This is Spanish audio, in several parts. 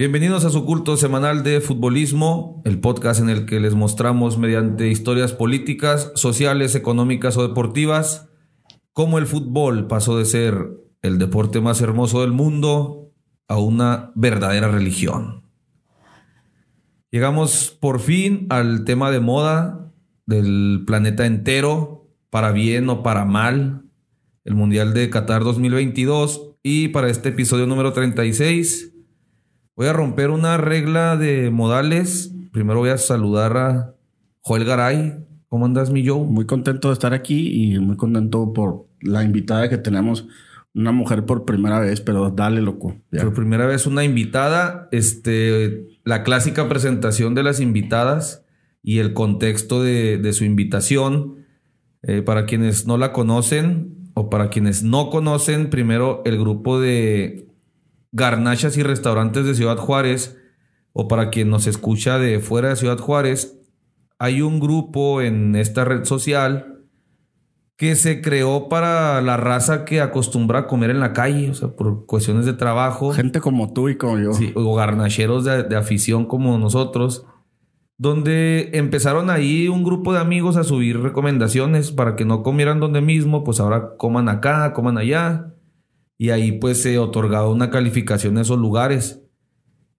Bienvenidos a su culto semanal de futbolismo, el podcast en el que les mostramos mediante historias políticas, sociales, económicas o deportivas cómo el fútbol pasó de ser el deporte más hermoso del mundo a una verdadera religión. Llegamos por fin al tema de moda del planeta entero, para bien o para mal, el Mundial de Qatar 2022 y para este episodio número 36 Voy a romper una regla de modales. Primero voy a saludar a Joel Garay. ¿Cómo andas, mi Joe? Muy contento de estar aquí y muy contento por la invitada que tenemos. Una mujer por primera vez, pero dale, loco. Por primera vez una invitada. Este, la clásica presentación de las invitadas y el contexto de, su invitación. Eh, para quienes no la conocen o para quienes no conocen, primero el grupo de garnachas y restaurantes de Ciudad Juárez, o para quien nos escucha de fuera de Ciudad Juárez, hay un grupo en esta red social que se creó para la raza que acostumbra a comer en la calle, o sea, por cuestiones de trabajo. Gente como tú y como yo. o garnacheros de, de afición como nosotros, donde empezaron ahí un grupo de amigos a subir recomendaciones para que no comieran donde mismo, pues ahora coman acá, coman allá y ahí pues se otorgaba una calificación en esos lugares.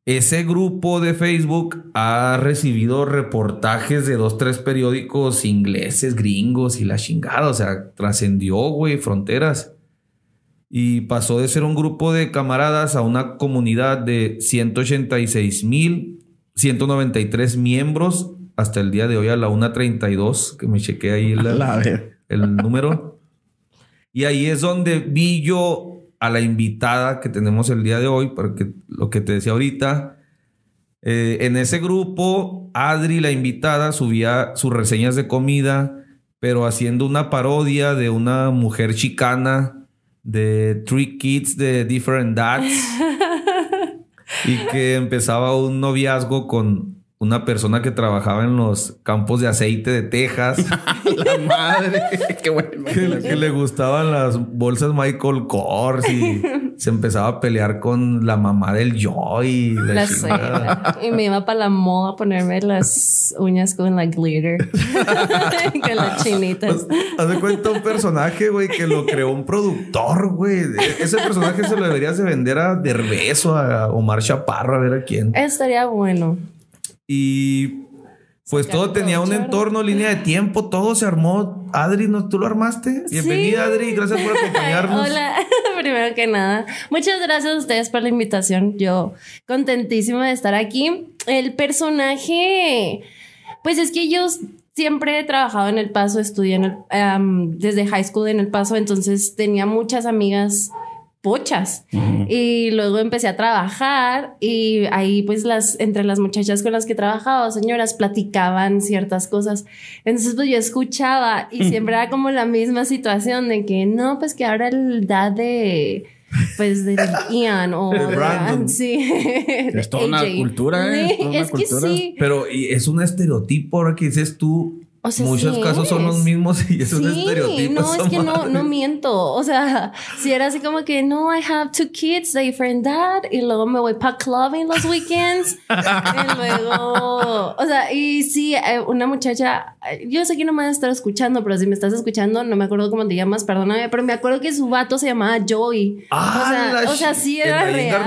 Ese grupo de Facebook ha recibido reportajes de dos, tres periódicos ingleses, gringos y la chingada. O sea, trascendió, güey, fronteras. Y pasó de ser un grupo de camaradas a una comunidad de 186 mil 193 miembros hasta el día de hoy a la 1.32, que me chequé ahí el número. Y ahí es donde vi yo a la invitada que tenemos el día de hoy, porque lo que te decía ahorita, eh, en ese grupo, Adri, la invitada, subía sus reseñas de comida, pero haciendo una parodia de una mujer chicana de Three Kids de Different Dads. y que empezaba un noviazgo con una persona que trabajaba en los campos de aceite de Texas. la madre, qué bueno. Que, le gustaban las bolsas Michael Kors y se empezaba a pelear con la mamá del Joy. La, Y me iba para la moda a ponerme las uñas con la glitter. con las chinitas. Haz de cuenta un personaje, güey, que lo creó un productor, güey. Ese personaje se lo deberías de vender a Derbez o a Omar Chaparro, a ver a quién. Estaría bueno. Y pues todo tenía un entorno, línea de tiempo, todo se armó. Adri, ¿no, ¿tú lo armaste? Bienvenida, Adri, gracias por acompañarnos. Hola, primero que nada. Muchas gracias a ustedes por la invitación. Yo contentísima de estar aquí. El personaje, pues es que yo siempre he trabajado en El Paso, estudié en el, desde high school en El Paso, entonces tenía muchas amigas pochas. Y luego empecé a trabajar y ahí pues las, entre las muchachas con las que trabajaba, señoras, platicaban ciertas cosas. Entonces pues yo escuchaba y siempre era como la misma situación de que no, pues que ahora el dad de pues de Ian o sí. Es toda una cultura, ¿eh? es, que sí. Pero es un estereotipo ahora que dices tú Muchos casos son los mismos y es un estereotipo. No, es que no, no miento. O sea, si era así como que no, I have two kids, different dad, y luego me voy para clubbing los weekends. y luego, o sea, y sí, eh, una muchacha, yo sé que no me vas a estar escuchando, pero si me estás escuchando, no me acuerdo cómo te llamas, perdóname, pero me acuerdo que su vato se llamaba Joey. Ah, o sea, o sea sí era real.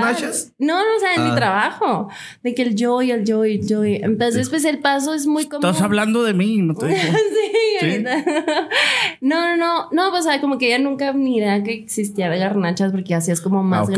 No, no, o sea, en mi ah. trabajo. De que el Joey, el Joey, Joey. Entonces, pues el paso es muy como. Estás hablando de mí, no sí, No, no, no, no, pues como que ella nunca ni idea que existía garnachas porque así es como más ah,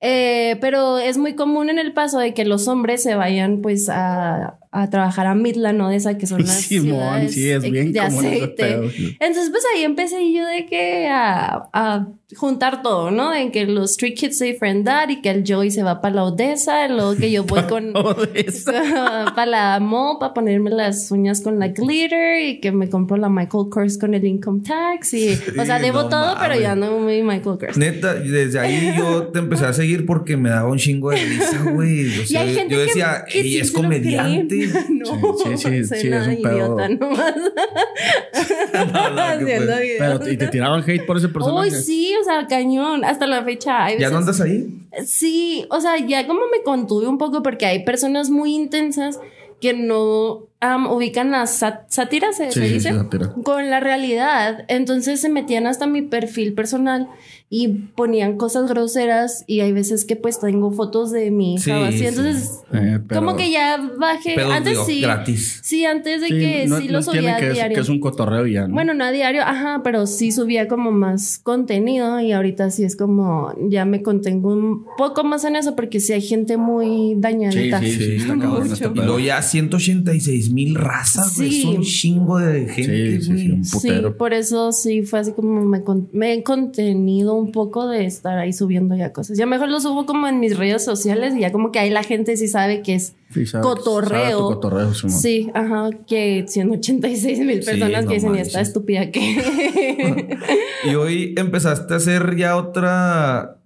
eh, pero es muy común en el paso de que los hombres se vayan pues a, a trabajar a Midland, ¿no? De esa que son las ciudades sí, es bien de aceite. Entonces, pues ahí empecé yo de que a, a, juntar todo, ¿no? De que los Street Kids se friend Dad y que el Joey se va para la Odessa, luego que yo voy con para la mall para ponerme las uñas con la glitter y que me compro la Michael Kors con el income tax y, o sea, debo todo, pero ya no muy Michael Kors. Neta, desde ahí yo te empecé a seguir porque me daba un chingo de risa, güey. O sea, yo decía, ella es comediante no, Sí, sí, sí, soy sí, es un pedo. idiota nomás. No, no, pues-. Pero, ¿y te tiraban hate por ese personaje? Uy, sí, o sea, cañón. Hasta la fecha. Hay ¿Ya no andas ahí? Sí, o sea, ya como me contuve un poco porque hay personas muy intensas que no ubican las sá- sátiras, ¿se, Sí, se sí, dice? sí. Con la realidad. Entonces se metían hasta mi perfil personal y ponían cosas groseras y hay veces que pues tengo fotos de mi hija Sí, así. sí. Entonces, Eh, pero- como que ya bajé. Pero antes digo, sí. gratis. Sí, antes de Sí, que no- sí no lo entienden subía a que es, diario. que es un cotorreo y ya, ¿no? Bueno, no a diario, ajá, pero sí subía como más contenido y ahorita sí es como ya me contengo un poco más en eso porque sí hay gente muy sí, dañadita. sí, sí, está cabrón este Y luego ya 186 mil razas, güey. Sí. Es un chingo de gente, Sí, sí, sí, un Sí, putero. por eso sí fue así como me, con- me he contenido un poco de estar ahí subiendo ya cosas. Ya mejor lo subo como en mis redes sociales y ya como que ahí la gente sí sabe que es Sí, sabe- cotorreo. sabe. Sí, ajá, que 186 mil Sí, personas no que dicen, y está estúpida que... Y hoy empezaste a hacer ya otra.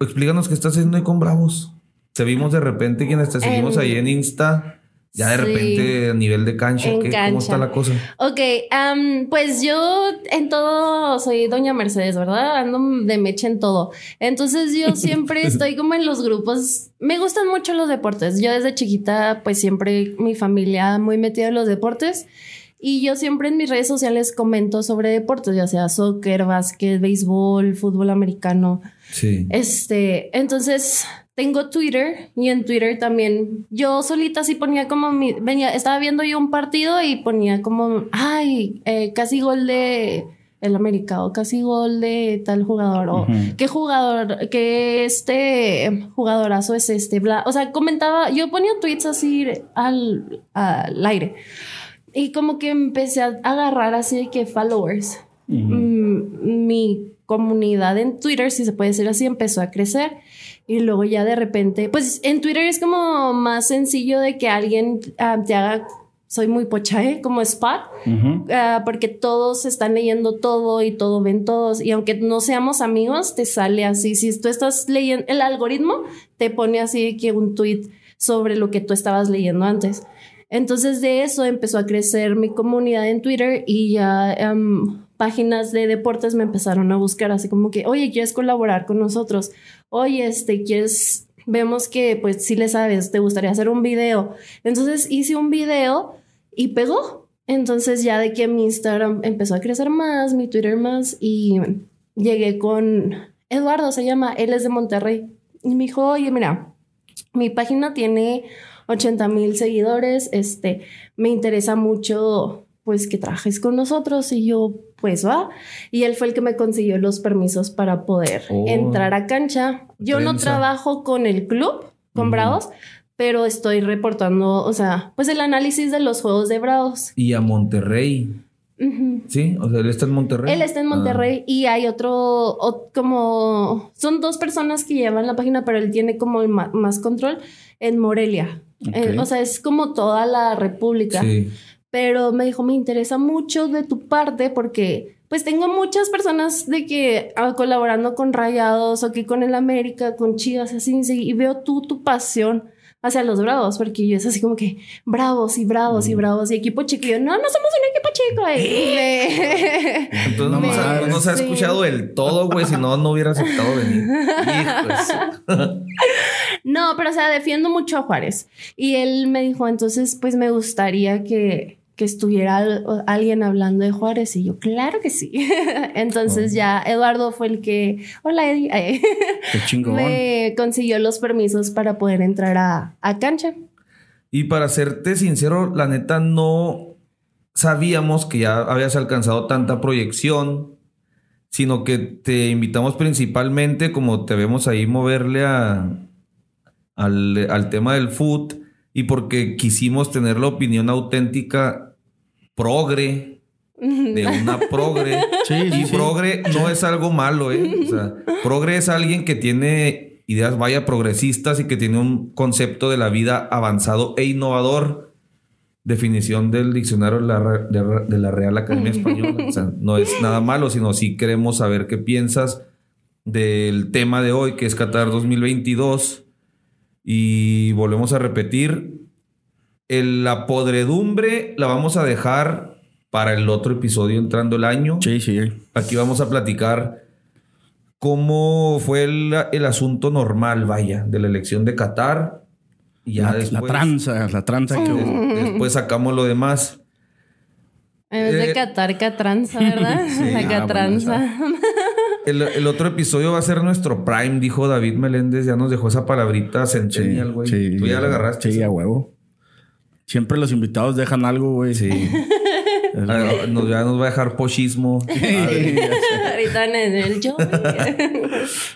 Explícanos qué estás haciendo ahí con Bravos. Te vimos de repente quienes te seguimos En- ahí en Insta. Ya de Sí. repente a nivel de cancha. ¿qué- ¿Cómo está la cosa? Ok, pues yo en todo soy Doña Mercedes, ¿verdad? Ando de mecha en todo. Entonces yo siempre estoy como en los grupos. Me gustan mucho los deportes. Yo desde chiquita, pues siempre mi familia muy metida en los deportes. Y yo siempre en mis redes sociales comento sobre deportes, ya sea soccer, básquet, béisbol, fútbol americano. Sí. Este, entonces tengo Twitter y en Twitter también yo solita sí ponía como mi, venía, estaba viendo yo un partido y ponía como, ay, eh, casi gol de el americano, casi gol de tal jugador o qué jugador, qué este jugadorazo es este, bla, o sea, comentaba, yo ponía tweets así al, al aire y como que empecé a agarrar así de que followers. Mm, mi comunidad en Twitter, si se puede decir así, empezó a crecer. Y luego ya de repente, pues en Twitter es como más sencillo de que alguien ah, te haga, soy muy pocha, ¿eh? Como spot, ah, porque todos están leyendo todo y todo ven todos. Y aunque no seamos amigos, te sale así. Si tú estás leyendo, el algoritmo te pone así que un tweet sobre lo que tú estabas leyendo antes. Entonces de eso empezó a crecer mi comunidad en Twitter y ya em, páginas de deportes me empezaron a buscar así como que, oye, ¿quieres colaborar con nosotros? Oye, este, ¿quieres? Vemos que pues sí le sabes, te gustaría hacer un video. Entonces hice un video y pegó. Entonces ya de que mi Instagram empezó a crecer más, mi Twitter más y llegué con Eduardo, se llama, él es de Monterrey. Y me dijo, oye, mira, mi página tiene 80 mil seguidores, este, me interesa mucho pues que trabajes con nosotros y yo pues va y él fue el que me consiguió los permisos para poder Oh. entrar a cancha. Yo no trabajo con el club, con Ujú. Bravos, pero estoy reportando, o sea, pues el análisis de los juegos de Bravos. Y a Monterrey. Sí, o sea, él está en Monterrey. Él está en Monterrey y hay otro, o- como, son dos personas que llevan la página, pero él tiene como el ma- más control en Morelia. Ok. Eh, o sea, es como toda la Ah, república. Sí. Pero me dijo, me interesa mucho de tu parte porque pues tengo muchas personas de que ah, colaborando con Rayados o que con el América, con Chivas, así, sí, y veo tú tu pasión hacia los bravos, porque yo es así como que bravos y bravos y bravos y equipo chico. Y yo, no, no somos un equipo chico. Me- Entonces no, ha, no nos ha Sí. escuchado el todo, güey. Si no, no hubiera aceptado venir. No, pero o sea, defiendo mucho a Juárez. Y él me dijo, entonces, pues me gustaría que, que estuviera al- alguien hablando de Juárez. Y yo, claro que sí. entonces Oh. ya Eduardo fue el que, hola Eddie, Ay, Qué chingón. me consiguió los permisos para poder entrar a, a cancha. Y para serte sincero, la neta no sabíamos que ya habías alcanzado tanta proyección, sino que te invitamos principalmente, como te vemos ahí, moverle a, al, al tema del food y porque quisimos tener la opinión auténtica progre de una progre. Sí, sí, Y sí. progre no es algo malo, ¿eh? O sea, progre es alguien que tiene ideas vaya progresistas y que tiene un concepto de la vida avanzado e innovador. Definición del diccionario de la, Real Academia Española. O sea, no es nada malo, sino sí queremos saber qué piensas del tema de hoy, que es Qatar 2022. Y volvemos a repetir, el- la podredumbre la vamos a dejar para el otro episodio entrando el año. Sí, sí. Aquí vamos a platicar cómo fue el, el asunto normal, vaya, de la elección de Qatar. Y ya la, después, la tranza, la tranza que hubo. después sacamos lo demás. En vez de Eh, Qatar, Catranza, ¿verdad? la ah, Catranza. El, el otro episodio va a ser nuestro Prime, dijo David Meléndez. Ya nos dejó esa palabrita Centennial, güey. sí, Tú ya la agarraste. Sí, a huevo. Siempre los invitados dejan algo, güey. Sí. Nos, ya nos va a dejar pochismo. Ahorita en el yo.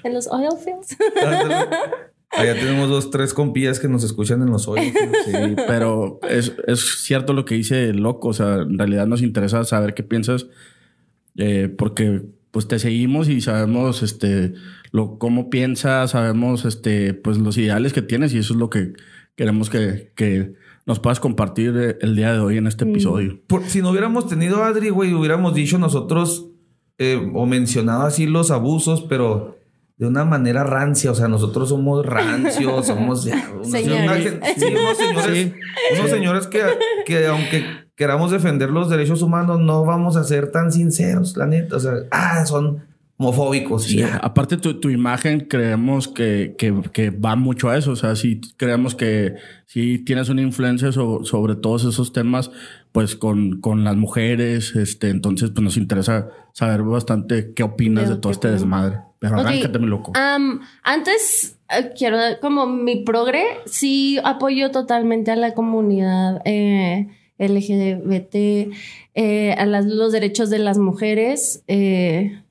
en los oil fields. Allá tenemos dos, tres compillas que nos escuchan en los oídos. Sí, pero es, es cierto lo que dice el loco. O sea, en realidad nos interesa saber qué piensas. eh, porque pues te seguimos y sabemos este lo cómo piensas, sabemos este pues los ideales que tienes y eso es lo que queremos que, que nos puedas compartir eh, el día de hoy en este episodio. Por- si no hubiéramos tenido a Adri, güey, hubiéramos dicho nosotros eh, o mencionado así los abusos, pero de una manera rancia. O sea, nosotros somos rancios, somos ya, unos, Señores. una sí, unos señores, unos señores que, que aunque queramos defender los derechos humanos, no vamos a ser tan sinceros, la neta. O sea, ah, son homofóbicos. y Sí, ya. aparte tu, tu imagen creemos que, que- que va mucho a eso. O sea, sí creemos que si tienes una influencia so- sobre todos esos temas, pues con, con las mujeres, este, entonces pues nos interesa saber bastante qué opinas De de todo este opinas. desmadre. Pero Ok, arráncate, mi loco. antes, eh, quiero dar como mi progre, sí apoyo totalmente a la comunidad eh, LGBT, eh, a las- los derechos de las mujeres, eh,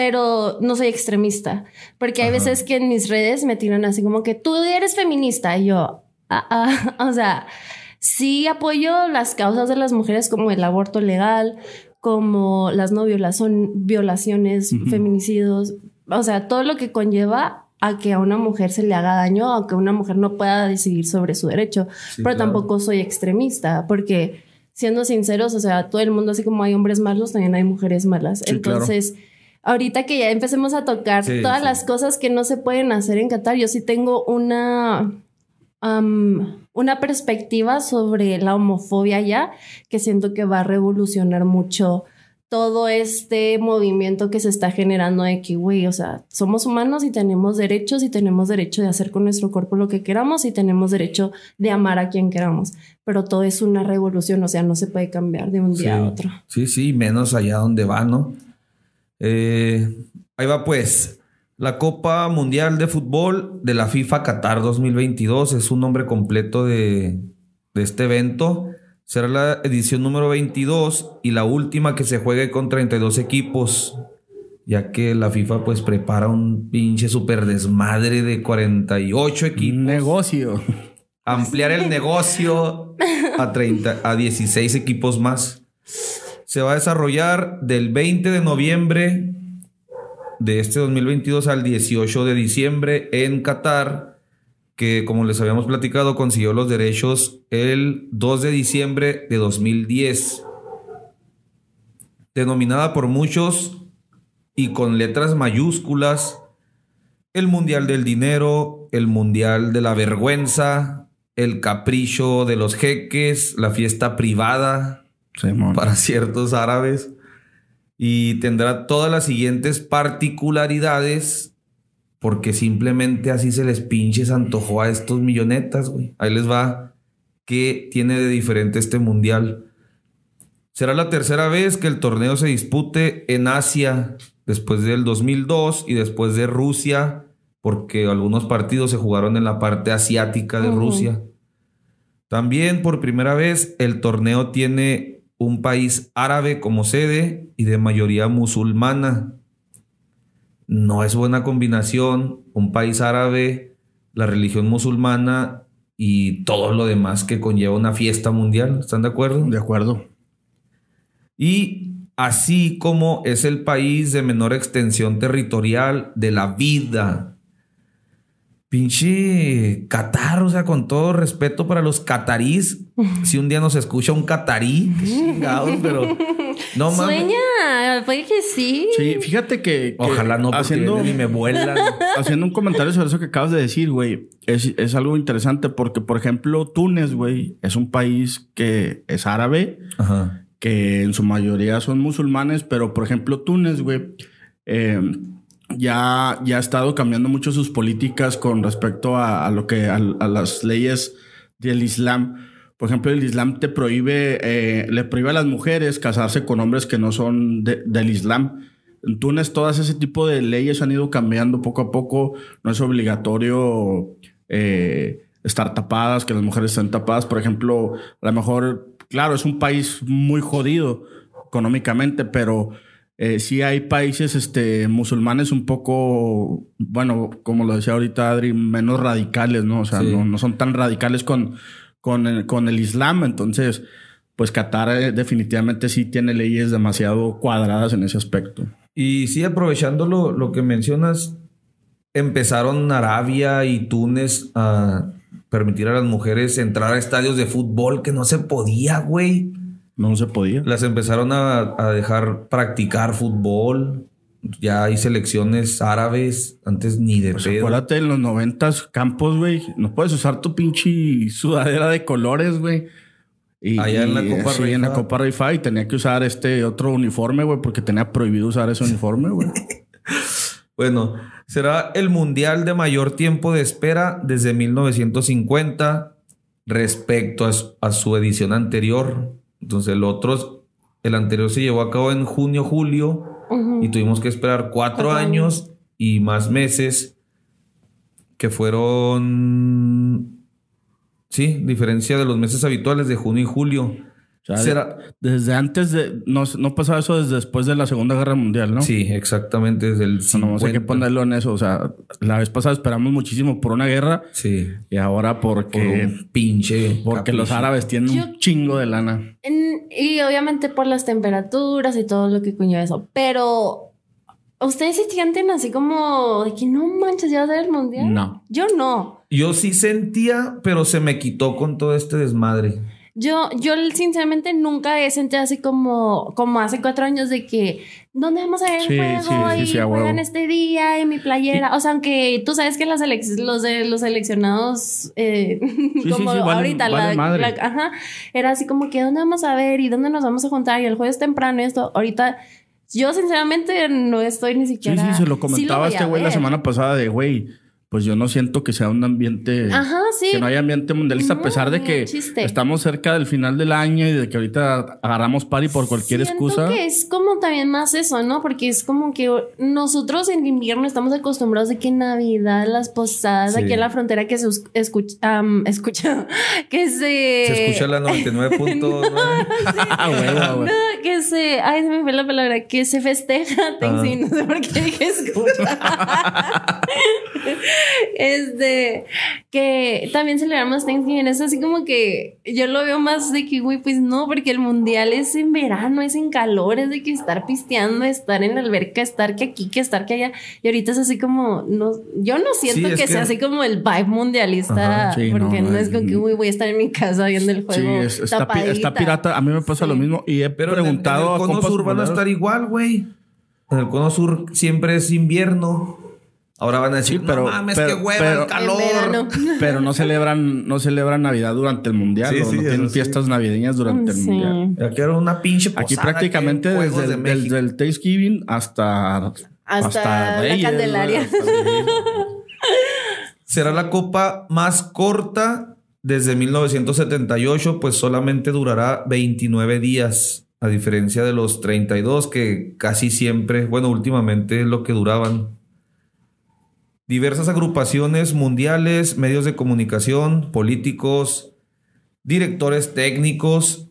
pero no soy extremista, porque hay Ajá. veces que en mis redes me tiran así como que tú eres feminista y yo, ah, ah, o sea, sí apoyo las causas de las mujeres como el aborto legal, como las no violación, violaciones, Ujú. feminicidios, o sea, todo lo que conlleva a que a una mujer se le haga daño, a que una mujer no pueda decidir sobre su derecho. Sí, Pero claro. tampoco soy extremista, porque siendo sinceros, o sea, todo el mundo, así como hay hombres malos, también hay mujeres malas. Sí, claro. Ahorita que ya empecemos a tocar Sí, todas sí. las cosas que no se pueden hacer en Qatar, yo sí tengo una, una perspectiva sobre la homofobia ya, que siento que va a revolucionar mucho todo este movimiento que se está generando de que, güey, o sea, somos humanos y tenemos derechos y tenemos derecho de hacer con nuestro cuerpo lo que queramos y tenemos derecho de amar a quien queramos. Pero todo es una revolución, o sea, no se puede cambiar de un día Sí. a otro. Sí, sí, menos allá donde va, ¿no? Eh, ahí va pues. La Copa Mundial de Fútbol de la FIFA Qatar 2022 es un nombre completo de, de este evento. Será la edición número 22 y la última que se juegue con 32 equipos, ya que la FIFA pues prepara un pinche super desmadre de 48 equipos Negocio. ampliar el negocio a 30 a 16 equipos más. Se va a desarrollar del 20 de noviembre de este 2022 al 18 de diciembre en Qatar, que como les habíamos platicado consiguió los derechos el 2 de diciembre de 2010. Denominada por muchos y con letras mayúsculas el Mundial del Dinero, el Mundial de la Vergüenza, el Capricho de los Jeques, la fiesta privada Simón. para ciertos árabes. Y tendrá todas las siguientes particularidades porque simplemente así se les pinches antojó a estos millonetas, güey. Ahí les va qué tiene de diferente este mundial. Será la tercera vez que el torneo se dispute en Asia, después del 2002 y después de Rusia, porque algunos partidos se jugaron en la parte asiática de. Rusia. También por primera vez el torneo tiene un país árabe como sede y de mayoría musulmana. No es buena combinación un país árabe, la religión musulmana y todo lo demás que conlleva una fiesta mundial. ¿Están de acuerdo? De acuerdo. Y así como es el país de menor extensión territorial de la vida. Pinche Qatar, o sea, con todo respeto para los catarís, si un día nos escucha un catarí, chingados, pero No mames. Sueña, puede que sí. Sí, fíjate que, que Ojalá no, porque haciendo, ni me vuelan. haciendo un comentario sobre eso que acabas de decir, güey, es, es algo interesante porque, por ejemplo, Túnez, güey, es un país que es árabe, Ajá. que en su mayoría son musulmanes, pero, por ejemplo, Túnez, güey, eh, ya, ya ha estado cambiando mucho sus políticas con respecto a, lo que, a, las leyes del Islam. Por ejemplo, el Islam te prohíbe, eh, le prohíbe a las mujeres casarse con hombres que no son de- del Islam. En Túnez, todas ese tipo de leyes han ido cambiando poco a poco. No es obligatorio eh, estar tapadas, que las mujeres estén tapadas. Por ejemplo, a lo mejor, claro, es un país muy jodido económicamente, pero eh, sí hay países este, musulmanes un poco, bueno, como lo decía ahorita Adri, menos radicales, ¿no? O sea, Sí. no, no son tan radicales con, con, el, con el Islam. Entonces, pues Qatar eh, definitivamente sí tiene leyes demasiado cuadradas en ese aspecto. Y sí, aprovechando lo, lo que mencionas, empezaron Arabia y Túnez a permitir a las mujeres entrar a estadios de fútbol que no se podía, güey. No se podía. Las empezaron a, a dejar practicar fútbol. Ya hay selecciones árabes, antes ni de Pues pedo. acuérdate en los noventas campos, güey. No puedes usar tu pinche sudadera de colores, güey. Y, Allá en la Copa sí, en la. Copa Rifa y tenía que usar este otro uniforme, güey, porque tenía prohibido usar ese uniforme, güey. Bueno, será el mundial de mayor tiempo de espera desde 1950 respecto a su, a su edición anterior. Entonces, el otro, el anterior se llevó a cabo en junio, julio y tuvimos que esperar cuatro, Cuatro años y más meses que fueron, sí, diferencia de los meses habituales de junio y julio. O sea, Será- desde antes de. No, no pasaba eso desde después de la Segunda Guerra Mundial, ¿no? Sí, exactamente, desde el O sea, nomás hay que 50. ponerlo en eso. O sea, la vez pasada esperamos muchísimo por una guerra Sí, y ahora por porque. un pinche Porque los árabes tienen Yo- un chingo de lana. En- y obviamente por las temperaturas y todo lo que conlleva eso. Pero, ¿ustedes se sienten así como de que no manches, ya va a ser el mundial? No. Yo no. Yo sí sentía, pero se me quitó con todo este desmadre. Yo, yo sinceramente nunca he sentido así como, como hace cuatro años de que, ¿dónde vamos a ver Sí, el sí, juego? sí, y sí, a juegan este día en mi playera. O sea, aunque tú sabes que las los de los seleccionados, eh, sí, como sí, ahorita, la- valen madre. la- ajá, era así como que, ¿dónde vamos a ver? ¿Y dónde nos vamos a juntar? Y el jueves temprano y esto. Ahorita, yo sinceramente no estoy ni Sí, siquiera. sí, se lo comentaba voy a este güey la semana pasada de, güey, pues yo no siento que sea un ambiente... Ajá, sí. Que no haya ambiente mundialista, a pesar de que chiste. estamos cerca del final del año y de que ahorita agarramos party por cualquier Siento excusa. que es como también más eso, ¿no? Porque es como que nosotros en invierno estamos acostumbrados de que Navidad, las posadas Sí. aquí en la frontera que se escucha, que se... Se escucha la 99.9. Ah, huevo, güey. No, que se... Ay, se me fue la palabra. Que se festeja. Thanksgiving, No sé por qué dije escucha. este... Que también celebramos Thanksgiving. Es así como que... Yo lo veo más de que, güey, pues no. Porque el mundial es en verano, es en calor. Es de que estar pisteando, estar en la alberca, estar que aquí, que estar que allá. Y ahorita es así como... No, yo no siento Sí, es que, sea así como el vibe mundialista. Ajá, sí, porque no, no, es como que, güey, voy a estar en mi casa viendo el Sí, juego. es- está, pi- tapadita. está pirata. A mí me pasa Sí. lo mismo y he Pero en el- preguntado en el, a cono sur van a estar igual, güey. En el cono sur siempre es invierno. Ahora van a decir, Sí, pero- no mames, pero- qué hueva pero- el calor. Verano. Pero no celebran, no celebran Navidad durante el mundial. Sí, sí, no tienen fiestas navideñas durante el mundial. Aquí era una pinche Aquí posada prácticamente que Juegos desde de el, desde el Thanksgiving hasta, Hasta la Reyes, Candelaria. güey, hasta Reyes. Será la copa más corta desde 1978, pues solamente durará 29 días, a diferencia de los 32 que casi siempre, bueno, últimamente es lo que duraban. Diversas agrupaciones mundiales, medios de comunicación, políticos, directores técnicos,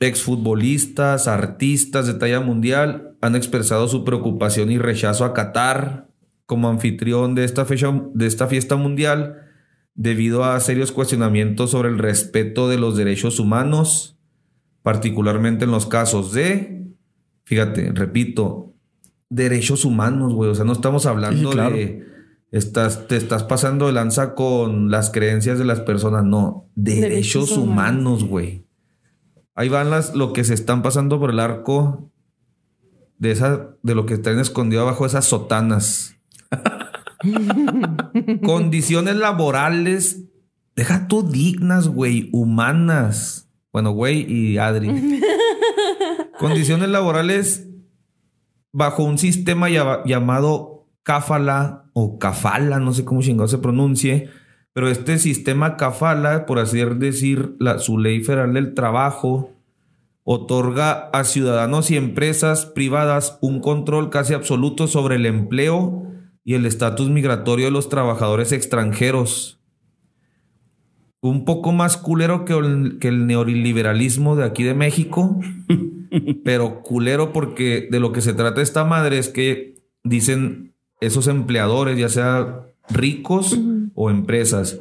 exfutbolistas, artistas de talla mundial han expresado su preocupación y rechazo a Qatar como anfitrión de esta, fecha, de esta fiesta mundial debido a serios cuestionamientos sobre el respeto de los derechos humanos, particularmente en los casos de, fíjate, repito, derechos humanos, güey. O sea, no estamos hablando Sí, claro. de estás, te estás pasando de lanza con las creencias de las personas, no, derechos, Derechos humanos, güey. Ahí van las, lo que se están pasando por el arco de esa, de lo que están escondido abajo esas sotanas. Condiciones laborales, deja tú dignas, güey, humanas. Bueno, güey y Adri. Condiciones laborales bajo un sistema llamado Cáfala o Cafala, no sé cómo chingado se pronuncie, pero este sistema Cafala, por así decir, la, su ley federal del trabajo, otorga a ciudadanos y empresas privadas un control casi absoluto sobre el empleo y el estatus migratorio de los trabajadores extranjeros. Un poco más culero que el, que el neoliberalismo de aquí de México, pero culero porque de lo que se trata esta madre es que dicen esos empleadores, ya sea ricos o empresas.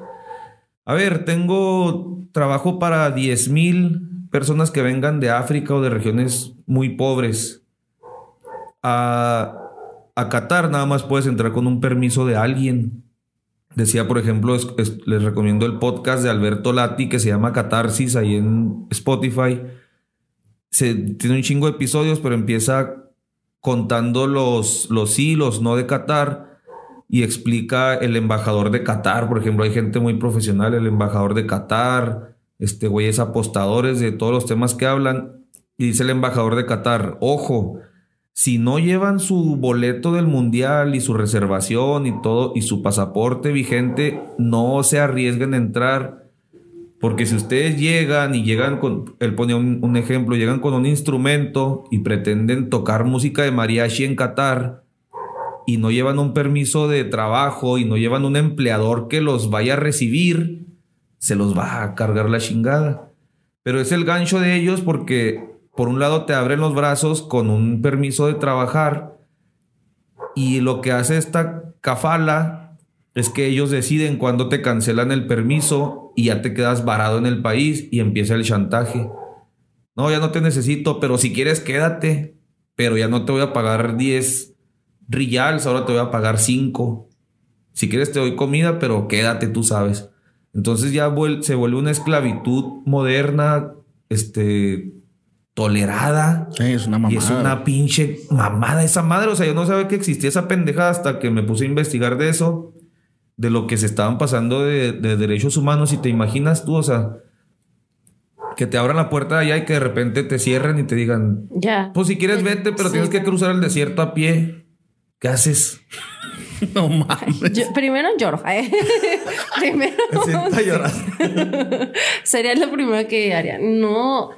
A ver, tengo trabajo para 10 mil personas que vengan de África o de regiones muy pobres. A, Qatar nada más puedes entrar con un permiso de alguien. Decía, por ejemplo, les recomiendo el podcast de Alberto Lati que se llama Catarsis ahí en Spotify. Se, tiene un chingo de episodios, pero empieza contando los, los sí, los no de Qatar y explica el embajador de Qatar. Por ejemplo, hay gente muy profesional, el embajador de Qatar, este, güeyes apostadores de todos los temas que hablan. Y dice el embajador de Qatar, ojo, si no llevan su boleto del mundial y su reservación y todo y su pasaporte vigente, no se arriesguen a entrar. Porque si ustedes llegan y llegan con, él pone un, un, ejemplo, llegan con un instrumento y pretenden tocar música de mariachi en Qatar y no llevan un permiso de trabajo y no llevan un empleador que los vaya a recibir, se los va a cargar la chingada. Pero es el gancho de ellos porque por un lado te abren los brazos con un permiso de trabajar y lo que hace esta cafala es que ellos deciden cuándo te cancelan el permiso y ya te quedas varado en el país y empieza el chantaje. No, ya no te necesito, pero si quieres quédate, pero ya no te voy a pagar 10 riyals, ahora te voy a pagar 5. Si quieres te doy comida, pero quédate, tú sabes. Entonces ya se vuelve una esclavitud moderna, este, tolerada. es una mamada. Y es una pinche mamada esa madre. O sea, yo no sabía que existía esa pendejada hasta que me puse a investigar de eso, de lo que se estaban pasando de, derechos humanos. Y te imaginas tú, o sea, que te abran la puerta allá y que de repente te cierren y te digan, ya. Pues si quieres vete, pero tienes que cruzar el desierto a pie. ¿Qué haces? No mames. primero lloro. ¿eh? primero. Sería lo primero que haría. No.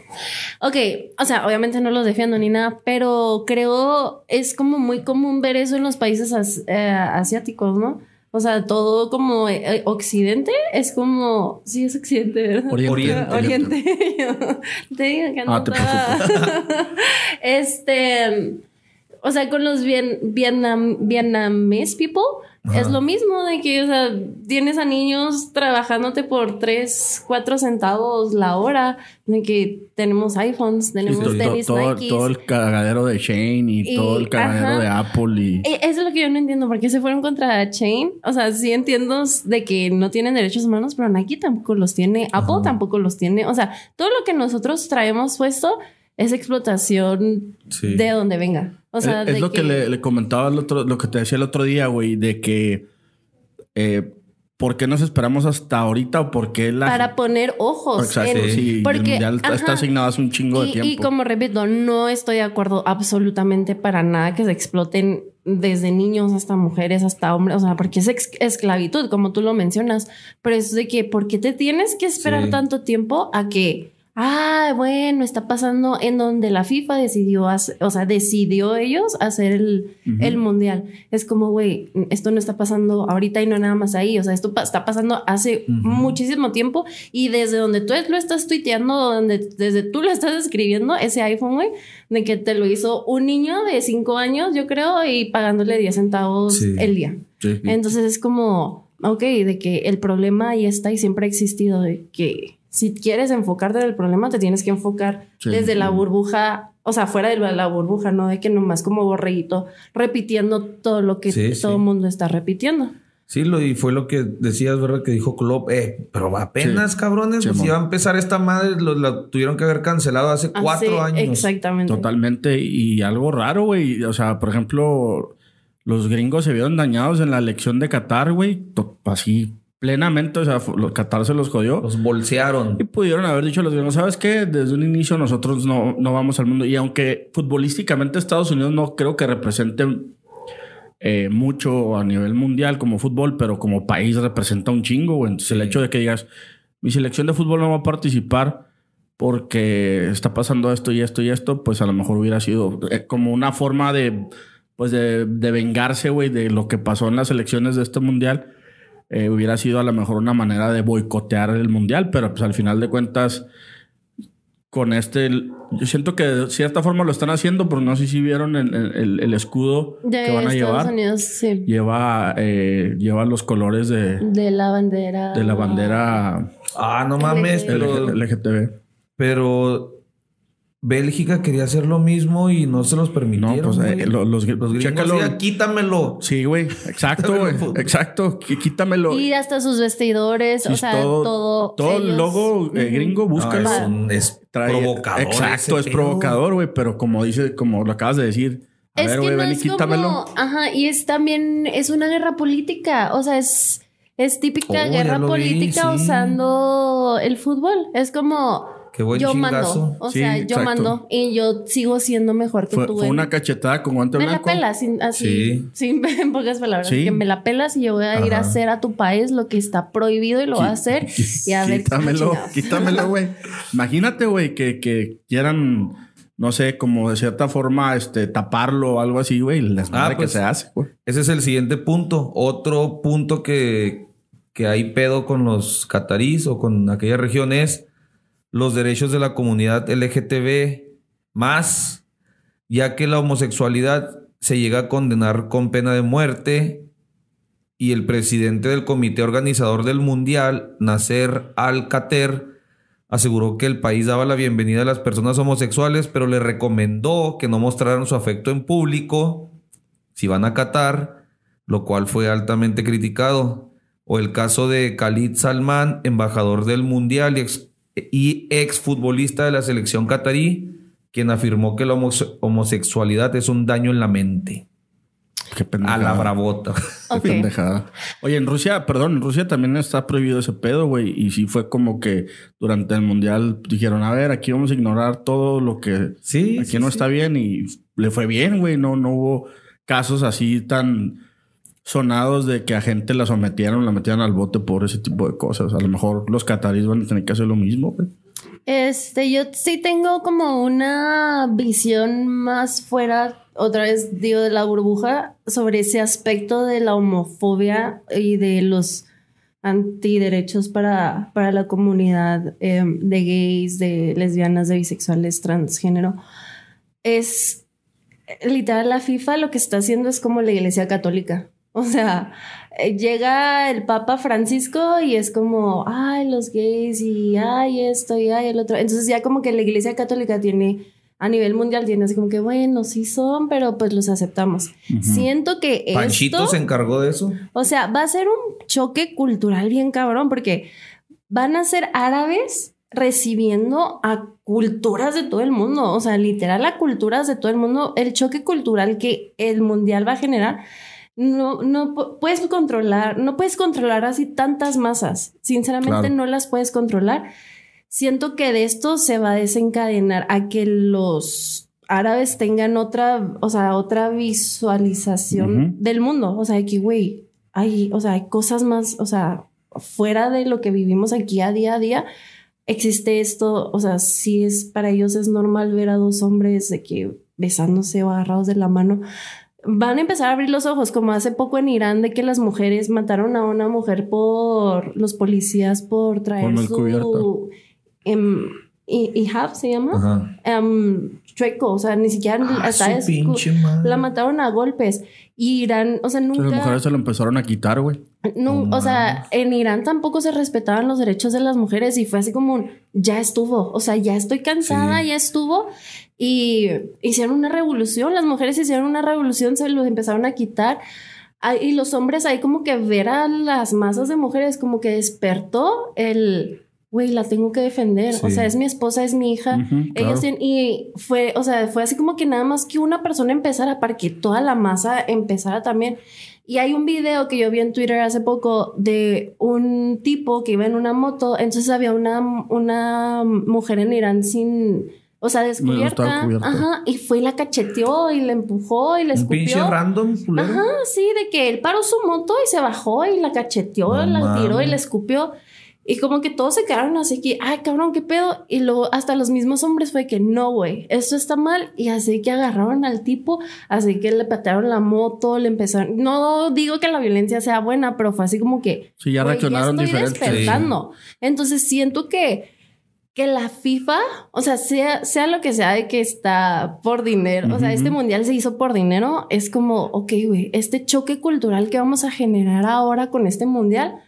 Ok, o sea, obviamente no los defiendo ni nada, pero creo es como muy común ver eso en los países eh, asiáticos, ¿no? O sea, todo como eh, occidente es como. Sí, es occidente, ¿verdad? Oriente. Oriente. te digo que no. Ah, te este o sea, con los bien, Vietnam, Vietnamese people es lo mismo de que, o sea, tienes a niños trabajándote por 3, 4 centavos la hora, de que tenemos iPhones, tenemos tenis todo, todo, el cagadero de Shane y, todo el cagadero de Apple y... E, eso es lo que yo no entiendo, ¿por qué se fueron contra Chain? O sea, sí entiendo de que no tienen derechos humanos, pero Nike tampoco los tiene, Apple tampoco los tiene, o sea, todo lo que nosotros traemos puesto es explotación de donde venga. O sea, es, lo que, le, comentaba el otro, lo que te decía el otro día, güey, de que eh, ¿por qué nos esperamos hasta ahorita o por qué la para poner ojos Exacto, sí, porque el está asignado hace un chingo de tiempo. Y como repito, no estoy de acuerdo absolutamente para nada que se exploten desde niños hasta mujeres hasta hombres, o sea, porque es esclavitud, como tú lo mencionas, pero es de que ¿por qué te tienes que esperar tanto tiempo a que ah, bueno, está pasando en donde la FIFA decidió, o sea, decidió ellos hacer el, mundial. Es como, güey, esto no está pasando ahorita y no nada más ahí, o sea, esto está pasando hace muchísimo tiempo y desde donde tú lo estás tuiteando, donde desde tú lo estás escribiendo, ese iPhone, güey, de que te lo hizo un niño de cinco años, yo creo, y pagándole 10 centavos el día. Entonces es como, ok, de que el problema ahí está y siempre ha existido, de que si quieres enfocarte en el problema, te tienes que enfocar desde la burbuja, o sea, fuera de la burbuja, no de que nomás como borreguito repitiendo todo lo que todo el mundo está repitiendo. Sí, lo, y fue lo que decías, ¿verdad? Que dijo Klopp, eh, pero apenas, Sí. cabrones, Sí, pues iba a empezar esta madre, lo, la tuvieron que haber cancelado hace Ah, cuatro sí, años. Exactamente. Totalmente. Y algo raro, güey. O sea, por ejemplo, los gringos se vieron dañados en la elección de Qatar, güey. Así plenamente. O sea, los- Qatar se los jodió. Los bolsearon. Y pudieron haber dicho a los gringos, ¿sabes qué? Desde un inicio nosotros no, no vamos al mundo. Y aunque futbolísticamente Estados Unidos no creo que represente eh, mucho a nivel mundial como fútbol, pero como país representa un chingo, güey. Entonces el hecho de que digas, mi selección de fútbol no va a participar porque está pasando esto y esto y esto, pues a lo mejor hubiera sido eh, como una forma de, pues de, de vengarse, güey, de lo que pasó en las elecciones de este mundial. Eh, hubiera sido a lo mejor una manera de boicotear el mundial, pero pues al final de cuentas, con este, yo siento que de cierta forma lo están haciendo, pero no sé si vieron el, el- el escudo De que van a Estados llevar. Unidos, sí. Lleva, eh, lleva los colores de, De la bandera. de la bandera Ah, no mames, LG. pero, LGTB. pero Bélgica quería hacer lo mismo y no se los permitieron. No, pues eh, güey. lo- los, los gringos, ya, quítamelo. Sí, güey. Exacto, güey. Exacto. Qu- Quítamelo. Y hasta sus vestidores, o Y sea, todo. Todo el ellos- logo eh, gringo, No, búscalo. es, un- es Trae- provocador. Exacto, es pedo. provocador, güey. Pero como dice, como lo acabas de decir. A Es ver, que güey, no ven y es quítamelo. como, ajá, y es también, es una guerra política, o sea, es, es típica Oh, guerra vi, política sí. usando el fútbol, es como, Qué buen yo chingazo. mando, o Sí, sea, yo mando y yo sigo siendo mejor que Fue, tú. fue una cachetada con guante me la blanco. pelas, sin, así, Sí. sin, en pocas palabras, Sí. que me la pelas y yo voy a ir a hacer a tu país lo que está prohibido y lo voy a hacer y a ver Quítamelo, quítamelo, güey. Imagínate, güey, que, que quieran, no sé, como de cierta forma, este, taparlo o algo así, güey. Les Ah, que pues, se hace, güey. Ese es el siguiente punto. Otro punto que, que hay pedo con los catarís o con aquella región es los derechos de la comunidad LGTB más, ya que la homosexualidad se llega a condenar con pena de muerte y el presidente del comité organizador del mundial, Nasser Al-Khater, aseguró que el país daba la bienvenida a las personas homosexuales, pero le recomendó que no mostraran su afecto en público si van a Qatar, lo cual fue altamente criticado. O el caso de Khalid Salman, embajador del Mundial y ex, y exfutbolista de la selección catarí, quien afirmó que la homose- homosexualidad es un daño en la mente. Qué A pendejada. la bravota. Qué pendejada. Oye, en Rusia, perdón, en Rusia también está prohibido ese pedo, güey. Y sí fue como que durante el mundial dijeron, a ver, aquí vamos a ignorar todo lo que Sí. aquí sí, no sí. está bien. Y le fue bien, güey. No, no hubo casos así tan sonados de que a gente la sometieron, la metieran al bote por ese tipo de cosas. A lo mejor los cataríes van a tener que hacer lo mismo. Este, yo sí tengo como una visión más fuera, otra vez digo, de la burbuja, sobre ese aspecto de la homofobia y de los antiderechos para, para la comunidad eh, de gays, de lesbianas, de bisexuales, transgénero. Es literal, la FIFA lo que está haciendo es como la iglesia católica. O sea, eh, llega el Papa Francisco y es como, ay, los gays y ay, esto y ay, el otro. Entonces ya como que la Iglesia Católica tiene, a nivel mundial, tiene así como que, bueno, sí son, pero pues los aceptamos. Siento que Panchito esto, se encargó de eso. o sea, va a ser un choque cultural bien cabrón porque van a ser árabes recibiendo a culturas de todo el mundo, o sea, literal a culturas de todo el mundo, el choque cultural que el mundial va a generar no, no pu- puedes controlar, no puedes controlar así tantas masas. Sinceramente, Claro. no las puedes controlar. Siento que de esto se va a desencadenar a que los árabes tengan otra, o sea, otra visualización del mundo. O sea, que, güey, hay, o sea, hay cosas más, o sea, fuera de lo que vivimos aquí a día a día. Existe esto, o sea, si es para ellos es normal ver a dos hombres de que besándose o agarrados de la mano van a empezar a abrir los ojos, como hace poco en Irán, de que las mujeres mataron a una mujer por los policías por traer mal su em, hi- hijab, se llama, Ajá. Chueco, o sea, ni siquiera Ah, hasta su es- pinche madre. la mataron a golpes. Y Irán, o sea, Las nunca, mujeres se lo empezaron a quitar, güey. No o sea, en Irán tampoco se respetaban los derechos de las mujeres y fue así como un, ya estuvo, o sea, ya estoy cansada, Sí. ya estuvo. Y hicieron una revolución, las mujeres hicieron una revolución, se los empezaron a quitar. Y los hombres ahí como que ver a las masas de mujeres como que despertó el, güey, la tengo que defender. O Sí. sea, es mi esposa, es mi hija. Ujú, Ellos claro. tienen- y fue, o sea, fue así como que nada más que una persona empezara para que toda la masa empezara también. Y hay un video que yo vi en Twitter hace poco de un tipo que iba en una moto. Entonces había una, una mujer en Irán sin, o sea, descubierta. Ajá. Y fue y la cacheteó y la empujó y la Un pinche escupió. random, culero. Ajá, sí, de que él paró su moto y se bajó y la cacheteó, No la tiró y la escupió. Y como que todos se quedaron así que, ay, cabrón, qué pedo. Y luego hasta los mismos hombres fue que no, güey, esto está mal. Y así que agarraron al tipo, así que le patearon la moto, le empezaron. No digo que la violencia sea buena, pero fue así como que. Sí, ya reaccionaron estoy diferente. despertando. Entonces siento que que la FIFA, o sea, sea, sea lo que sea de que está por dinero, o sea, este mundial se hizo por dinero, es como, ok, güey, este choque cultural que vamos a generar ahora con este mundial,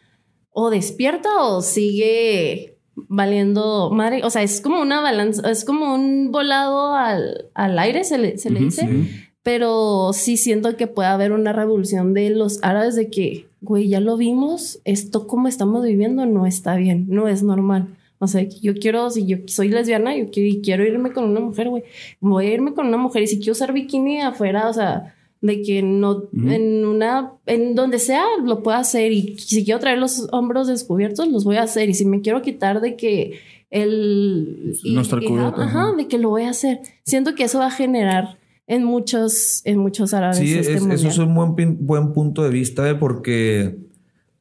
o despierta o sigue valiendo madre, o sea, es como una balanza, es como un volado al, al aire, se le, se le dice, sí. pero sí siento que puede haber una revolución de los árabes de que, güey, ya lo vimos, esto como estamos viviendo no está bien, no es normal. O sea, yo quiero, si yo soy lesbiana, yo quiero, y quiero irme con una mujer, güey. Voy a irme con una mujer y si quiero usar bikini afuera, o sea, de que no, en una, en donde sea, lo puedo hacer. Y si quiero traer los hombros descubiertos, los voy a hacer. Y si me quiero quitar de que el... No estar cubierto, Ajá, de que lo voy a hacer. Siento que eso va a generar en muchos, en muchos árabes. Sí, este es- eso es un buen, punto de vista, eh, porque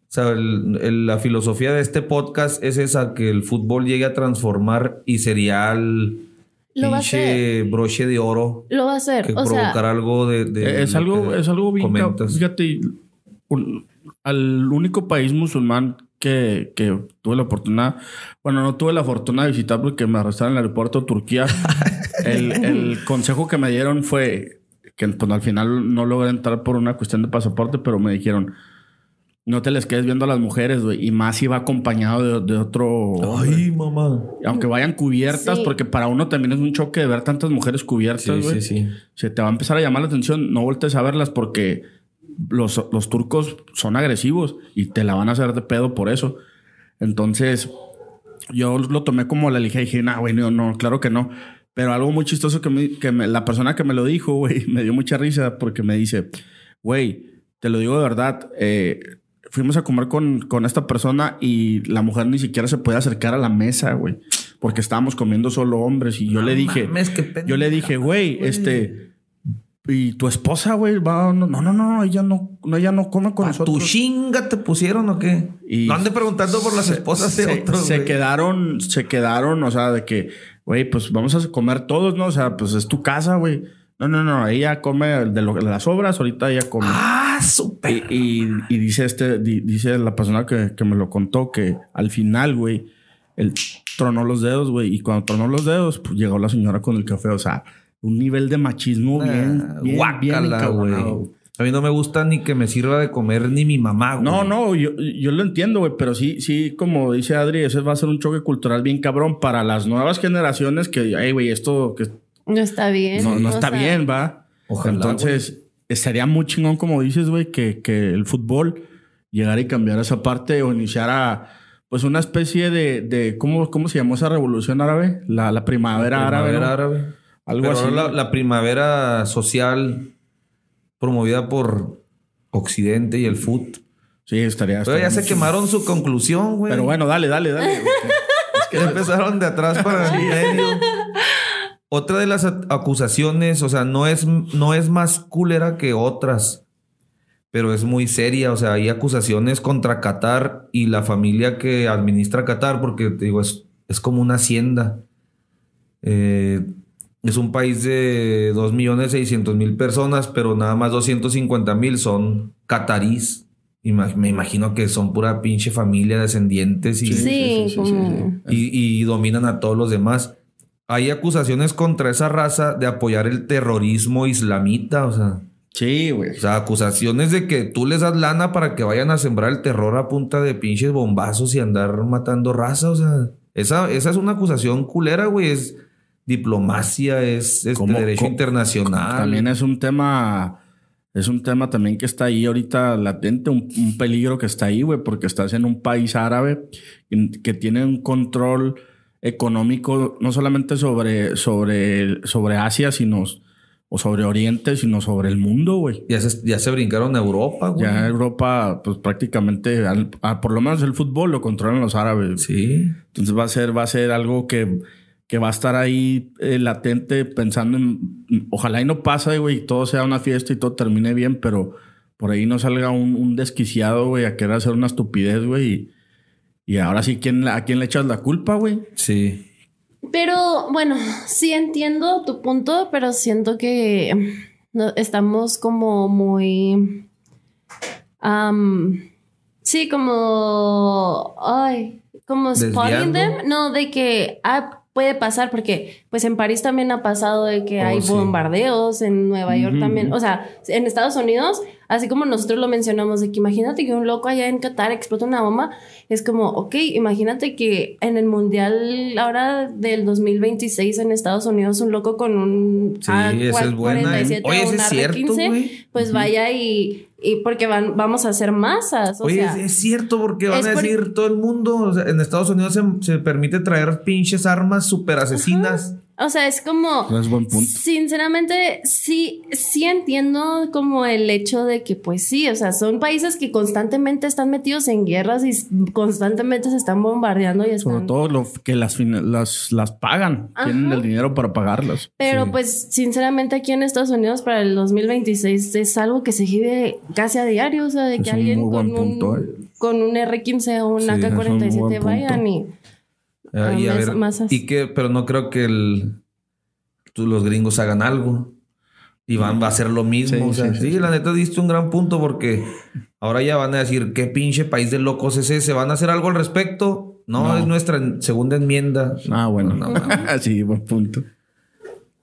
o sea, el- el- la filosofía de este podcast es esa, que el fútbol llegue a transformar y sería el Lo va a pinche broche de oro Lo va a hacer. que o provocar sea, algo de... de es algo, que es algo bien. comentas. Fíjate, un- al único país musulmán que, que tuve la oportunidad, bueno, no tuve la fortuna de visitar porque me arrestaron en el aeropuerto de Turquía. el, el consejo que me dieron fue que pues, al final no logré entrar por una cuestión de pasaporte, pero me dijeron. No te les quedes viendo a las mujeres, güey. Y más si va acompañado de, de otro. Ay, mamá. Aunque vayan cubiertas, Sí. porque para uno también es un choque de ver tantas mujeres cubiertas, Sí, güey sí, sí. se te va a empezar a llamar la atención, no voltees a verlas porque los, los turcos son agresivos y te la van a hacer de pedo por eso. Entonces, yo lo tomé como la ligera y dije, nah, güey, no, no, claro que no. Pero algo muy chistoso que, me, que me- la persona que me lo dijo, güey, me dio mucha risa porque me dice, güey, te lo digo de verdad, eh, fuimos a comer con, con esta persona y la mujer ni siquiera se puede acercar a la mesa, güey, porque estábamos comiendo solo hombres y yo le dije... Mames, Yo le dije, güey, este. ¿Y tu esposa, güey? va? No, no, no, no, ella no, no, ella no come con ¿A tu nosotros. chinga te pusieron o qué? Y no ande preguntando por las se- esposas de otros. se quedaron, se quedaron, o sea, de que, güey, pues vamos a comer todos, ¿no? O sea, pues es tu casa, güey. No, no, no, ella come de, lo- de las obras, ahorita ella come. Ah, súper. Y, y- y dice este, di- dice la persona que, que me lo contó que al final, güey, él tronó los dedos, güey, y cuando tronó los dedos, pues llegó la señora con el café, o sea, un nivel de machismo bien, Ah, bien, bien guácala, encabronado. güey. A mí no me gusta ni que me sirva de comer ni mi mamá, güey. No, no, yo, yo lo entiendo, güey, pero sí, sí, como dice Adri, ese va a ser un choque cultural bien cabrón para las nuevas generaciones que, ay, güey, esto que no está bien. no, no está sea, bien, va. Ojalá, Entonces, estaría muy chingón, como dices, güey, que, que el fútbol llegara y cambiara esa parte o iniciara, pues, una especie de, de ¿cómo, ¿cómo se llamó esa revolución árabe? La, la primavera, árabe. Primavera ¿no? árabe. Algo Pero así. La, la primavera social promovida por Occidente y el FUT. Sí, estaría. Pero estaría ya se quemaron su conclusión, güey. Pero bueno, dale, dale, dale. Es que empezaron de atrás para el medio. Otra de las acusaciones, o sea, no es, no es más culera que otras, pero es muy seria. O sea, hay acusaciones contra Qatar y la familia que administra Qatar, porque te digo, es, es como una hacienda. Eh, es un país de 2.600.000 personas, pero nada más 250.000 son catarís. Me imagino que son pura pinche familia, descendientes y, Sí, sí, sí, sí, como. y, y dominan a todos los demás. Hay acusaciones contra esa raza de apoyar el terrorismo islamita, o sea, Sí, güey. o sea, acusaciones de que tú les das lana para que vayan a sembrar el terror a punta de pinches bombazos y andar matando raza, o sea, esa, esa es una acusación culera, güey, es diplomacia, es este ¿Cómo- derecho cómo- internacional. También es un tema es un tema también que está ahí ahorita latente, un, un peligro que está ahí, güey, porque estás en un país árabe que tiene un control económico no solamente sobre, sobre, sobre Asia, sino o sobre Oriente, sino sobre el mundo, güey. Ya se, ya se brincaron a Europa, güey. Ya Europa, pues prácticamente, al- a- por lo menos el fútbol lo controlan los árabes. Sí. Entonces va a ser, va a ser algo que, que va a estar ahí eh, latente pensando en, ojalá y no pase, güey, y todo sea una fiesta y todo termine bien, pero por ahí no salga un, un desquiciado, güey, a querer hacer una estupidez, güey. Y, y ahora sí, ¿quién, ¿a quién le echas la culpa, güey? Sí. Pero bueno, sí entiendo tu punto, pero siento que no- estamos como muy... sí, como... Ay, como spotting Desviando. them. No, de que ah, puede pasar, porque pues en París también ha pasado de que Oh, hay sí. bombardeos, en Nueva York también. O sea, en Estados Unidos, así como nosotros lo mencionamos, de que imagínate que un loco allá en Qatar explota una bomba, es como, ok, imagínate que en el Mundial ahora del 2026 en Estados Unidos un loco con un Sí, esa es buena, ¿eh? 47 Oye, o ese un es cierto, R15, güey. pues vaya y, y porque van, vamos a hacer masas. O Oye, sea, es, es cierto, porque van a por- decir todo el mundo. o sea, en Estados Unidos se, se permite traer pinches armas super asesinas. O sea, es como... Es buen punto. Sinceramente, sí, sí entiendo como el hecho de que, pues sí, o sea, son países que constantemente están metidos en guerras y constantemente se están bombardeando y Sobre están... todo lo que las, las, las pagan. Tienen el dinero para pagarlas. Pero Sí. pues sinceramente aquí en Estados Unidos para el 2026 es algo que se vive casi a diario, o sea, de que Es alguien muy con un, eh. con un R15 o un Sí, es un muy AK-47 buen vayan punto. y... Ah, y a ver, más- masas. y que, pero no creo que el, tú- los gringos hagan algo. Y van va a hacer lo mismo. Sí, o sea, sí, sí, sí, la neta diste un gran punto porque ahora ya van a decir qué pinche país de locos es ese. ¿Van a hacer algo al respecto? No, No. es nuestra segunda enmienda. Ah, bueno. No, no, sí, buen punto.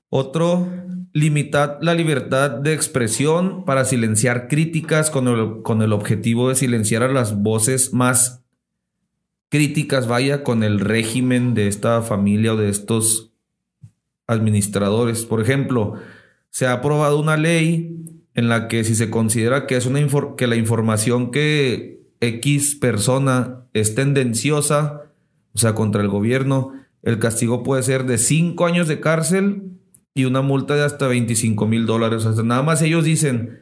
Otro, limitar la libertad de expresión para silenciar críticas con el, con el objetivo de silenciar a las voces más críticas, vaya, con el régimen de esta familia o de estos administradores. Por ejemplo, se ha aprobado una ley en la que si se considera que es una que la información que X persona es tendenciosa, o sea, contra el gobierno, el castigo puede ser de cinco años de cárcel y una multa de hasta 25 mil dólares. Nada más ellos dicen,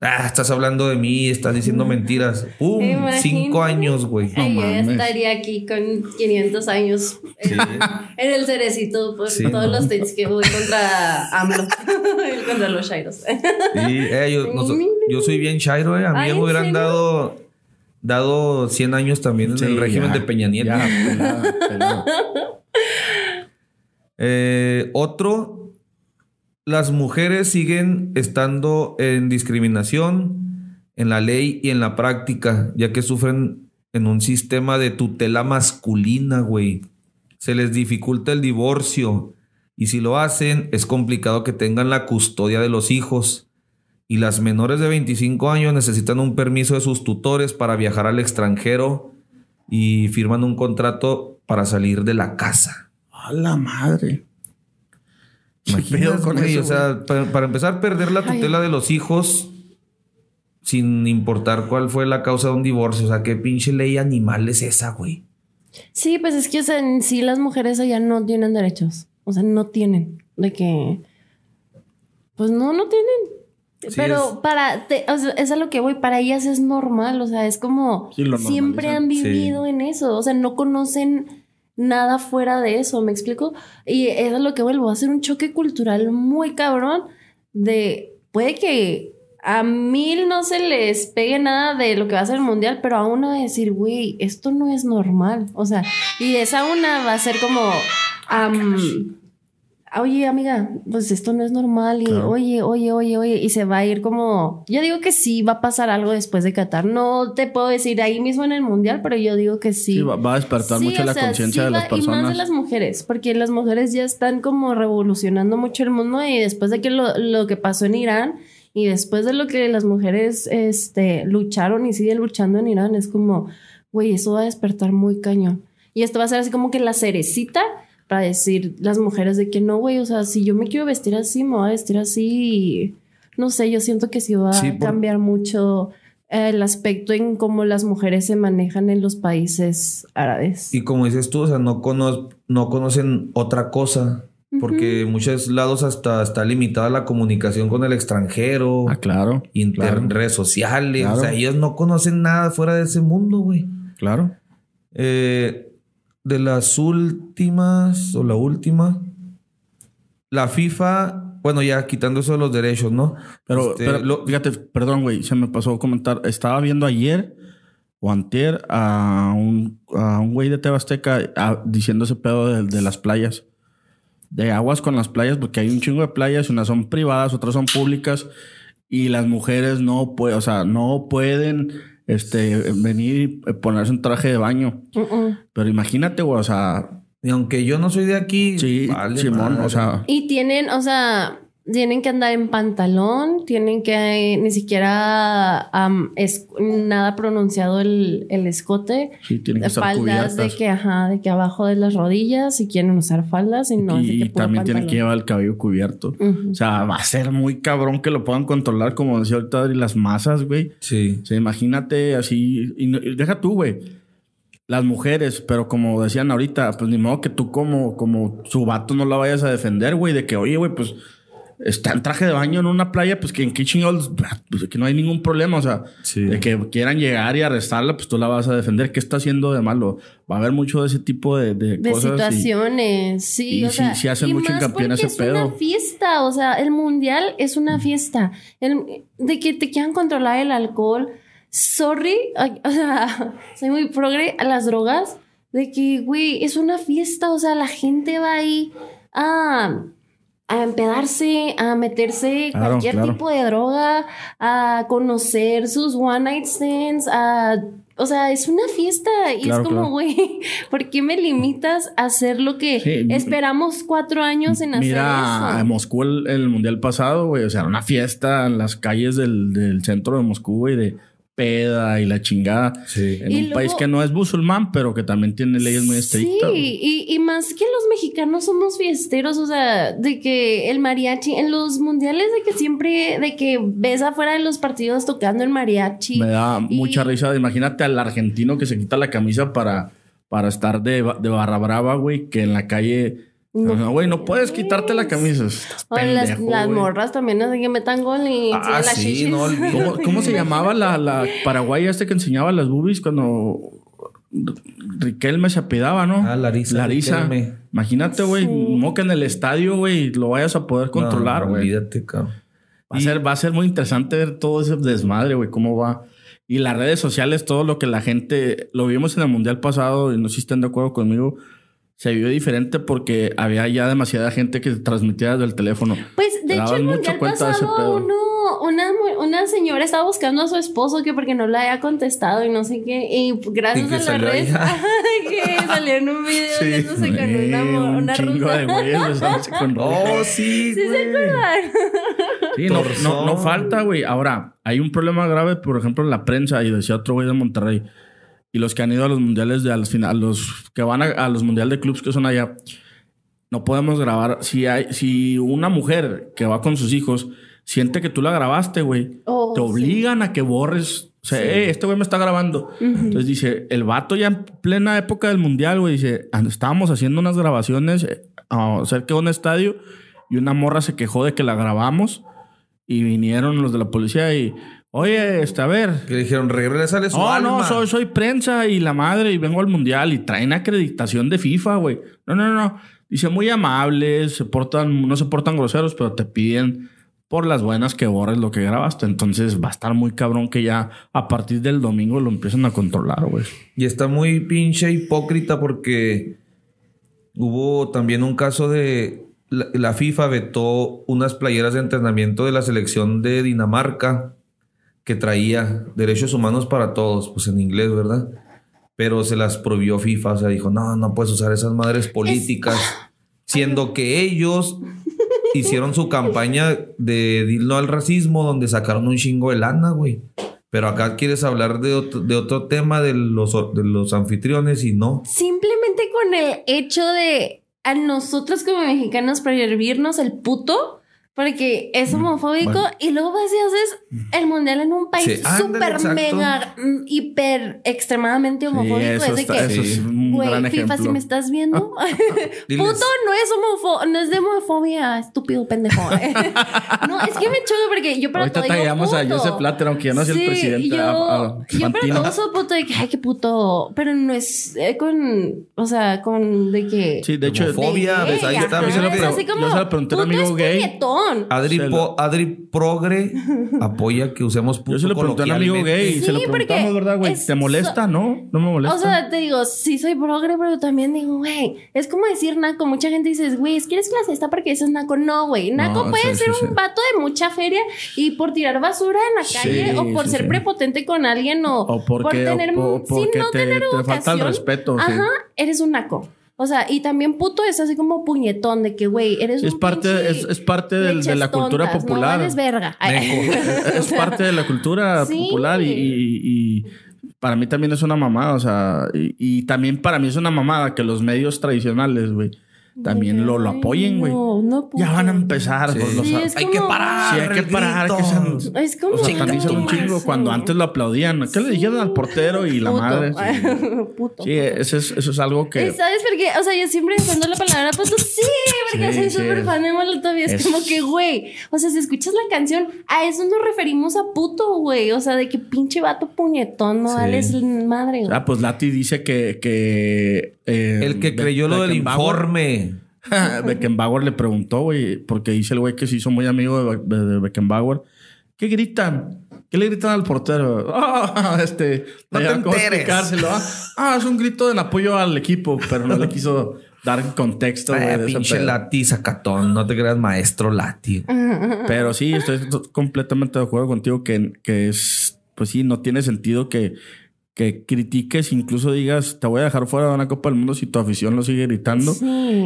ah, estás hablando de mí, estás diciendo mentiras. ¡Pum! Imagínate. Cinco años, güey. Ay, yo estaría aquí con 500 años en, en el cerecito por Sí, todos no. los tweets que voy contra AMLO, contra los Shairos. Sí, eh, yo, soy bien chairo, eh. A mí Ay, me ¿en hubieran serio? dado, dado 100 años también en el régimen ya, de Peña Nieto. ya. Eh, otro, las mujeres siguen estando en discriminación en la ley y en la práctica, ya que sufren en un sistema de tutela masculina, güey. Se les dificulta el divorcio y si lo hacen es complicado que tengan la custodia de los hijos. Y las menores de 25 años necesitan un permiso de sus tutores para viajar al extranjero y firman un contrato para salir de la casa. A la madre. ¿Qué Imagínate, con güey, eso, o sea, para, para empezar, perder la Ay. tutela de los hijos sin importar cuál fue la causa de un divorcio. O sea, qué pinche ley animal es esa, güey. Sí, pues es que o sea, en sí las mujeres allá no tienen derechos. O sea, no tienen. De que. Pues no, no tienen. Sí, Pero es- para. te- o sea, es a lo que voy. Para ellas es normal. O sea, es como. Sí, lo siempre han vivido en eso. O sea, no conocen nada fuera de eso. ¿Me explico? Y es a lo que vuelvo. A ser un choque cultural muy cabrón. De. Puede que a mil no se les pegue nada de lo que va a ser el mundial, pero a uno decir, güey, esto no es normal. O sea, y esa una va a ser como, oye, amiga, pues esto no es normal. Y Claro. oye, oye, oye, oye, y se va a ir como, yo digo que sí, va a pasar algo después de Qatar. No te puedo decir ahí mismo en el mundial, pero yo digo que sí. Sí, va, va a despertar Sí, mucho la conciencia sí de las Y más personas. de las mujeres, porque las mujeres ya están como revolucionando mucho el mundo y después de que lo, lo que pasó en Irán y después de lo que las mujeres este, lucharon y siguen luchando en Irán, es como, güey, eso va a despertar muy cañón. Y esto va a ser así como que la cerecita para decir las mujeres de que no, güey, o sea, si yo me quiero vestir así, me voy a vestir así y no sé, yo siento que sí va Sí, a por- cambiar mucho el aspecto en cómo las mujeres se manejan en los países árabes. Y como dices tú, o sea, no, cono- no conocen otra cosa. Porque en muchos lados hasta está limitada la comunicación con el extranjero. Ah, claro. Inter- claro, redes sociales. Claro. O sea, ellos no conocen nada fuera de ese mundo, güey. Claro. Eh, de las últimas, o la última, la FIFA, bueno, ya quitando eso de los derechos, ¿no? Pero, Este, pero, lo- fíjate, perdón, güey, se me pasó a comentar. Estaba viendo ayer o antier a un, a un güey de Tebasteca diciendo ese pedo de, de las playas. De aguas con las playas, porque hay un chingo de playas, unas son privadas, otras son públicas, y las mujeres no pueden, o sea, no pueden este, venir y ponerse un traje de baño. Pero imagínate, güey, o sea, y aunque yo no soy de aquí, sí, vale Simón, madre. o sea, Y tienen, o sea, tienen que andar en pantalón, tienen que ni siquiera es nada pronunciado el, el escote. sí, tienen que estar faldas de que, ajá, de que abajo de las rodillas, si quieren usar faldas, y no es de y que también tienen que llevar el cabello cubierto. O sea, va a ser muy cabrón que lo puedan controlar, como decía ahorita Adri, las masas, güey. Sí. O sea, imagínate así. Y, no- y deja tú, güey. Las mujeres, pero como decían ahorita, pues ni modo que tú como, como su vato no la vayas a defender, güey. De que, oye, güey, pues está en traje de baño en una playa, pues que en qué chingados, pues que no hay ningún problema. O sea, Sí. de que quieran llegar y arrestarla, pues tú la vas a defender. ¿Qué está haciendo de malo? Va a haber mucho de ese tipo de, de de cosas. y- situaciones, sí, y o sí- sea, sí hacen y mucho más hincapié en ese es pedo. una fiesta, o sea, el mundial es una fiesta, El- de que te quieran controlar el alcohol, sorry, o sea, soy muy progre a las drogas, de que, güey, es una fiesta, o sea, la gente va ahí a a empedarse, a meterse Claro, cualquier claro. tipo de droga, a conocer sus one night stands, a o sea, es una fiesta y Claro, es como, claro. güey, ¿por qué me limitas a hacer lo que Sí. esperamos cuatro años en hacer Mira, eso? en Moscú el, el mundial pasado, güey. O sea, era una fiesta en las calles del, del centro de Moscú, güey, de peda y la chingada. Sí. En Y un luego- país que no es musulmán, pero que también tiene leyes muy estrictas. Sí, y, y más que los mexicanos somos fiesteros, o sea, de que el mariachi, en los mundiales, de que siempre, de que ves afuera de los partidos tocando el mariachi. Me da Y- mucha risa. Imagínate al argentino que se quita la camisa para, para estar de, de barra brava, güey, que en la calle. No No, güey, no puedes quitarte la camisa. Estás O las, las morras también, así que metan gol y Ah, sí, chichis. no. ¿Cómo, cómo se llamaba la, la paraguaya este que enseñaba las boobies cuando Riquelme se apedaba, no? Ah, Larisa, Larisa. Riquelme. Imagínate, güey, Sí. no que en el estadio, güey, lo vayas a poder controlar, No, güey. olvídate, cabrón. Va, a ser, va a ser muy interesante ver todo ese desmadre, güey, cómo va. Y las redes sociales, todo lo que la gente, lo vimos en el Mundial pasado, y no sé si están de acuerdo conmigo, se vio diferente porque había ya demasiada gente que transmitía desde el teléfono. Pues de hecho, el mucho mundial cuenta de ese pasado, pedo. uno, una, una señora estaba buscando a su esposo que porque no le había contestado y no sé qué. Y gracias Y que a las redes que salió en un video besándose con Eh, una, mo- un una chingo rusa. de güeyes con Oh, sí, ¿Sí se acuerdan? Sí, no, no, no falta, güey. Ahora, hay un problema grave, por ejemplo, en la prensa, y decía otro güey de Monterrey, y los que han ido a los mundiales de al final, los que van a, a los mundiales de clubs que son allá, no podemos grabar. Si hay, si una mujer que va con sus hijos siente que tú la grabaste, güey, Oh, te sí. obligan a que borres. O sea, "Eh, este güey me está grabando. Entonces dice, el vato ya en plena época del mundial, güey, dice, "Ah, estábamos haciendo unas grabaciones ah, cerca de un estadio y una morra se quejó de que la grabamos y vinieron los de la policía y, oye, este, a ver. Que le dijeron, regrésale su No, alma. no, soy, soy prensa y la madre y vengo al mundial y traen acreditación de FIFA, güey. No, no, no. Dice muy amables, se portan, no se portan groseros, pero te piden por las buenas que borres lo que grabaste. Entonces va a estar muy cabrón que ya a partir del domingo lo empiecen a controlar, güey. Y está muy pinche hipócrita porque hubo también un caso de la FIFA vetó unas playeras de entrenamiento de la selección de Dinamarca que traía derechos humanos para todos, pues en inglés, ¿verdad? Pero se las prohibió FIFA, o sea, dijo, no, no puedes usar esas madres políticas, siendo que ellos hicieron su campaña de Dilo al racismo, donde sacaron un chingo de lana, güey. Pero acá quieres hablar de otro, de otro tema de los, de los anfitriones y no. Simplemente con el hecho de a nosotros como mexicanos prohibirnos el puto, Porque es homofóbico Bueno. y luego vas y haces el mundial en un país Sí, súper mega mm, hiper extremadamente Sí, homofóbico. eso, es de está- que, eso es un güey, gran FIFA, si me estás viendo, puto no es homofo no es de homofobia, estúpido pendejo. no, es que me choca porque yo para Ahorita todo digo tallamos a puto. Joseph Platter, aunque ya no es el Sí, presidente. Yo, a- a- yo para todo soy puto de que, ay, qué puto. Pero no es eh, con, o sea, con de que. Sí, de hecho, Homofobia, de pues, ahí gay, está, ajá, yo se lo es pre- así como, yo se lo pregunté a un puto amigo gay. Adri, Adri Progre apoya que usemos puto yo se lo pregunté a un amigo gay y se lo Sí, preguntamos, porque ¿verdad, güey? ¿Te molesta? No, no me molesta. O sea, te digo, sí soy progre, pero también digo, güey, es como decir naco. Mucha gente dice, güey, es que eres clasista porque eso es naco. No, güey. Naco No, puede sí, ser sí, un sí. vato de mucha feria y por tirar basura en la Sí, calle o por sí, ser sí. prepotente con alguien o, o porque, por tener, o, o sin no te, tener te falta el educación. respeto. sí. Ajá, eres un naco. O sea, y también puto es así como puñetón de que, güey, eres Es un parte, es, es parte del- de la cultura tontas, popular. No vales verga. Es parte de la cultura Sí. popular y, y- y para mí también es una mamada, o sea, y, y también para mí es una mamada que los medios tradicionales, güey, también lo, lo apoyen, güey. No, no Ya van a empezar. Sí. pues, los- Sí, es Hay como- que parar. Sí, hay que parar, que sean- Es como. O satanizan un chingo Sí. cuando antes lo aplaudían. ¿Qué le dijeron al portero y la Puto. madre? Puto. Sí, eso es, eso es algo ¿Y que... ¿Sabes por qué? O sea, yo siempre cuando la palabra puto, sí, porque Sí, soy súper fan de Molotov y es, es- como que, güey, o sea, si escuchas la canción, a eso nos referimos a puto, güey. O sea, de que pinche vato puñetón, no Sí. vales madre. Ah, pues Lati dice que... que eh, El que creyó lo del informe. Beckenbauer le preguntó, güey, porque dice el güey que se hizo muy amigo de, Be- de Beckenbauer. ¿Qué gritan? ¿Qué le gritan al portero? Ah, este, No te ya, ¿cómo enteres. Ah, ah, es un grito en apoyo al equipo, pero no le quiso dar contexto. Eh, de ese pinche. Lati sacatón. No te creas maestro Lati. Pero sí, estoy to- completamente de acuerdo contigo que, que es, pues sí, no tiene sentido que, que critiques, incluso digas, te voy a dejar fuera de una Copa del Mundo si tu afición lo sigue gritando. Sí,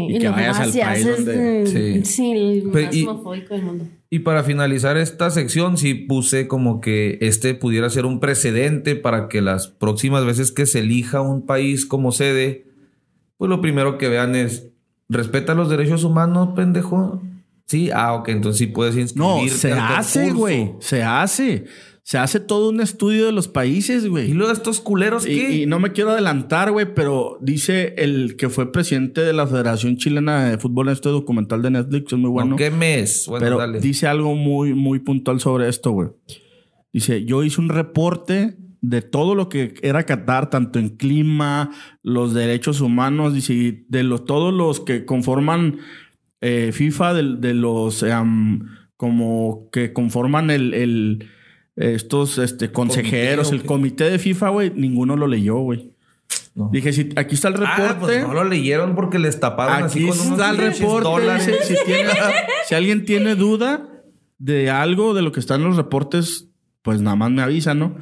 y que luego vayas al y país haces, donde- Sí. Sí, el Pero, más y- homofóbico del mundo. Y para finalizar esta sección, sí puse como que este pudiera ser un precedente para que las próximas veces que se elija un país como sede, pues lo primero que vean es, ¿respeta los derechos humanos, pendejo? Sí, ah, ok, entonces sí puedes No, inscribirte se al hace, güey. Se hace. Se hace todo un estudio de los países, Y güey. luego estos culeros Y, y no me quiero adelantar, güey, pero dice el que fue presidente de la Federación Chilena de Fútbol en este documental de Netflix, es muy bueno. ¿Qué mes? Bueno, pero dale. dice algo muy, muy puntual sobre esto, güey. Dice, yo hice un reporte de todo lo que era Qatar, tanto en clima, los derechos humanos, dice, y de los, todos los que conforman eh, FIFA, de, de los como que conforman el, el- estos este, consejeros, ¿o el comité de FIFA, güey, ninguno lo leyó, güey. No. Dije, si aquí está el reporte. Ah, pues no lo leyeron porque les taparon así Aquí con unos está el reporte. dólares. Si, tiene- si alguien tiene duda de algo de lo que está en los reportes, pues nada más me avisa, ¿no?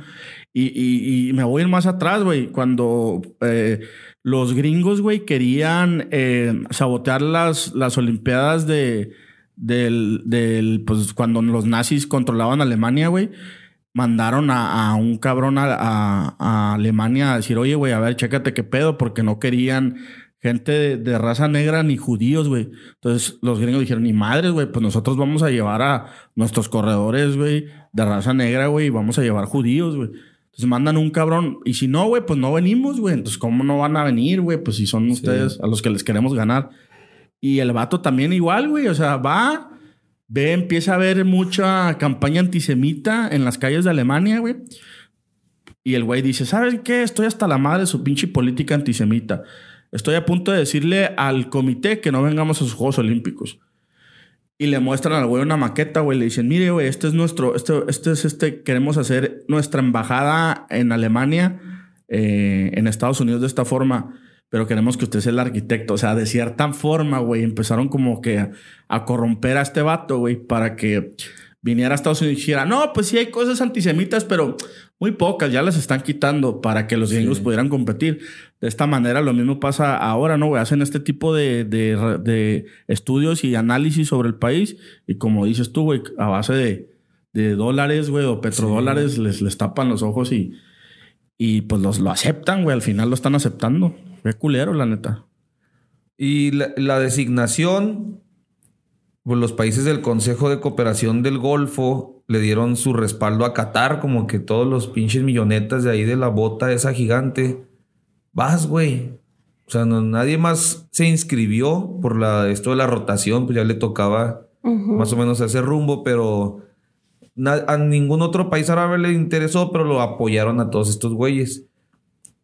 Y, y- y me voy a ir más atrás, güey. Cuando eh, los gringos, güey, querían eh, sabotear las, las Olimpiadas de, del, del, pues cuando los nazis controlaban Alemania, güey. Mandaron a, a un cabrón a, a- a Alemania a decir, oye, güey, a ver, chécate qué pedo, porque no querían gente de, de raza negra ni judíos, güey. Entonces los gringos dijeron, ni madres, güey, pues nosotros vamos a llevar a nuestros corredores, güey, de raza negra, güey, y vamos a llevar judíos, güey. Entonces mandan un cabrón, y si no, güey, pues no venimos, güey. Entonces, ¿cómo no van a venir, güey? Pues si son ustedes a los que les queremos ganar. Y el vato también igual, güey, o sea, va, ve, empieza a haber mucha campaña antisemita en las calles de Alemania, güey. Y el güey dice, ¿saben qué? Estoy hasta la madre de su pinche política antisemita. Estoy a punto de decirle al comité que no vengamos a sus Juegos Olímpicos. Y le muestran al güey una maqueta, güey. Le dicen, mire, güey, este es nuestro, este, este es este, queremos hacer nuestra embajada en Alemania, eh, en Estados Unidos de esta forma, pero queremos que usted sea el arquitecto. O sea, de cierta forma, güey, empezaron como que a, corromper a este vato, güey, para que viniera a Estados Unidos y dijera, no, pues sí hay cosas antisemitas, pero muy pocas, ya las están quitando para que los gringos pudieran competir. De esta manera lo mismo pasa ahora, ¿no? güey? Hacen este tipo de, de- de estudios y análisis sobre el país y como dices tú, güey, a base de, de dólares, güey, o petrodólares, les, les tapan los ojos y, y pues los, lo aceptan, güey, al final lo están aceptando. Qué culero, la neta. Y la, la designación pues los países del Consejo de Cooperación del Golfo le dieron su respaldo a Qatar, como que todos los pinches millonetas de ahí de la bota esa gigante. Vas, güey. O sea, no- nadie más se inscribió por la, esto de la rotación, pues ya le tocaba más o menos ese rumbo, pero na- a ningún otro país árabe le interesó, pero lo apoyaron a todos estos güeyes.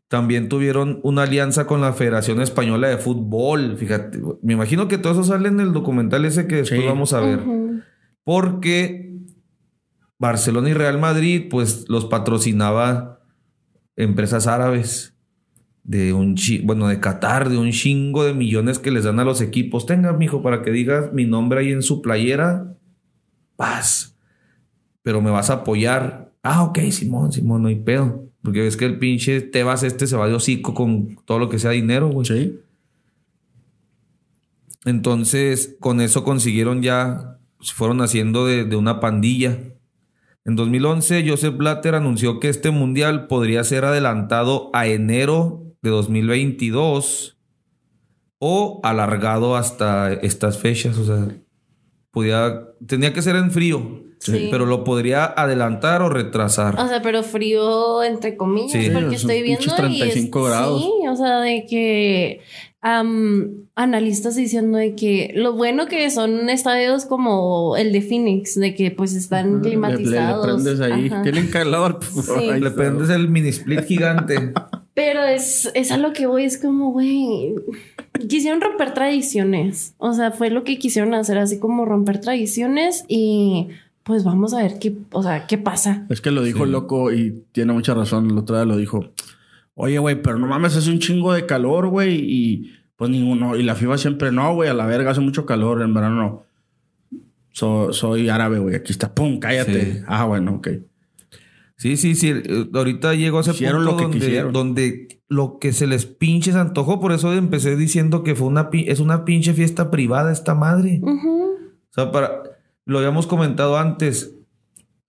También tuvieron una alianza con la Federación Española de Fútbol. Fíjate, me imagino que todo eso sale en el documental ese que después Sí. vamos a ver. Porque Barcelona y Real Madrid, pues los patrocinaba empresas árabes de un chi- bueno, de Qatar, de un chingo de millones que les dan a los equipos. Tenga, mijo, para que digas mi nombre ahí en su playera. Paz. Pero me vas a apoyar. Ah, ok, Simón, Simón, no hay pedo. Porque ves que el pinche Tebas este se va de hocico con todo lo que sea dinero, güey. Sí. Entonces, con eso consiguieron ya, se fueron haciendo de, de una pandilla. En 2011, Joseph Blatter anunció que este mundial podría ser adelantado a enero de 2022 o alargado hasta estas fechas. O sea, podía, tenía que ser en frío, Sí. pero lo podría adelantar o retrasar. O sea, pero frío entre comillas, Sí. porque estoy viendo pinches 35 y es- grados. Sí, o sea, de que analistas diciendo de que lo bueno que son estadios como el de Phoenix, de que pues están climatizados. Le, le prendes ahí. Ajá. Tienen calor. Sí. Ahí Le prendes el mini split gigante. Pero es, es a lo que voy, es como, güey, quisieron romper tradiciones. O sea, fue lo que quisieron hacer, así como romper tradiciones y pues vamos a ver qué, o sea, qué pasa. Es que lo dijo Sí. loco y tiene mucha razón. El otro día lo dijo. Oye, güey, pero no mames, hace un chingo de calor, güey. Y pues ninguno. Y la FIBA siempre no, güey. A la verga hace mucho calor. En verano no. So- soy árabe, güey. Aquí está. Pum, cállate. Sí. Ah, bueno, ok. Sí, sí, sí. Eh, Ahorita llegó a ese Hicieron punto lo que donde, quisieron. donde lo que se les pinche se antojó. Por eso empecé diciendo que fue una es una pinche fiesta privada esta madre. O sea, para lo habíamos comentado antes.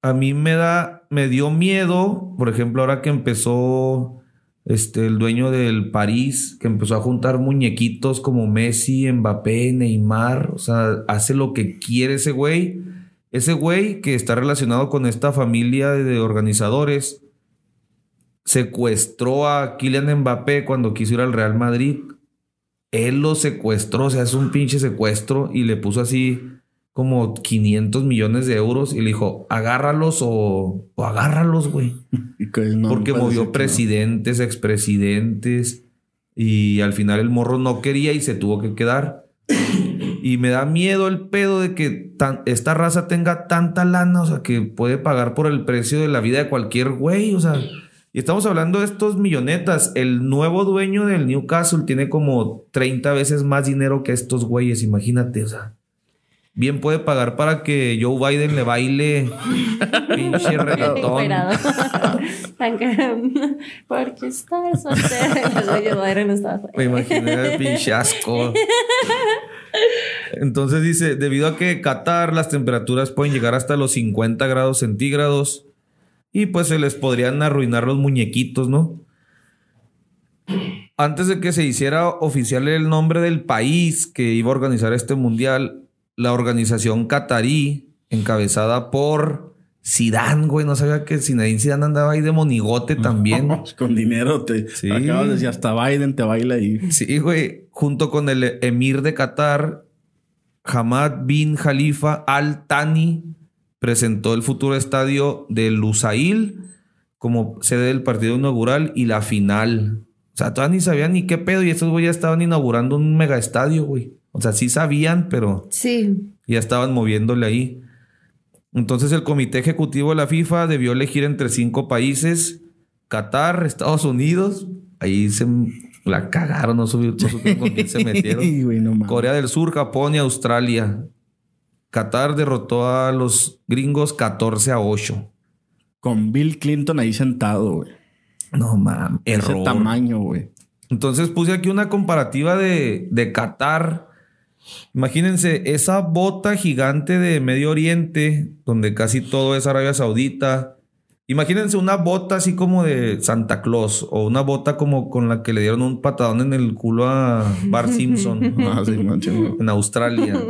A mí me da, me dio miedo, por ejemplo, ahora que empezó este el dueño del París, que empezó a juntar muñequitos como Messi, Mbappé, Neymar, o sea, hace lo que quiere ese güey. Ese güey que está relacionado con esta familia de organizadores secuestró a Kylian Mbappé cuando quiso ir al Real Madrid. Él lo secuestró, o sea, es un pinche secuestro y le puso así como 500 millones de euros y le dijo, agárralos o, o agárralos, güey. No Porque movió que no. presidentes, expresidentes y al final el morro no quería y se tuvo que quedar. Y me da miedo el pedo de que tan- esta raza tenga tanta lana, o sea, que puede pagar por el precio de la vida de cualquier güey, o sea. Y estamos hablando de estos millonetas. El nuevo dueño del Newcastle tiene como 30 veces más dinero que estos güeyes, imagínate, o sea. Bien puede pagar para que Joe Biden le baile pinche reggaetón. Porque estás soltero. No estaba Me imaginé el pinche asco. Entonces dice, debido a que Qatar las temperaturas pueden llegar hasta los 50 grados centígrados y pues se les podrían arruinar los muñequitos, ¿no? Antes de que se hiciera oficial el nombre del país que iba a organizar este mundial, la organización qatarí, encabezada por Zidane, güey, no sabía que Zinedine Zidane andaba ahí de monigote también. Con dinero te. Sí. Acabas de decir, hasta Biden te baila ahí. Sí, güey. Junto con el emir de Qatar, Hamad bin Khalifa Al Thani, presentó el futuro estadio de Lusail como sede del partido inaugural y la final. O sea, todavía ni sabían ni qué pedo y estos güey ya estaban inaugurando un mega estadio, güey. O sea, sí sabían, pero Sí. ya estaban moviéndole ahí. Entonces el comité ejecutivo de la FIFA debió elegir entre cinco países, Qatar, Estados Unidos, ahí se la cagaron, no, subi- no supieron con quién se metieron. Sí, güey, no mames. Corea del Sur, Japón y Australia. Qatar derrotó a los gringos 14 a 8. Con Bill Clinton ahí sentado, güey. No mames, Ese tamaño, güey. Entonces puse aquí una comparativa de, de Qatar. Imagínense esa bota gigante de Medio Oriente, donde casi todo es Arabia Saudita. Imagínense una bota así como de Santa Claus o una bota como con la que le dieron un patadón en el culo a Bart Simpson Ah, sí, en Australia.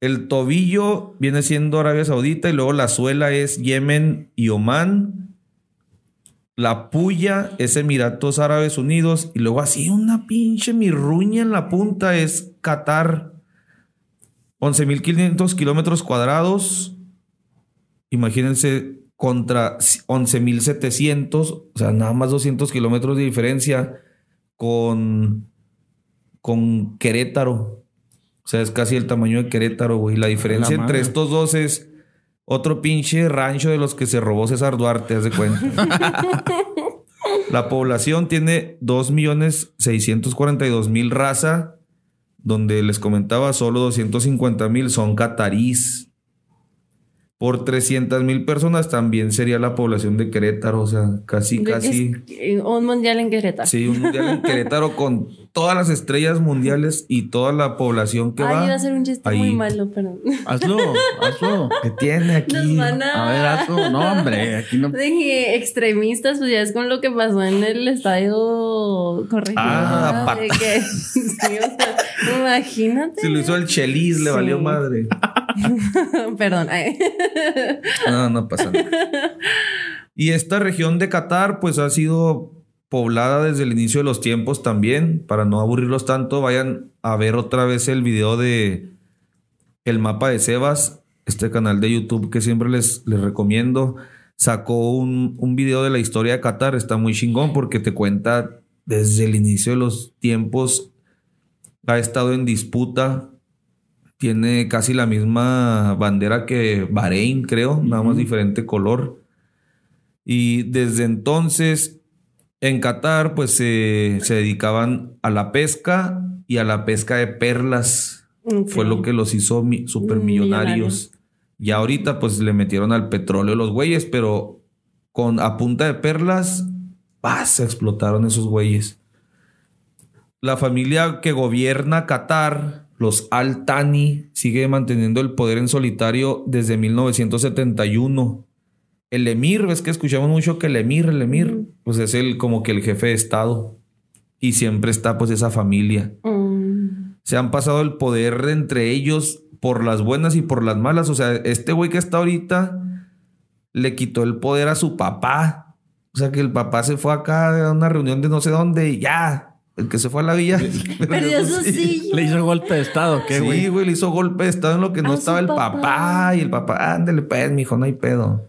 El tobillo viene siendo Arabia Saudita y luego la suela es Yemen y Omán. La puya es Emiratos Árabes Unidos y luego así una pinche mirruña en la punta es Qatar. 11.500 kilómetros cuadrados. Imagínense contra 11.700, o sea, nada más 200 kilómetros de diferencia con, con Querétaro. O sea, es casi el tamaño de Querétaro, güey. La diferencia La entre estos dos es otro pinche rancho de los que se robó César Duarte, haz de cuenta. La población tiene 2.642.000 raza, donde les comentaba solo 250.000 son catarís. Por 300.000 personas también sería la población de Querétaro, o sea, casi, casi. Es- un mundial en Querétaro. Sí, un mundial en Querétaro con todas las estrellas mundiales y toda la población que Ay, va. iba a ser un chiste ahí. muy malo, pero. Hazlo, hazlo. ¿Qué tiene aquí? Nos van a. A ver, hazlo. No, hombre, aquí no. De que extremistas, pues ya es con lo que pasó en el estadio corregidor. Ah, de que, sí, o sea, imagínate. Si lo hizo el Chelis, le Sí. valió madre. Perdón. ay. No, no pasa nada. Y esta región de Qatar, pues ha sido poblada desde el inicio de los tiempos también. Para no aburrirlos tanto, vayan a ver otra vez el video de El mapa de Sebas, este canal de YouTube que siempre les, les recomiendo. Sacó un, un video de la historia de Qatar, está muy chingón porque te cuenta desde el inicio de los tiempos. Ha estado en disputa tiene casi la misma bandera que Bahrein, creo, nada más diferente color. Y desde entonces en Qatar pues se se dedicaban a la pesca y a la pesca de perlas. Fue lo que los hizo mi- supermillonarios. Millonarios. Y ahorita pues le metieron al petróleo los güeyes, pero con a punta de perlas, ¡pah! se explotaron esos güeyes. La familia que gobierna Qatar, los Al Thani, sigue manteniendo el poder en solitario desde 1971. El emir, ves que escuchamos mucho que el emir, el emir, pues es el como que el jefe de estado. Y siempre está pues esa familia Mm. se han pasado el poder entre ellos por las buenas y por las malas. O sea, este güey que está ahorita le quitó el poder a su papá. O sea, que el papá se fue acá a una reunión de no sé dónde y ya. El que se fue a la villa. Perdió su silla. Le hizo golpe de estado, ¿qué, güey? Sí, güey, le hizo golpe de estado en lo que no A estaba el papá. papá. Y el papá, ándale, pues, mijo, no hay pedo.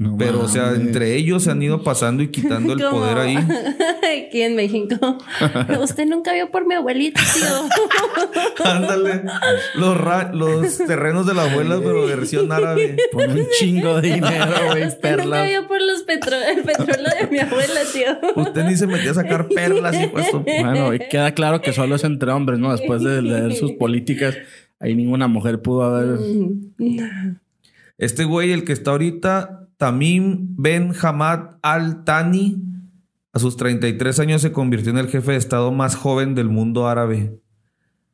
No Pero, o sea, entre ellos se han ido pasando y quitando el poder ahí. Aquí en México. Usted nunca vio por mi abuelito, tío. Ándale. Los, ra- los terrenos de la abuela, pero versión árabe. Por un chingo de dinero, güey, Usted nunca vio por los petro el petróleo de mi abuela, tío. Usted ni se metió a sacar perlas y pues Bueno, y queda claro que solo es entre hombres, ¿no? Después de leer sus políticas, ahí ninguna mujer pudo haber. Este güey, el que está ahorita, Tamim Ben Hamad Al Thani, a sus 33 años se convirtió en el jefe de Estado más joven del mundo árabe.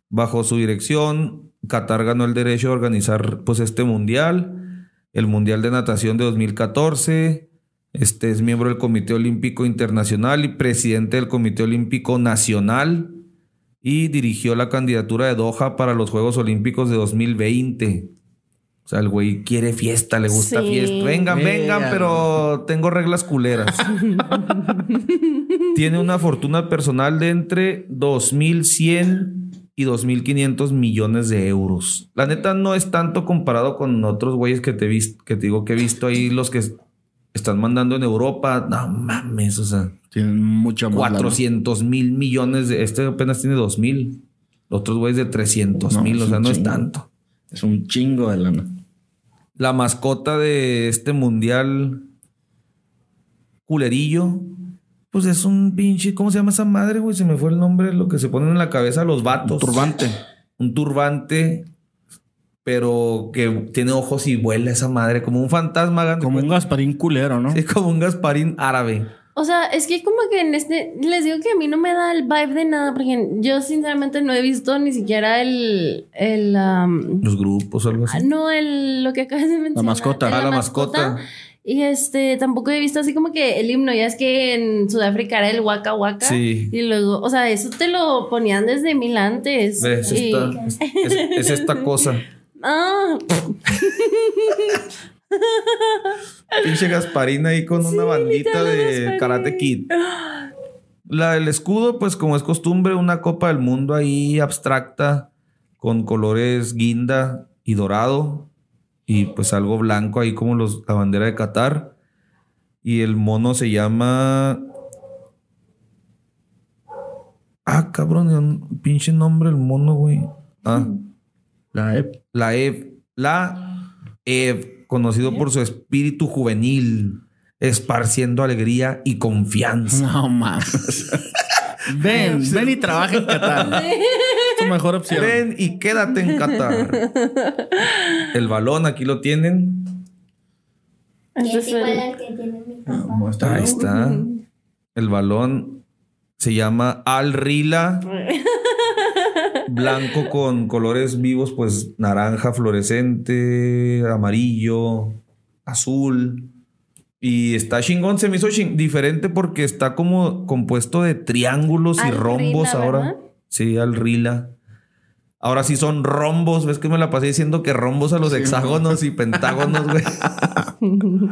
Bajo su dirección, Qatar ganó el derecho a organizar pues este mundial, el Mundial de Natación de 2014. Este es miembro del Comité Olímpico Internacional y presidente del Comité Olímpico Nacional y dirigió la candidatura de Doha para los Juegos Olímpicos de 2020. O sea, el güey quiere fiesta, le gusta Sí. fiesta. Vengan, vengan, Venga. pero tengo reglas culeras. Tiene una fortuna personal de entre 2.100 y 2.500 millones de euros. La neta no es tanto comparado con otros güeyes que te, que te digo que he visto ahí, los que están mandando en Europa. No mames, o sea, Tienen mucha más. lana. 400 mil millones de... Este apenas tiene 2.000. Otros güeyes de 300 No, mil, o sea, no es tanto. Es un chingo de lana. La mascota de este mundial culerillo, pues es un pinche, ¿cómo se llama esa madre, güey? Se me fue el nombre, lo que se ponen en la cabeza los vatos. Turbante. Un turbante, pero que tiene ojos y vuela esa madre, como un fantasma. Como un. Gasparín culero, ¿no? Sí, como un Gasparín árabe. O sea, es que como que en este, les digo que a mí no me da el vibe de nada, porque yo sinceramente no he visto ni siquiera el, el, am, Los grupos o algo ah, así. no, el, lo que acabas de mencionar. mascota. el- Ah, la mascota. Y este, tampoco he visto así como que el himno, ya es que en Sudáfrica era el Waka Waka. Sí. Y luego, o sea, eso te lo ponían desde mil antes. Es Y- esta, es- es- es esta cosa. Ah, Pinche Gasparina ahí con una bandita de Gasparín. Karate Kid. La del escudo, pues como es costumbre, una copa del mundo ahí abstracta con colores guinda y dorado y pues algo blanco ahí como los, la bandera de Qatar. Y el mono se llama... Ah, cabrón, pinche nombre el mono, güey. Ah. La EP. La Ev, la Ev, conocido por su espíritu juvenil, esparciendo alegría y confianza. No mames. ven, ven y trabaja en Qatar. Es tu mejor opción. Ven y quédate en Qatar. El balón aquí lo tienen. ese Es igual el- al que tiene mi papá. Muéstralo. Ahí está. El balón se llama Al Rila. Blanco con colores vivos, pues naranja fluorescente, amarillo, azul. Y está chingón, se me hizo ching- diferente porque está como compuesto de triángulos y rombos Rila, ahora. ¿verdad? Sí, al Rila. Ahora sí son rombos. ¿Ves que me la pasé diciendo que rombos a los hexágonos y pentágonos, güey?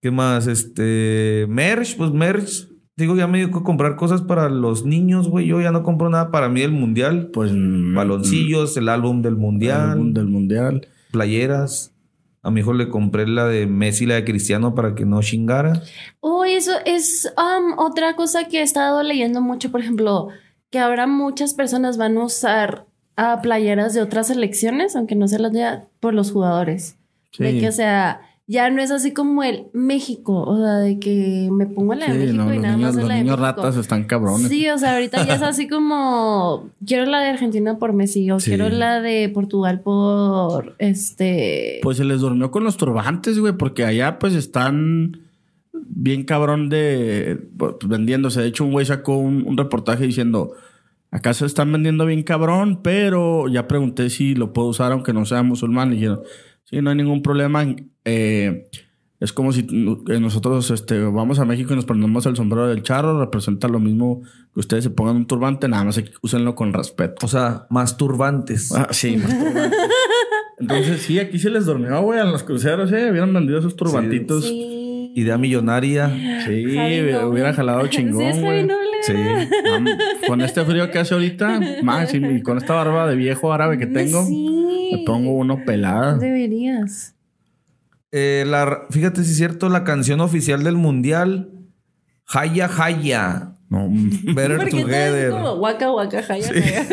¿Qué más? Este. Merch, pues merch. Digo, ya me dio que comprar cosas para los niños, güey. Yo ya no compro nada para mí del mundial. Pues mm, Baloncillos, el álbum del el mundial, álbum del mundial. playeras. A mi hijo le compré la de Messi y la de Cristiano para que no chingara. Oh, eso es um, otra cosa que he estado leyendo mucho, por ejemplo, que ahora muchas personas van a usar a playeras de otras selecciones, aunque no se las dé por los jugadores. Sí. De que, o sea, ya no es así como el México, o sea, de que me pongo la de Sí, México no, y nada niños, más los la de niños ratas están cabrones. Sí, o sea, ahorita ya es así como quiero la de Argentina por Messi o Sí. quiero la de Portugal por este Pues se les durmió con los turbantes, güey, porque allá pues están bien cabrón de pues, vendiéndose. De hecho, un güey sacó un, un reportaje diciendo, acá se están vendiendo bien cabrón, pero ya pregunté si lo puedo usar aunque no sea musulmán. Y dijeron, sí, no hay ningún problema. Eh, es como si nosotros este, vamos a México y nos ponemos el sombrero del charro, representa lo mismo que ustedes se pongan un turbante, nada más que úsenlo con respeto. O sea, más turbantes. Ah, sí, más turbantes. Entonces, sí, aquí se les durmió, güey, a los cruceros, eh. Hubieran vendido esos turbantitos. Sí, sí. Idea millonaria. Javi hubiera Noble. hubiera jalado Sí, chingón, güey. Sí. con este frío que hace ahorita, más, y, con esta barba de viejo árabe que tengo, Sí. me pongo uno pelada. Deberías. Eh, la, fíjate si es cierto, la canción oficial del mundial. Haya Haya. No, Better Together. como guaca, jaya, jaya.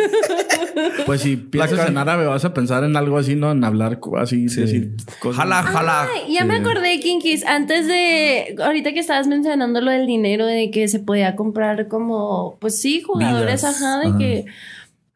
pues si piensas en árabe, vas a pensar en algo así, ¿no? En hablar así, Sí. decir cosas. Jala, jala. Ay, ya me acordé, Kinkis, antes de, ahorita que estabas mencionando lo del dinero, de que se podía comprar como, pues sí, jugadores, Vidas. ajá, de Ajá. que...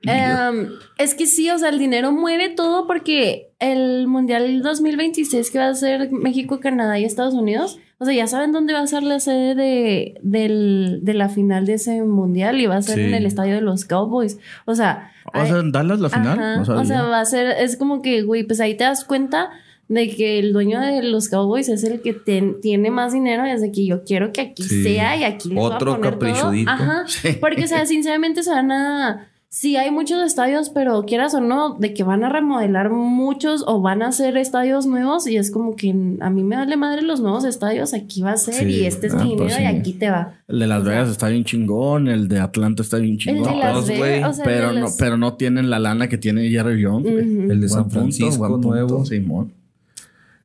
em, es que sí, o sea, el dinero mueve todo porque el Mundial 2026 que va a ser México, Canadá y Estados Unidos, o sea, ya saben dónde va a ser la sede de, del- de la final de ese Mundial y va a ser Sí. en el estadio de los Cowboys. O sea... ¿Va a ser en Dallas la final? Ajá, No sabía. o sea, va a ser, es como que, güey, pues ahí te das cuenta de que el dueño de los Cowboys es el que ten- tiene más dinero desde que yo quiero que aquí Sí. sea y aquí les voy a Otro poner todo. caprichudito. Ajá, porque, o sea, sinceramente se van a... Sí, hay muchos estadios, pero quieras o no, de que van a remodelar muchos o van a hacer estadios nuevos y es como que a mí me vale madre los nuevos estadios, aquí va a ser Sí. y este es Ah, mi pues dinero y aquí te va. El de Las Vegas está bien chingón, el de Atlanta está bien El chingón. de Las todos, güey, Vegas, o sea, el pero, de no, pero no tienen la lana que tiene Jerry Jones. El de San Francisco punto, nuevo. Simón.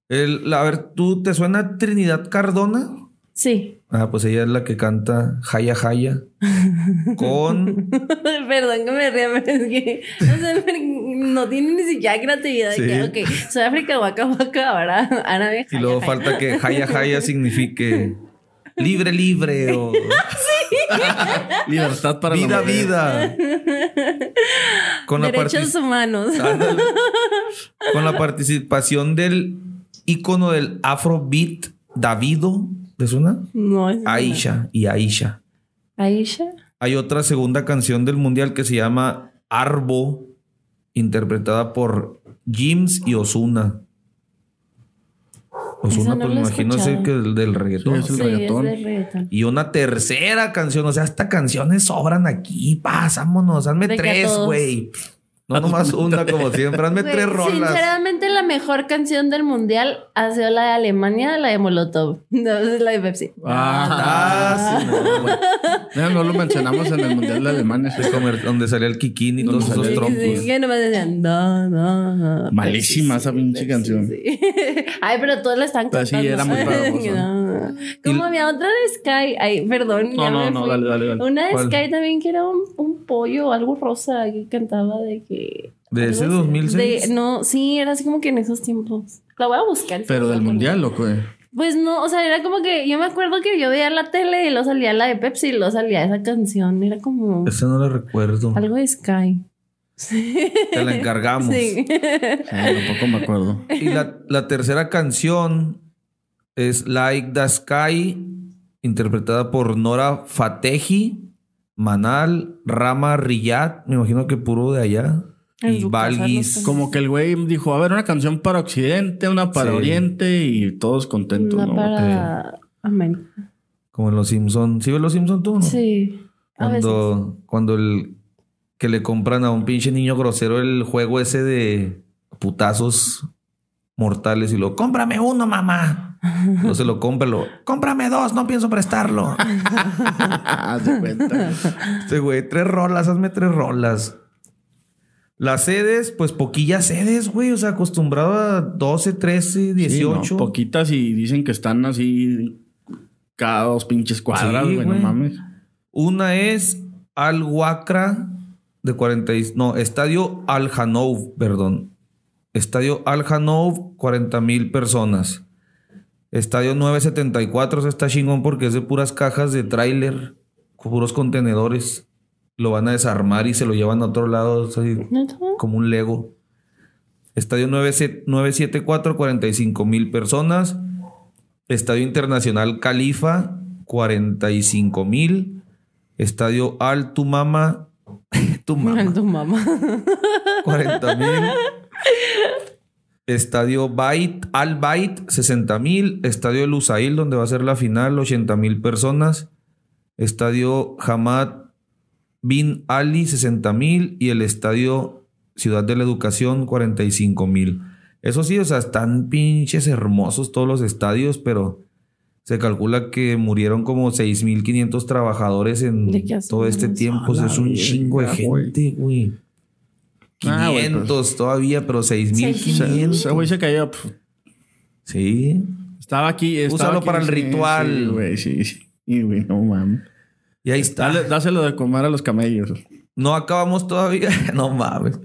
El- a ver, ¿tú te suena Trinidad Cardona? Sí. Ah, pues ella es la que canta Jaya Jaya. Con. Perdón que me ría, pero es que o sea, no tiene ni siquiera creatividad. Sí. Que, ok, Sudáfrica, Waka Waka, ahora árabe. Y luego jaya, falta que Jaya Jaya signifique libre, libre o Libertad para vida, la mujer. vida. Con la, Derechos partici- humanos. Ándale. con la participación del ícono del Afrobeat, Davido. ¿Te suena? No, es Aisha y Aisha. Aisha. Hay otra segunda canción del mundial que se llama Arbo, interpretada por Jims y Osuna. Osuna, no pues me imagino es el que el del reggaetón. Sí, es el sí, reggaetón. es de reggaetón. Y una tercera canción, o sea, hasta canciones sobran aquí, pásamonos, hazme tres, güey. No nomás una como siempre. Hazme tres rolas. Sinceramente, la mejor canción del mundial ha sido la de Alemania, la de Molotov. No, es la de Pepsi. Ah, sí, no, güey. Mira, no lo mencionamos en el Mundial de Alemania. Donde salía el Kikín y todos esos trompos. Sí, que nomás decían, no, no, no. Malísima Pepsi, esa pinche canción. sí. Ay, pero todos la están cantando. sí, era muy. No, no. Como había otra de Sky. Ay, perdón. No, ya no, me no, fui. dale, dale, dale. Una de ¿Cuál? Sky también que era un, un pollo o algo rosa que cantaba de que. ¿De ese algo así. 2006? De- no, sí, era así como que en esos tiempos. La voy a buscar. Pero del Mundial, loco. eh. Pues no, o sea, era como que yo me acuerdo que yo veía la tele y lo salía la de Pepsi y lo salía esa canción. Era como Esa no la recuerdo. algo de Sky. Te la encargamos. Sí. Tampoco me acuerdo. Y la, la tercera canción es Like the Sky, interpretada por Nora Fatehi, Manal, Rama Riyad, me imagino que puro de allá. En Y Valguis. Como que el güey dijo, a ver, una canción para Occidente, una para Sí. Oriente y todos contentos, Una ¿no? para América. Como en Los Simpson. ¿Sí ves Los Simpson tú? no? Sí. A veces. Cuando, cuando el que le compran a un pinche niño grosero el juego ese de putazos mortales y lo cómprame uno, mamá. No se lo compra, lo cómprame dos, no pienso prestarlo. Haz de cuenta. Este güey, tres rolas, hazme tres rolas. Las sedes, pues poquillas sedes, güey. O sea, acostumbrado a 12, 13, Sí, 18. ¿no? Poquitas y dicen que están así cada dos pinches cuadras, Sí, güey, no mames. Una es Al Wakra de 40 y- no, Estadio Al Hanouf, perdón. Estadio Al Hanouf, 40 mil personas. Estadio 974 ese está chingón porque es de puras cajas de tráiler, puros contenedores. Lo van a desarmar y se lo llevan a otro lado, como un Lego. Estadio 97 974, 45 mil personas. Estadio Internacional Califa, 45 mil. Estadio Al Tumama, Tumama, Tu mamá. 40 mil. Estadio Bait, Al Bait, 60 mil. Estadio El Usail, donde va a ser la final, 80 mil personas. Estadio Hamad Bin Ali, 60 mil. Y el Estadio Ciudad de la Educación, 45 mil. Eso sí, o sea, están pinches hermosos todos los estadios, pero se calcula que murieron como 6.500 trabajadores en ¿De qué hace todo este tiempo. O sea, es un chingo de verga, güey. Gente, güey. Ah, güey, 500 todavía, pero Ese 6.500. ese güey se cayó. Sí. Estaba aquí. estaba Úsalo aquí, para el sí, ritual. Sí, güey, sí. sí. Y, güey, no mames. Y ahí está. Dale, dáselo de comer a los camellos. No acabamos todavía. no mames.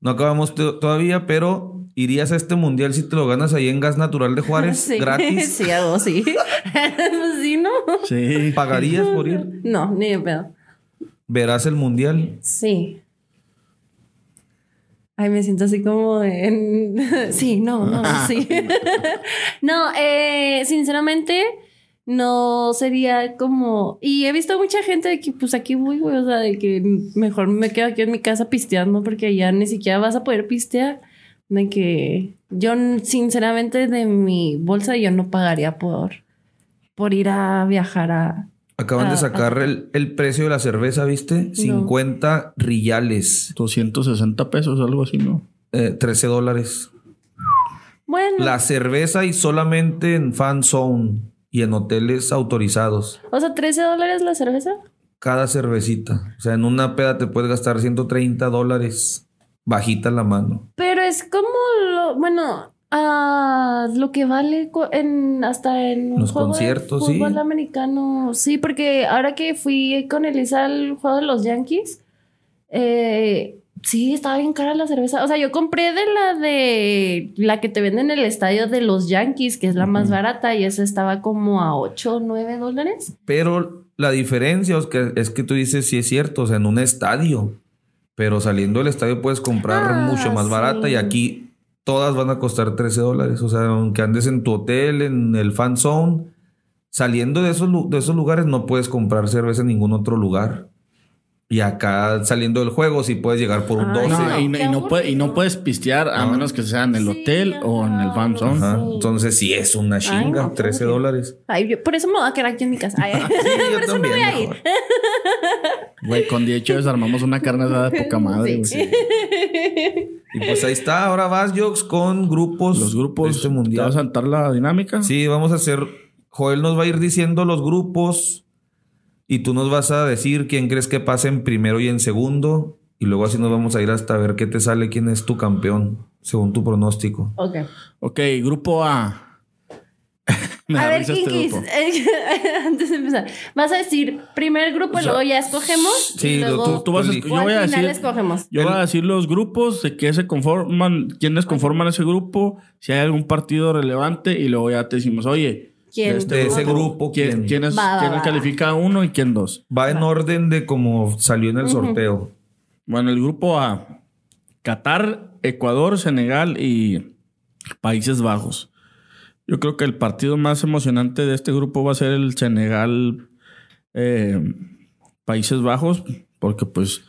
No acabamos to- todavía, pero irías a este mundial si te lo ganas ahí en Gas Natural de Juárez, Sí. gratis. Sí, sí. Pues sí, ¿no? Sí. ¿Pagarías por ir? No, ni de pedo. Verás el mundial. Sí. Ay, me siento así como en... Sí, no, no, sí. no, eh, sinceramente, no sería como... Y he visto mucha gente de que, pues aquí voy, güey, o sea, de que mejor me quedo aquí en mi casa pisteando porque allá ni siquiera vas a poder pistear. De que yo, sinceramente, de mi bolsa yo no pagaría por, por ir a viajar a... Acaban Ah, de sacar el, el precio de la cerveza, ¿viste? 50 riyales. 260 pesos, algo así, ¿no? Eh, 13 dólares. Bueno, La cerveza y solamente en fan zone y en hoteles autorizados. o sea, 13 dólares la cerveza. Cada cervecita. O sea, en una peda te puedes gastar 130 dólares bajita la mano. Pero es como lo, bueno, ah, lo que vale en hasta en un Los juego conciertos, de sí. fútbol americano. Sí, porque ahora que fui con Elisa al juego de los Yankees, eh, sí, estaba bien cara la cerveza. O sea, yo compré de la de la que te venden en el estadio de los Yankees, que es la más barata, y esa estaba como a 8 o 9 dólares. Pero la diferencia es que, es que tú dices, sí es cierto, o sea, en un estadio. Pero saliendo del estadio puedes comprar Ah, mucho más sí. barata y aquí todas van a costar 13 dólares. O sea, aunque andes en tu hotel, en el fan zone, saliendo de esos, de esos lugares no puedes comprar cerveza en ningún otro lugar. Y acá saliendo del juego sí puedes llegar por un Ay, 12. No, y, no- y no puede- y no puedes pistear a No. menos que sea en el Sí, hotel o en el fan zone. Ajá. Sí. Entonces sí es una chinga, no, qué 13 aburrido. dólares. Ay, yo- por eso me voy a quedar aquí en mi casa. Ay, Sí, yo por eso me también, voy a ir. Güey, con 10 chaves armamos una carne asada de poca madre, Sí. güey. Y pues ahí está. Ahora vas, Jox, con grupos. Los grupos. de este ¿Te mundial. vas a saltar la dinámica? Sí, vamos a hacer. Joel nos va a ir diciendo los grupos. Y tú nos vas a decir quién crees que pase en primero y en segundo. Y luego así nos vamos a ir hasta ver qué te sale, quién es tu campeón, según tu pronóstico. Ok. Ok, grupo A. Me A ver, este Kinkis, grupo. antes de empezar, vas a decir primer grupo, O sea, luego ya escogemos. sí, y luego, Tú, tú vas a, yo voy a final decir. escogemos. Yo voy a decir los grupos de qué se conforman, quiénes conforman ese grupo, si hay algún partido relevante y luego ya te decimos, oye, ¿Quién? de este De ese grupo, ¿quién, ¿quién? quién es- Va, va, quién va, califica uno y quién dos? Va en orden de como salió en el sorteo. Bueno, el grupo A, Qatar, Ecuador, Senegal y Países Bajos. Yo creo que el partido más emocionante de este grupo va a ser el Senegal, eh, Países Bajos, porque pues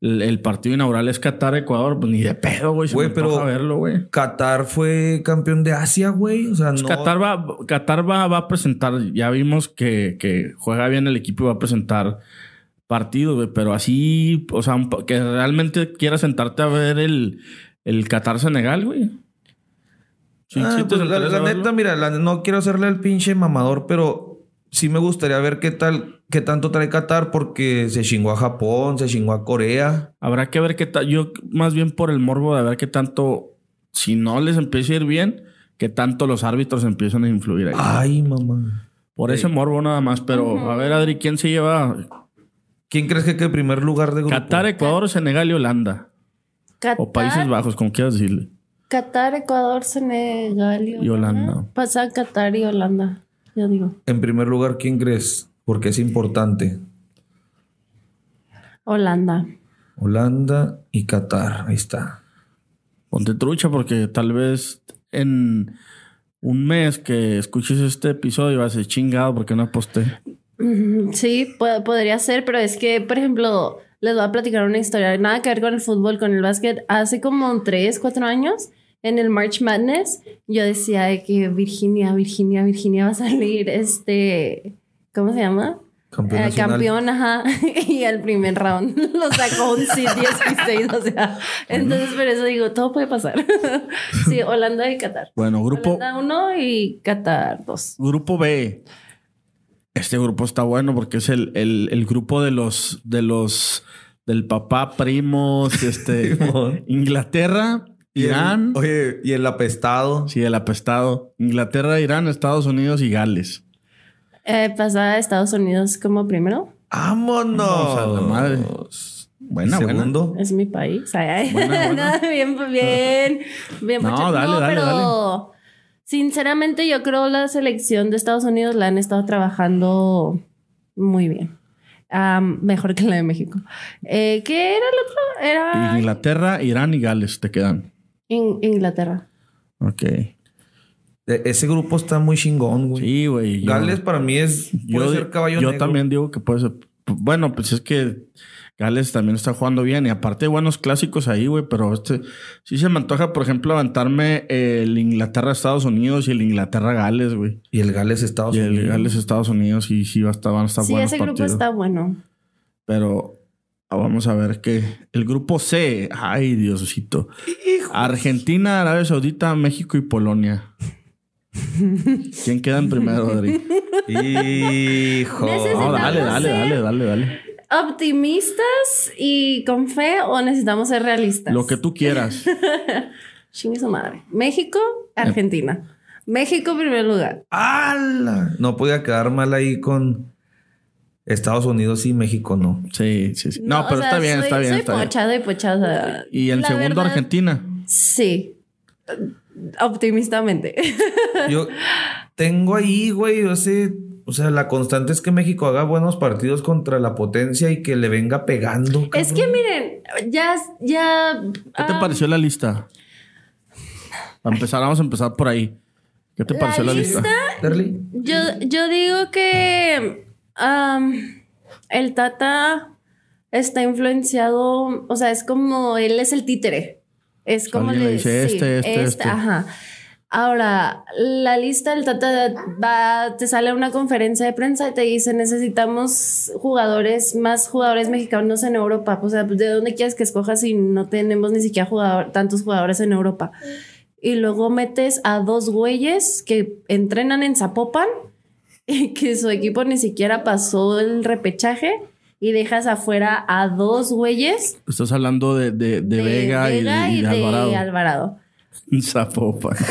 el, partido inaugural es Qatar, Ecuador, pues ni de pedo, güey. Güey, pero- verlo, güey. Qatar fue campeón de Asia, güey. O sea, Pues no. Qatar, va, Qatar va, va a presentar, ya vimos que, que juega bien el equipo y va a presentar partidos, güey, pero así, o sea, que realmente quieras sentarte a ver el, el Qatar-Senegal, güey. Ah, pues, la, neta, mira, la- no quiero hacerle al pinche mamador, pero sí me gustaría ver qué tal, qué tanto trae Qatar, porque se chingó a Japón, se chingó a Corea. Habrá que ver qué tal, yo más bien por el morbo de ver qué tanto, si no les empieza a ir bien, qué tanto los árbitros empiezan a influir ahí. Ay, mamá. por ese morbo nada más, pero a ver, Adri, ¿quién se lleva? ¿Quién crees que quede en primer lugar de grupo? Qatar, Ecuador, Senegal y Holanda. Qatar, O Países Bajos, como quieras decirle. Qatar, Ecuador, Senegal y Holanda. Y Holanda. Pasa Qatar y Holanda. Yo digo. En primer lugar, ¿quién crees? Porque es importante. Holanda. Holanda y Qatar. Ahí está. Ponte trucha porque tal vez en un mes que escuches este episodio vas a ser chingado porque no aposté. Sí, po- podría ser, pero es que, por ejemplo, les voy a platicar una historia. Nada que ver con el fútbol, con el básquet. Hace como tres, cuatro años, en el March Madness, yo decía de que Virginia, Virginia, Virginia va a salir este. ¿Cómo se llama? Campeón Eh, campeón, ajá. Y al primer round lo sacó un Seed 16, o sea. Entonces, por eso digo, todo puede pasar. sí, Holanda y Qatar. Bueno, grupo, Holanda 1 y Qatar 2. grupo B. Este grupo está bueno porque es el, el- el grupo de los, de los, del papá, primos, este. Inglaterra, el- Irán. oye, y el apestado. Sí, el apestado. Inglaterra, Irán, Estados Unidos y Gales. Eh, pasa a Estados Unidos como primero. ¡Vámonos! Vamos a la madre. Buena, buena. Segundo. Es mi país. Ay, ay. Buena, buena. bien, bien. Bien, No, dale, dale, pero sinceramente yo creo la selección de Estados Unidos la han estado trabajando muy bien. Am, mejor que la de México. Eh, ¿Qué era el otro? Era Inglaterra, Irán y Gales te quedan. In- Inglaterra. Ok. E- ese grupo está muy chingón, güey. Sí, güey. yo- Gales para mí es. Puede yo, ser caballo yo negro. también digo que puede ser. Bueno, pues es que Gales también está jugando bien. Y aparte buenos clásicos ahí, güey. Pero este sí se me antoja, por ejemplo, aventarme el Inglaterra-Estados Unidos y el Inglaterra-Gales, güey. Y el Gales Estados Y el Unidos. Gales-Estados Unidos. Y sí va a estar, van a estar Sí, buenos ese grupo partidos. está bueno. Pero vamos a ver qué. El grupo C. Ay, Diosito. Argentina, Arabia Saudita, México y Polonia. ¿Quién queda en primero, Adri? Hijo. No, dale, dale, dale, dale, dale. ¿Optimistas y con fe o necesitamos ser realistas? Lo que tú quieras. Chingue su madre. México, Argentina. México, primer lugar. ¡Hala! No podía quedar mal ahí con Estados Unidos y México, no. Sí, sí, sí. No, pero sea, está bien, soy- está bien, Soy está bien. pocha, soy pocha. o sea, Y el la segundo, verdad, Argentina. Sí. Optimistamente. Yo tengo ahí, güey, yo sé. O sea, la constante es que México haga buenos partidos contra la potencia y que le venga pegando. es que miren, ya, ya. ¿Qué te ah, pareció la lista? Para empezar, vamos a empezar por ahí. ¿Qué te La pareció la lista? Yo, yo digo que el Tata está influenciado, o sea, es como él es el títere. Es como le dice este, este, este. Ajá. Ahora, la lista del Tata va, te sale una conferencia de prensa y te dice necesitamos jugadores, más jugadores mexicanos en Europa. O sea, ¿de dónde quieres que escojas si no tenemos ni siquiera jugador, tantos jugadores en Europa? Y luego metes a dos güeyes que entrenan en Zapopan que su equipo ni siquiera pasó el repechaje y dejas afuera a dos güeyes. Estás hablando de, de, de, Vega, y, de, y de Alvarado. Alvarado. Zapopan.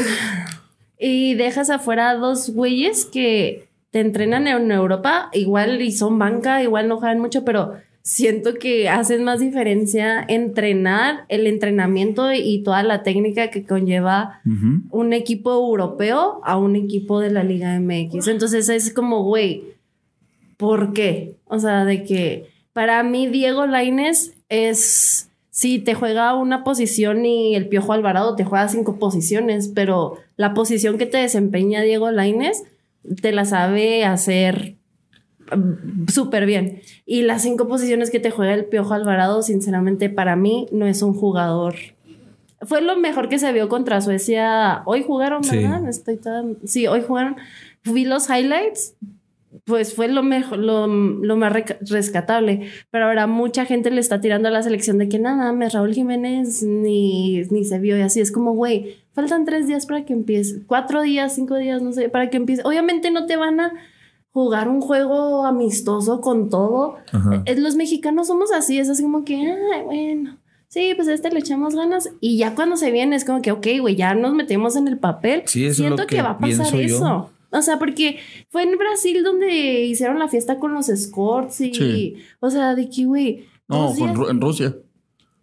Y dejas afuera a dos güeyes que te entrenan en Europa, igual y son banca, igual no juegan mucho, pero siento que hacen más diferencia entrenar, el entrenamiento y toda la técnica que conlleva un equipo europeo a un equipo de la Liga MX. Entonces es como, güey, ¿por qué? O sea, de que para mí Diego Laines es sí, te juega una posición y el Piojo Alvarado te juega cinco posiciones, pero la posición que te desempeña Diego Laines te la sabe hacer súper bien. Y las cinco posiciones que te juega el Piojo Alvarado, sinceramente, para mí no es un jugador. Fue lo mejor que se vio contra Suecia. Hoy jugaron, ¿verdad? Estoy Sí, hoy jugaron. Vi los highlights pues fue lo mejor, lo, más rescatable. Pero ahora mucha gente le está tirando a la selección de que nada, me Raúl Jiménez ni, ni se vio y así. Es como, güey, faltan tres días para que empiece, cuatro días, cinco días, no sé, para que empiece. Obviamente no te van a jugar un juego amistoso con todo. Eh, los mexicanos somos así, es así como que, ay, bueno. Sí, pues a este le echamos ganas. Y ya cuando se viene es como que, ok, güey, ya nos metemos en el papel. Sí, Siento que, va a pasar eso. O sea, porque fue en Brasil donde hicieron la fiesta con los escorts y. O sea, de que, güey. No, fue en, Rusia.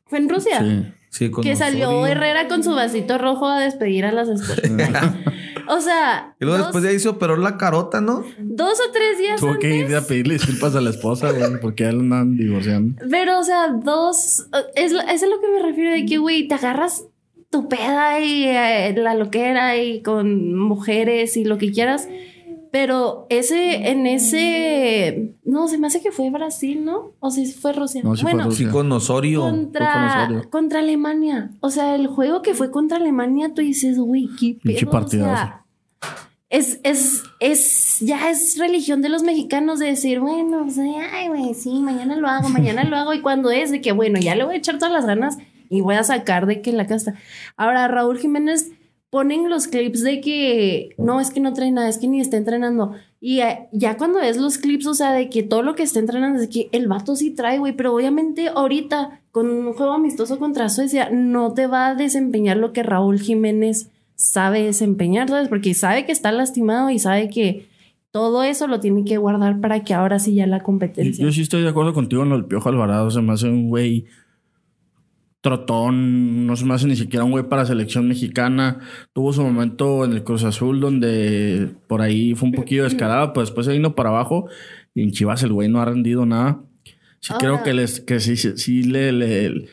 ¿Fue en Rusia? Sí. Sí, con que salió Herrera con su vasito rojo a despedir a las escorts. o sea. Y luego después ya hizo pero la carota, ¿no? Dos o tres días. Tuvo que ir a pedirle disculpas a la esposa, güey, porque ya lo andan divorciando. Pero, o sea, dos. Es, es a lo que me refiero de que, güey, te agarras tu peda y eh, la loquera y con mujeres y lo que quieras. Pero ese, en ese, no, se me hace que fue Brasil, ¿no? O si fue Rusia. No, bueno, sí con Osorio. Contra, contra Alemania. O sea, el juego que fue contra Alemania, tú dices, uy, qué pedo. O sea, es, es, es, ya es religión de los mexicanos de decir, bueno, o sea, ay, güey, sí, mañana lo hago, mañana lo hago. Y cuando es de que, bueno, ya le voy a echar todas las ganas y voy a sacar de que la casta. Ahora, Raúl Jiménez ponen los clips de que no, es que no trae nada, es que ni está entrenando. Y eh, ya cuando ves los clips, o sea, de que todo lo que está entrenando es que el vato sí trae, güey, pero obviamente ahorita con un juego amistoso contra Suecia no te va a desempeñar lo que Raúl Jiménez sabe desempeñar, ¿sabes? Porque sabe que está lastimado y sabe que todo eso lo tiene que guardar para que ahora sí ya la competencia. Yo, sí estoy de acuerdo contigo en lo del Piojo Alvarado, se me hace un güey trotón, no se me hace ni siquiera un güey para selección mexicana. Tuvo su momento en el Cruz Azul donde por ahí fue un poquillo descarado, pues después se vino para abajo y en Chivas el güey no ha rendido nada. Sí creo que les que sí, sí, le, le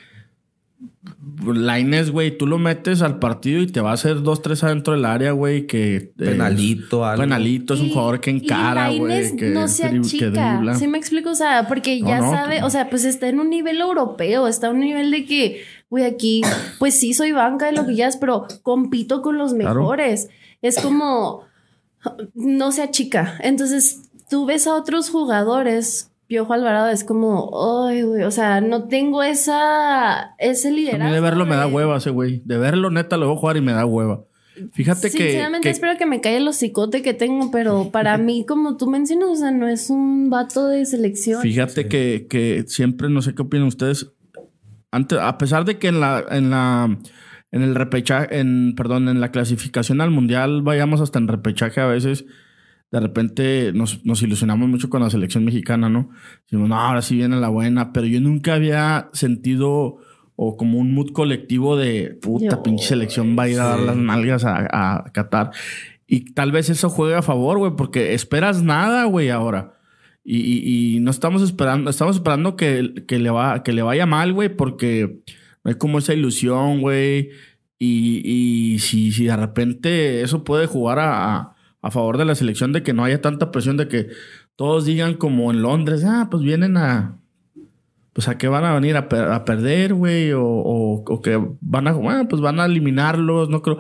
la Inés, güey, tú lo metes al partido y te va a hacer dos, tres adentro del área, güey, que... Penalito, algo. Penalito, es un jugador que encara, güey. Que, no sea chica. ¿Sí me explico? O sea, porque ya sabe, o sea, pues está en un nivel europeo, está en un nivel de que, güey, aquí, pues sí soy banca de lo que ya es, pero compito con los mejores. Es como, no sea chica. Entonces, tú ves a otros jugadores Piojo Alvarado es como, ay, güey, o sea, no tengo esa, ese liderazgo. A mí de verlo me da hueva ese güey. De verlo, neta, lo voy a jugar y me da hueva. Fíjate que. Sinceramente, espero que me caiga los cicote que tengo, pero para mí, como tú mencionas, o sea, no es un vato de selección. Fíjate que, que, siempre, no sé qué opinan ustedes. Antes, a pesar de que en la, en la, en el repechaje, en, perdón, en la clasificación al mundial vayamos hasta en repechaje a veces de repente nos, nos, ilusionamos mucho con la selección mexicana, ¿no? Decimos, no, ahora sí viene la buena, pero yo nunca había sentido o como un mood colectivo de puta pinche selección va a ir a dar las nalgas a, a Qatar. Y tal vez eso juegue a favor, güey, porque esperas nada, güey, ahora. Y, y, no estamos esperando, estamos esperando que, que, le, va, que le vaya mal, güey, porque no hay como esa ilusión, güey. Y, y si, si de repente eso puede jugar a a favor de la selección de que no haya tanta presión de que todos digan como en Londres, ah, pues vienen a pues a qué van a venir a, per- a perder, güey, o, o, o que van a, bueno, pues van a eliminarlos, no creo.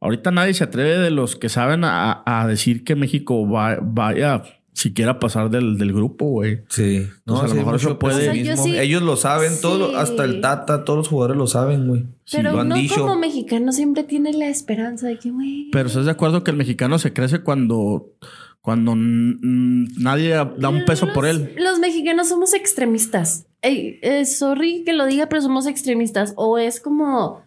Ahorita nadie se atreve de los que saben a, a decir que México va- vaya siquiera pasar del, del grupo, güey. Sí. Pues a lo mejor eso puede- O sea, sí- Ellos lo saben, todo, hasta el Tata, todos los jugadores lo saben, güey. Sí, Pero lo han uno dicho. como mexicano siempre tiene la esperanza de que, güey. Pero ¿estás de acuerdo que el mexicano se crece cuando, cuando nadie da un peso por él? Los mexicanos somos extremistas. Ey, eh, sorry que lo diga, pero somos extremistas. O es como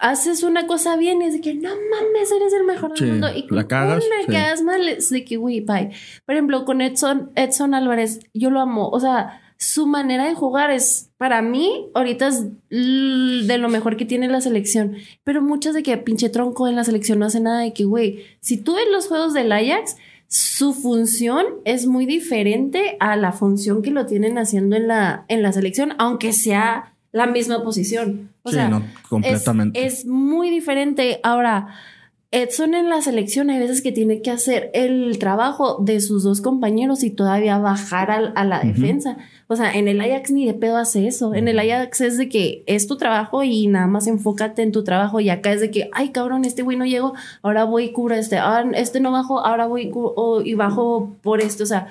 haces una cosa bien y es de que no mames, eres el mejor Sí, del mundo. Y la cagas, una sí. que hagas mal es de que, güey, bye. Por ejemplo, con Edson, Edson Álvarez, yo lo amo. O sea, su manera de jugar es, para mí, ahorita es de lo mejor que tiene la selección. Pero muchas de que pinche tronco en la selección no hace nada de que, güey, si tú ves los juegos del Ajax, su función es muy diferente a la función que lo tienen haciendo en la, en la selección, aunque sea la misma posición. O Sí, sea, no, es- completamente. Es, muy diferente. Ahora, Edson en la selección hay veces que tiene que hacer el trabajo de sus dos compañeros y todavía bajar al- a, la defensa. O sea, en el Ajax ni de pedo hace eso. En el Ajax es de que es tu trabajo y nada más enfócate en tu trabajo. Y acá es de que, ay cabrón, este güey no llegó, ahora voy y cubro este. Ah, este no bajo, ahora voy y, cu- o- y bajo por esto. O sea,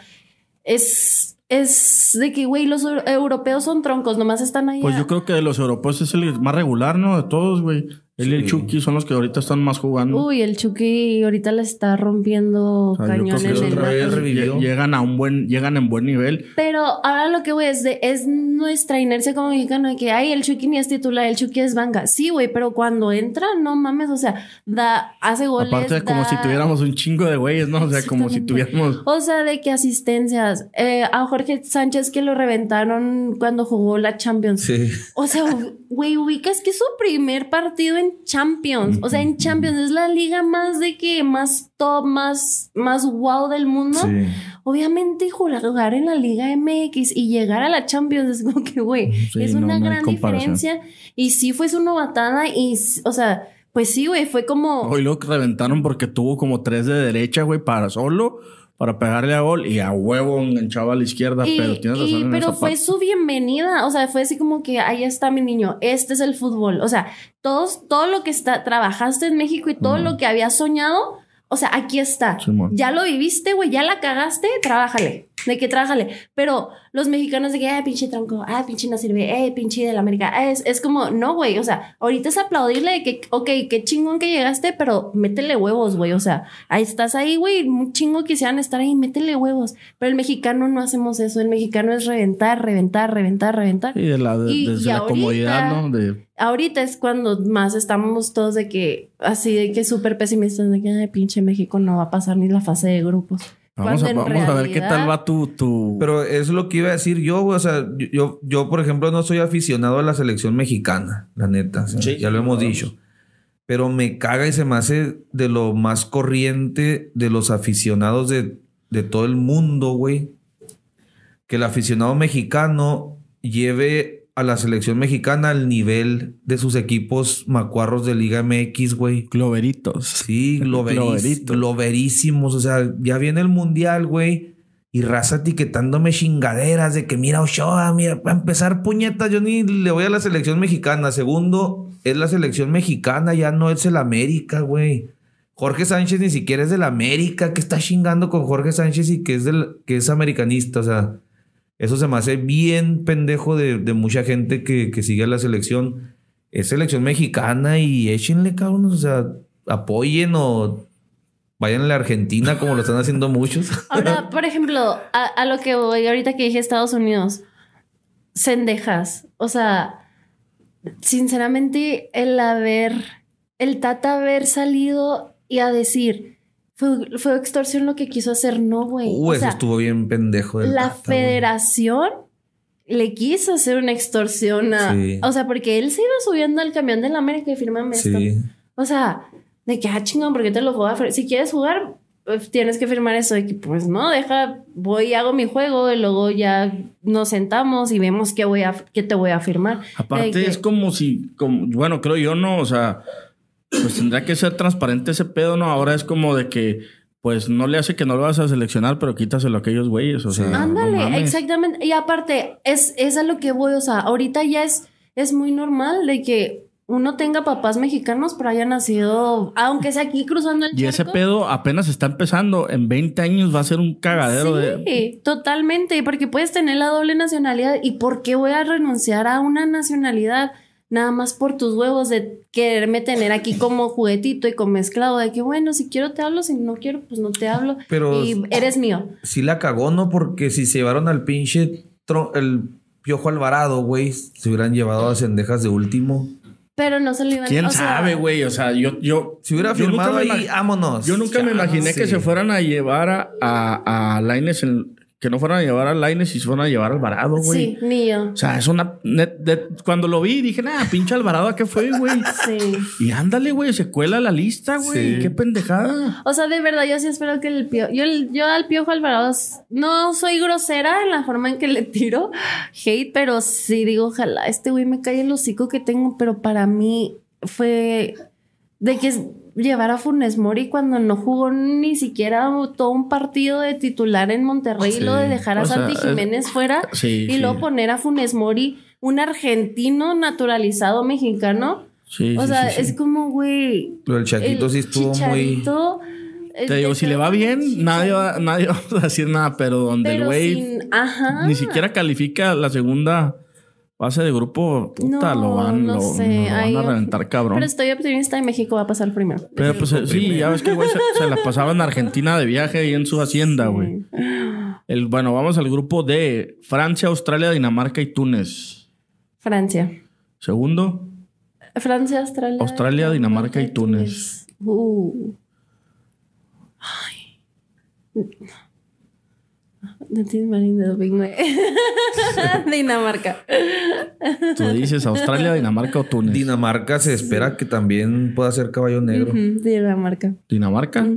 es, es de que, güey, los eu- europeos son troncos, nomás están ahí. Pues yo creo que de los europeos es el más regular, ¿no? De todos, güey. Él y el. Chucky son los que ahorita están más jugando. Uy, el Chucky ahorita le está rompiendo O sea, yo cañón creo en que el otra vez Llegan a un buen, llegan en buen nivel. Pero ahora lo que voy es de, es nuestra inercia como mexicano de que, ay, el Chucky ni es titular, el Chucky es banca. Sí, güey, pero cuando entra, no mames, o sea, da, hace goles. Aparte, como da- si tuviéramos un chingo de güeyes, ¿no? O sea, como si tuviéramos. O sea, de que asistencias. Eh, a Jorge Sánchez que lo reventaron cuando jugó la Champions. Sí. O sea, güey, ubicas que es su primer partido en Champions. O sea, en Champions es la liga más de que más top, más, más wow del mundo. Sí. Obviamente jugar en la Liga MX y llegar a la Champions es como que, güey, Sí, es no, una no gran diferencia. Y sí fue su novatada y, o sea, pues sí, güey, fue como... Hoy lo reventaron porque tuvo como tres de derecha, güey, para solo, para pegarle a gol y a huevo enganchaba a la izquierda. Y- pero tienes y- razón en pero esa fue parte. su bienvenida, o sea, fue así como que ahí está mi niño, este es el fútbol, o sea, todos, todo lo que está, trabajaste en México y todo lo que habías soñado, o sea, aquí está. Ya lo viviste, güey, ya la cagaste, trabájale, de que trabájale. Pero los mexicanos de que, ay, pinche tronco, ay, pinche no sirve, eh, pinche de la América, es, es como, no, güey, o sea, ahorita es aplaudirle de que, ok, qué chingón que llegaste, pero métele huevos, güey, o sea, ahí estás ahí, güey, un chingo quisieran estar ahí, métele huevos. Pero el mexicano no hacemos eso, el mexicano es reventar, reventar, reventar, reventar. Y de la, de- Y- desde y la ahorita- comodidad, ¿no? De, Ahorita es cuando más estamos todos de que, así de que súper pesimistas, de que, ay, pinche México no va a pasar ni la fase de grupos. Vamos a, vamos a ver qué tal va tu. tu... Pero es lo que iba a decir yo, güey. O sea, yo- yo, yo, por ejemplo, no soy aficionado a la selección mexicana, la neta. o sea, Sí, ya lo hemos dicho. Pero me caga y se me hace de lo más corriente de los aficionados de, de todo el mundo, güey. Que el aficionado mexicano lleve a la selección mexicana al nivel de sus equipos macuarros de Liga MX, güey. Cloveritos. Sí, Gloverito. gloverísimos. O sea, ya viene el mundial, güey. Y raza etiquetándome chingaderas de que mira Ochoa, mira, para empezar puñetas, yo ni le voy a la selección mexicana. Segundo, es la selección mexicana, ya no es el América, güey. Jorge Sánchez ni siquiera es del América, que está chingando con Jorge Sánchez y que es del, que es americanista. O sea, eso se me hace bien pendejo de, de mucha gente que, que sigue a la selección. Es selección mexicana y échenle, cabrón. O sea, apoyen o vayan a la Argentina como lo están haciendo muchos. Ahora, por ejemplo, a, a lo que voy ahorita que dije Estados Unidos, cendejas. O sea, sinceramente, el haber, el Tata haber salido y a decir, fue, fue extorsión lo que quiso hacer, no, güey. Uh, o eso sea, estuvo bien pendejo. del la Tata, federación le quiso hacer una extorsión a. Sí. O sea, porque él se iba subiendo al camión de la América y firmame esto. Sí. O sea, de que, ah, chingón, ¿por qué te lo fir- Si quieres jugar, pues, tienes que firmar eso. De que, pues no, deja, voy y hago mi juego y luego ya nos sentamos y vemos qué, voy a, qué te voy a firmar. Aparte, que- es como si, como, bueno, creo yo, ¿no? O sea, pues tendría que ser transparente ese pedo, ¿no? Ahora es como de que pues no le hace que no lo vas a seleccionar, pero quítaselo a aquellos güeyes. O sea, no Ándale, exactamente. Y aparte, es, es a lo que voy, o sea, ahorita ya es, es muy normal de que uno tenga papás mexicanos, pero haya nacido, aunque sea aquí cruzando el Y ese pedo apenas está empezando. En 20 años va a ser un cagadero Sí, de. totalmente, porque puedes tener la doble nacionalidad. ¿Y por qué voy a renunciar a una nacionalidad nada más por tus huevos de quererme tener aquí como juguetito y con mezclado? De que, bueno, si quiero te hablo, si no quiero, pues no te hablo. Pero- y eres mío. Sí la cagó, ¿no? Porque si se llevaron al pinche el Piojo Alvarado, güey, se hubieran llevado a Cendejas de último. Pero no se lo iban ¿Quién o sea, sabe, güey? O sea, yo. yo Si hubiera yo firmado ahí, vámonos. Yo nunca me imaginé que se fueran a llevar a, a, a Lainez en- que no fueran a llevar a Laines y se fueran a llevar a Alvarado, güey. Sí, ni yo. O sea, es una. net- de- cuando lo vi, dije, nah, pinche Alvarado, ¿a qué fue, güey? Sí. Y ándale, güey, se cuela la lista, güey. Sí. Qué pendejada. O sea, de verdad, yo sí espero que el piojo. Yo, yo al piojo Alvarado no soy grosera en la forma en que le tiro hate, pero sí digo, ojalá este güey me calle el hocico que tengo, pero para mí fue de que es- llevar a Funes Mori cuando no jugó ni siquiera todo un partido de titular en Monterrey y lo de dejar a sea, Santi Jiménez fuera Sí, y sí. luego poner a Funes Mori, un argentino naturalizado mexicano. Sí, o sea, es como, güey. Lo del Chaquito el sí estuvo muy. Te digo, si le va bien, nadie va, nadie va a decir nada, pero donde el Pero güey sin- ni siquiera califica la segunda fase de grupo, puta, No, lo van, no lo, sé, lo van a reventar cabrón. Pero Pero, estoy optimista de México va a pasar primero. pues eh, sí, ya ves que güey se, se la pasaba en Argentina de viaje y en su hacienda, güey. El, bueno, vamos al grupo de Francia, Australia, Dinamarca y Túnez. Francia. Segundo, Francia, Australia. Australia, Dinamarca y Túnez. Uh. Ay. No tienes mal de doping, güey. Dinamarca. tú dices Australia, Dinamarca o Túnez. Dinamarca se espera que también pueda ser caballo negro. Dinamarca. Dinamarca.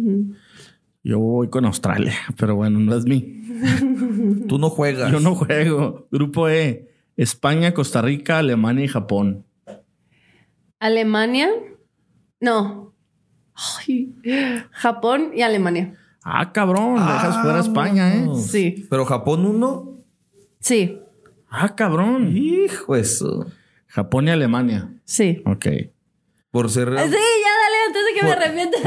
Yo voy con Australia, pero bueno, no es mí. Tú no juegas. Yo no juego. Grupo E. España, Costa Rica, Alemania y Japón. Alemania. No. Ay. Japón y Alemania. Ah, cabrón, dejas fuera a España, ¿eh? Sí. Pero Japón uno. Sí. Ah, cabrón. Hijo eso. Japón y Alemania. Sí. Ok. Por ser. Sí, ya dale antes de que me arrepienta.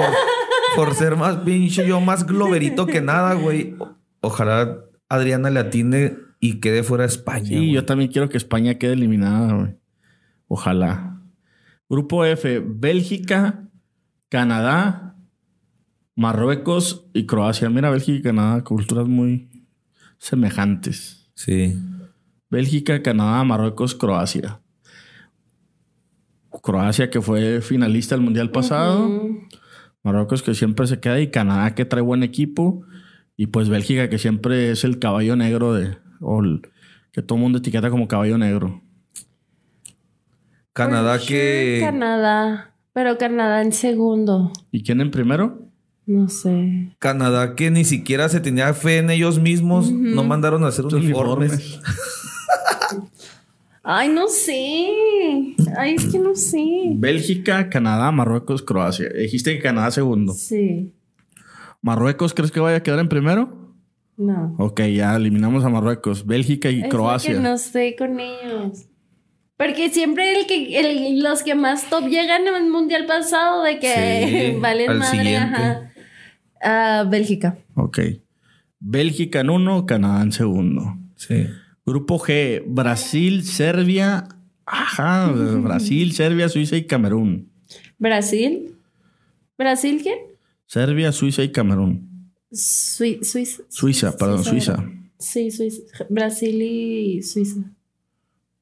Por ser más pinche yo, más globerito que nada, güey. Ojalá Adriana le atine y quede fuera España. Sí, güey. yo también quiero que España quede eliminada, güey. Ojalá. Grupo F. Bélgica, Canadá, Marruecos y Croacia. Mira, Bélgica y Canadá, culturas muy semejantes. Sí. Bélgica, Canadá, Marruecos, Croacia. Croacia que fue finalista del Mundial pasado. Marruecos que siempre se queda y Canadá que trae buen equipo. Y pues Bélgica que siempre es el caballo negro de... O el- que todo el mundo etiqueta como caballo negro. Canadá que. Canadá. Pero Canadá en segundo. ¿Y quién en primero? No sé. Canadá que ni siquiera se tenía fe en ellos mismos. No mandaron a hacer uniformes. Ay, no sé. Ay, es que no sé. Bélgica, Canadá, Marruecos, Croacia. Dijiste que Canadá segundo. Sí. ¿Marruecos crees que vaya a quedar en primero? No. Ok, ya eliminamos a Marruecos. Bélgica y Es Croacia. que no estoy con ellos. Porque siempre el que, el- los que más top llegan en el mundial pasado de que Sí, valen al madre, siguiente. ajá. Bélgica. Ok. Bélgica en uno, Canadá en segundo. Sí. Grupo G, Brasil, Serbia. Ajá, Brasil, Serbia, Suiza y Camerún. Brasil. ¿Brasil quién? Serbia, Suiza y Camerún. Sui- Suiza. Suiza, perdón, Suiza. Sí, Suiza. Brasil y Suiza.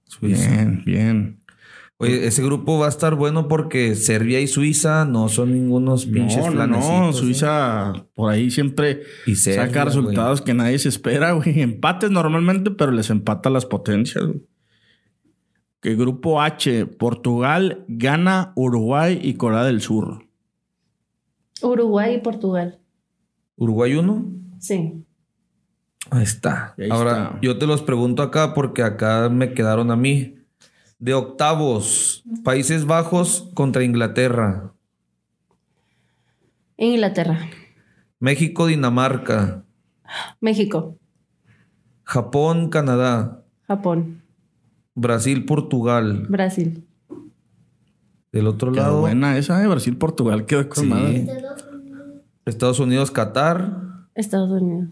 Suiza. Bien, bien. Oye, ese grupo va a estar bueno porque Serbia y Suiza no son ningunos pinches No, no, ¿eh? Suiza por ahí siempre Y Serbia, saca resultados que nadie se espera, güey. Empates normalmente, pero les empata las potencias. güey. Que grupo H, Portugal, Ghana, Uruguay y Corea del Sur. Uruguay y Portugal. Uruguay uno. Sí. Ahí está. Ahí Ahora, está. yo te los pregunto acá porque acá me quedaron a mí. De octavos, Países Bajos contra Inglaterra. Inglaterra. México, Dinamarca. México, Japón, Canadá. Japón, Brasil, Portugal. Brasil, Del otro Quedó lado, buena esa de Brasil-Portugal. Quedó con Sí. madre. Estados Unidos, Qatar. Estados Unidos,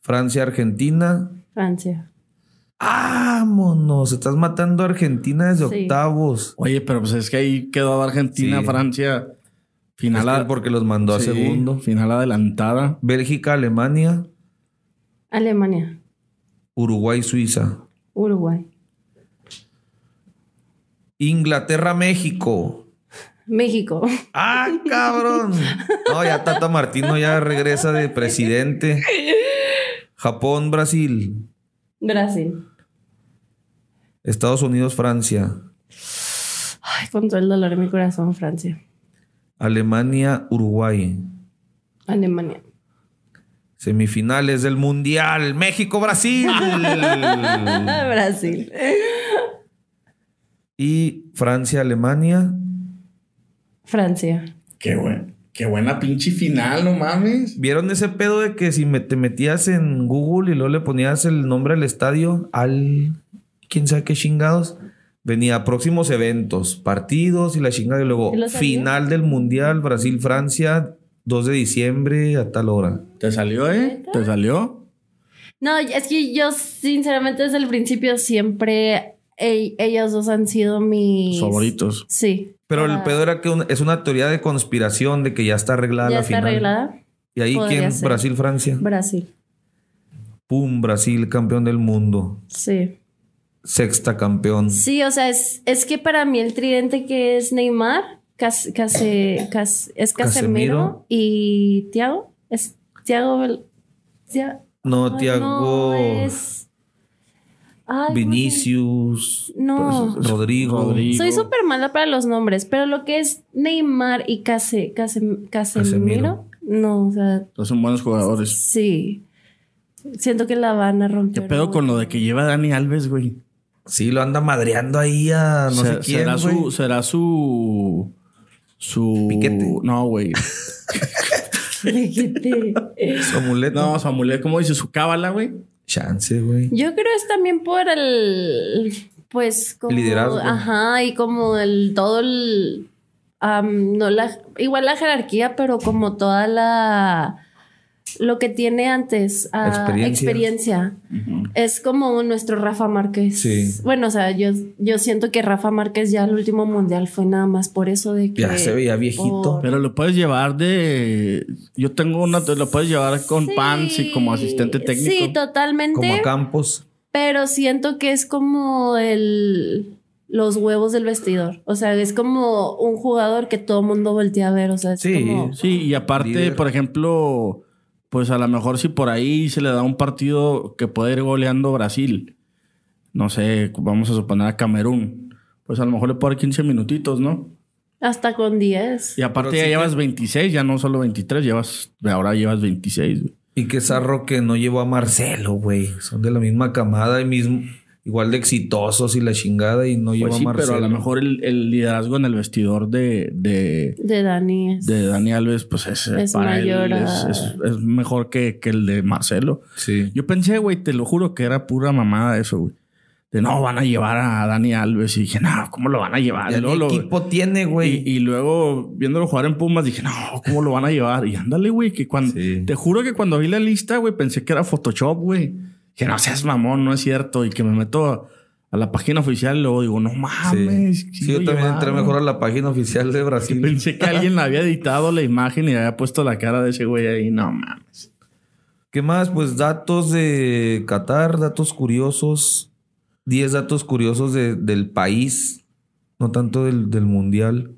Francia, Argentina. Francia. ¡Vámonos! Estás matando a Argentina desde Sí. octavos. Oye, pero pues es que ahí quedó Argentina, Sí. Francia. Es Final que porque los mandó a segundo. Final adelantada. Bélgica, Alemania. Alemania, Uruguay, Suiza. Uruguay, Inglaterra, México. México, ¡Ah, cabrón! No, ya Tata Martino ya regresa de presidente. Japón, Brasil. Brasil. Estados Unidos, Francia. Ay, con todo el dolor en mi corazón, Francia. Alemania, Uruguay. Alemania. Semifinales del Mundial. México, Brasil. Brasil. y Francia, Alemania. Francia. Qué buen, qué buena pinche final, no mames. ¿Vieron ese pedo de que si me- te metías en Google y luego le ponías el nombre al estadio, al quién sabe qué chingados? Venía próximos eventos, partidos y la chingada. Y luego final del Mundial, Brasil-Francia, 2 de diciembre a tal hora. ¿Te salió, eh? ¿Te salió? No, es que yo sinceramente desde el principio siempre e- ellos dos han sido mis Favoritos. Sí. Pero el pedo era que un- es una teoría de conspiración de que ya está arreglada ya la está final. arreglada. Y ahí Podría quién, ser. Brasil-Francia. Brasil. Pum, Brasil, campeón del mundo. Sí. Sexta campeón. Sí, o sea, es, es que para mí el tridente que es Neymar, Cas- Case- Cas- es Casemiro, Casemiro. y Thiago. Es Thiago. Vel- Thia- No, Tiago. no, es- Ay, ¿cómo se- Vinicius. No. pues, Rodrigo. Rodrigo. Soy súper mala para los nombres, pero lo que es Neymar y Case, Case- Casemiro, Casemiro. no, o sea, son buenos jugadores. sí. Siento que la van a ¿Qué romper. pedo con lo de que lleva Dani Alves, güey? Sí, lo anda madreando ahí a no Se- sé quién. será güey. su, será su, su, Piquete. no, güey. Fíjate. Su amuleto. No, su amuleto, ¿cómo dice? Su cábala, güey. Chance, güey. Yo creo es también por el, pues, como, Liderazgo. Ajá, y como el, todo el, no la, igual la jerarquía, pero como toda la, lo que tiene antes, ah, Experiencia. experiencia. Es como nuestro Rafa Márquez. Sí. Bueno, o sea, yo, yo siento que Rafa Márquez ya el último mundial fue nada más por eso de que... Ya se veía viejito. por- Pero lo puedes llevar de. Yo tengo una. Lo puedes llevar con Sí, pants y como asistente técnico. Sí, totalmente. Como a Campos. Pero siento que es como el los huevos del vestidor. O sea, es como un jugador que todo mundo voltea a ver. O sea, es Sí, como. Sí, y aparte, Líder. por ejemplo, pues a lo mejor si por ahí se le da un partido que puede ir goleando Brasil, no sé, vamos a suponer a Camerún, pues a lo mejor le puede dar 15 minutitos, ¿no? Hasta con 10. Y aparte Pero ya sí llevas que- 26, ya no solo 23, llevas, ahora llevas 26. güey. Y que zarro que no llevó a Marcelo, güey. Son de la misma camada y mismo, igual de exitosos y la chingada y no Pues a sí, Marcelo. pero a lo mejor el, el liderazgo en el vestidor de, de, De Dani. es- de Dani Alves, pues es, Es para él mayor es, a- es- es mejor que, que el de Marcelo. Sí. Yo pensé, güey, te lo juro que era pura mamada eso, güey. De no, van a llevar a Dani Alves. Y dije, no, ¿cómo lo van a llevar? Y lo- equipo tiene, y, güey. y luego viéndolo jugar en Pumas, dije, no, ¿cómo lo van a llevar? Y ándale, güey, que cuando. Sí. Te juro que cuando vi la lista, güey, pensé que era Photoshop, güey. Que no seas mamón, no es cierto. Y que me meto a, la página oficial y luego digo, no mames. sí Sí, yo también entré mejor a la página oficial de Brasil. Pensé que alguien le había editado la imagen y había puesto la cara de ese güey ahí. No mames. ¿Qué más? Pues datos de Qatar, datos curiosos. 10 datos curiosos de- del país, no tanto del, del mundial.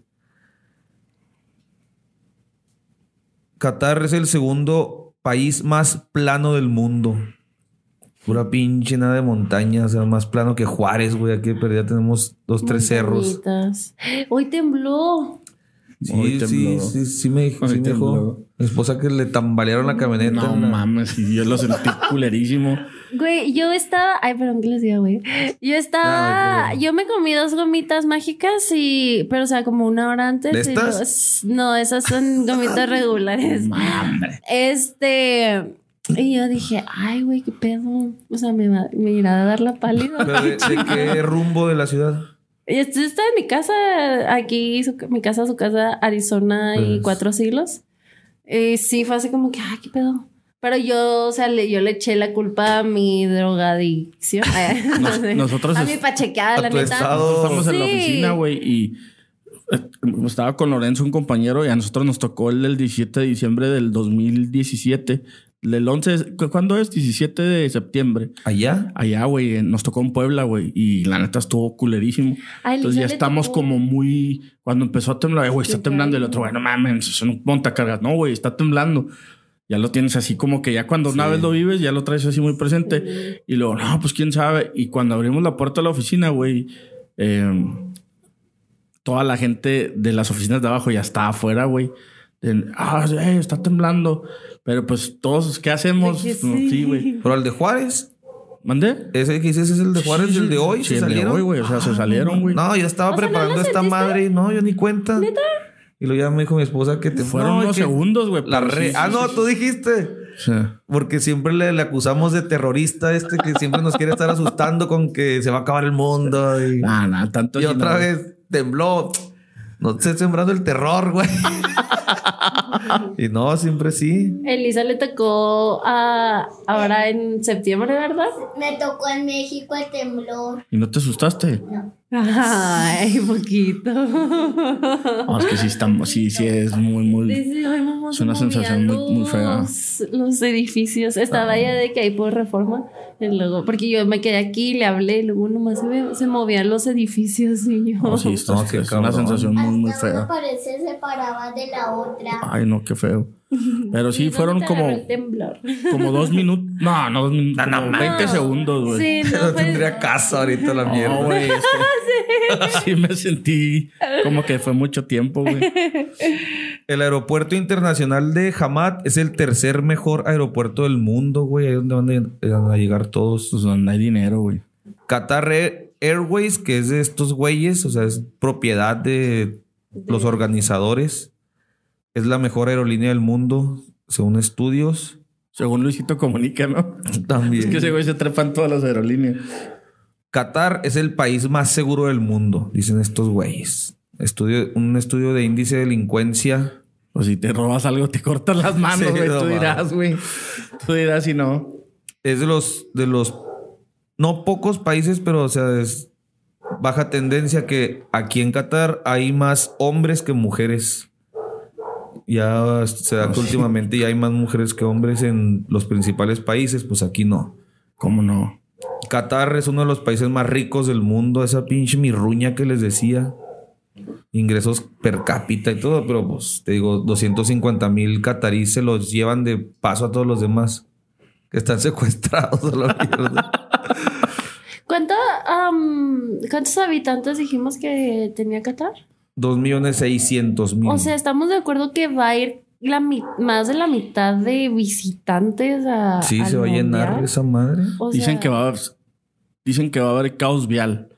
Qatar es el segundo país más plano del mundo. Pura pinche nada de montaña, o sea, más plano que Juárez, güey. Aquí pero ya tenemos dos, tres cerros. Hoy tembló. Hoy Sí, sí, tembló. sí, sí me, sí Hoy me dijo. Mi esposa que le tambalearon la camioneta. No en la- mames, y yo lo sentí culerísimo. Güey, yo estaba. Ay, perdón que les diga, güey. Yo Ah, estaba. hay yo me comí dos gomitas mágicas y. Pero, o sea, como una hora antes. ¿De y estas? no, esas son gomitas regulares. Mambre. Este. Y yo dije, ay, güey, qué pedo. O sea, me, va, me irá a dar la pálida. Pero ¿De, de qué rumbo de la ciudad? Y esto está en mi casa, aquí, su- mi casa, su casa, Arizona y Pues- cuatro siglos. Y sí, fue así como que, ay, qué pedo. Pero yo, o sea, le- yo le eché la culpa a mi drogadicción. Nos- nosotros a es- mi pachequeada, a la neta. estamos en la Sí. oficina, güey, y eh, estaba con Lorenzo, un compañero, y a nosotros nos tocó el del 17 de diciembre del 2017. El 11, ¿cu- ¿cuándo es? 17 de septiembre. ¿Allá? Allá, güey, nos tocó en Puebla, güey, y la neta estuvo culerísimo. Entonces ya estamos tocó- como muy... Cuando empezó a temblar, güey, está temblando. Y el otro, güey, no mames, es un montacargas. No, güey, está temblando. Ya lo tienes así como que ya cuando una Sí. vez lo vives, ya lo traes así muy presente. Y luego, no, pues quién sabe. Y cuando abrimos la puerta de la oficina, güey, eh, toda la gente de las oficinas de abajo ya está afuera, güey. Ah, eh, está temblando. Pero pues todos, ¿qué hacemos? No, sí. Sí, güey. ¿Pero el de Juárez? ¿Mandé? ¿Ese que dices es el de Juárez, Sí, el de hoy? sí, ¿Se el de salieron? hoy, güey. O sea, se salieron, güey. No, yo estaba O sea, ¿no preparando esta sentiste? madre y no, yo ni cuenta. ¿Neta? Y luego ya me dijo mi esposa que te Fueron no, unos que segundos, güey. La re- sí, ah, sí, no, sí, tú dijiste. sí. Porque siempre le, le acusamos de terrorista este que siempre nos quiere estar asustando con que se va a acabar el mundo. Y, Nah, nah, tanto y otra no. vez tembló. No estés sembrando el terror, güey. y no, siempre sí. Elisa le tocó a, ahora en septiembre, ¿verdad? Me tocó en México el temblor. ¿Y no te asustaste? No. Ay, poquito. No, es que sí, está, sí, sí, es muy, muy. Es una sensación muy- muy fea. Los, los edificios. Estaba ya de que ahí por reforma. Y luego, porque yo me quedé aquí, le hablé y luego nomás se, ve- se movían los edificios y yo. No, sí, está- No, qué es una sensación muy, muy fea. pared se separaba de la otra. Ay, no, qué feo. Pero sí, ¿Y dónde fueron como, como dos minutos. No, no, dos minutos. No, no, como no. 20 segundos, güey. Sí, no, No pues, tendría caso ahorita la mierda. No, güey. es que sí me sentí como que fue mucho tiempo, güey. El aeropuerto internacional de Hamad es el tercer mejor aeropuerto del mundo, güey. Ahí es donde van a- llegar todos. Pues no hay dinero, güey. Qatar Air- Airways, que es de estos güeyes, o sea, es propiedad de los organizadores. Es la mejor aerolínea del mundo, según estudios. Según Luisito Comunica, ¿no? También. Es que ese güey se trepan todas las aerolíneas. Qatar es el país más seguro del mundo, dicen estos güeyes. Estudio, un estudio de índice de delincuencia. O si te robas algo, te cortan las manos, güey. Tú dirás, güey. Tú dirás si no. Es de los, de los, no pocos países, pero o sea, es baja tendencia que aquí en Qatar hay más hombres que mujeres. Ya se da que últimamente ya hay más mujeres que hombres en los principales países, pues aquí no. ¿Cómo no? Qatar es uno de los países más ricos del mundo, esa pinche mirruña que les decía. Ingresos per cápita y todo, pero pues te digo, 250 mil cataríes se los llevan de paso a todos los demás que están secuestrados a la mierda. ¿Cuánto, am, ¿Cuántos habitantes dijimos que tenía Qatar? 2 millones 600 mil. O sea, estamos de acuerdo que va a ir la más de la mitad de visitantes a. sí, al se va a llenar esa madre. O Dicen sea, que va a haber, dicen que va a haber caos vial,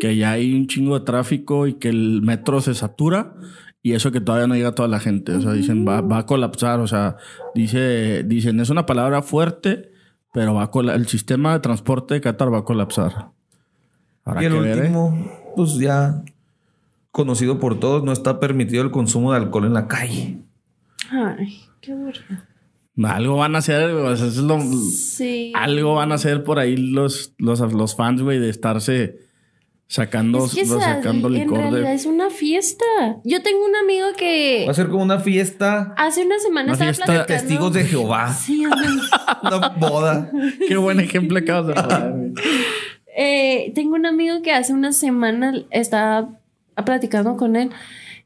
que ya hay un chingo de tráfico y que el metro se satura y eso que todavía no llega a toda la gente. O sea, dicen va, va a colapsar. O sea, dice, dicen es una palabra fuerte, pero va a el sistema de transporte de Qatar va a colapsar. Habrá Y el que ver, ¿eh? último, pues ya conocido por todos, no está permitido el consumo de alcohol en la calle. Ay, qué aburrido. Algo van a hacer, o sea, eso es lo- Sí. algo van a hacer por ahí los, los, los fans, güey, de estarse sacando, Es que los- esa- sacando en licor realidad de. es una fiesta. Yo tengo un amigo que Va a ser como una fiesta hace una semana Una estaba fiesta de platicando. testigos de Jehová. Sí. Una boda. Qué buen ejemplo acabas de poner, güey. Eh, tengo un amigo que hace una semana estaba platicando con él.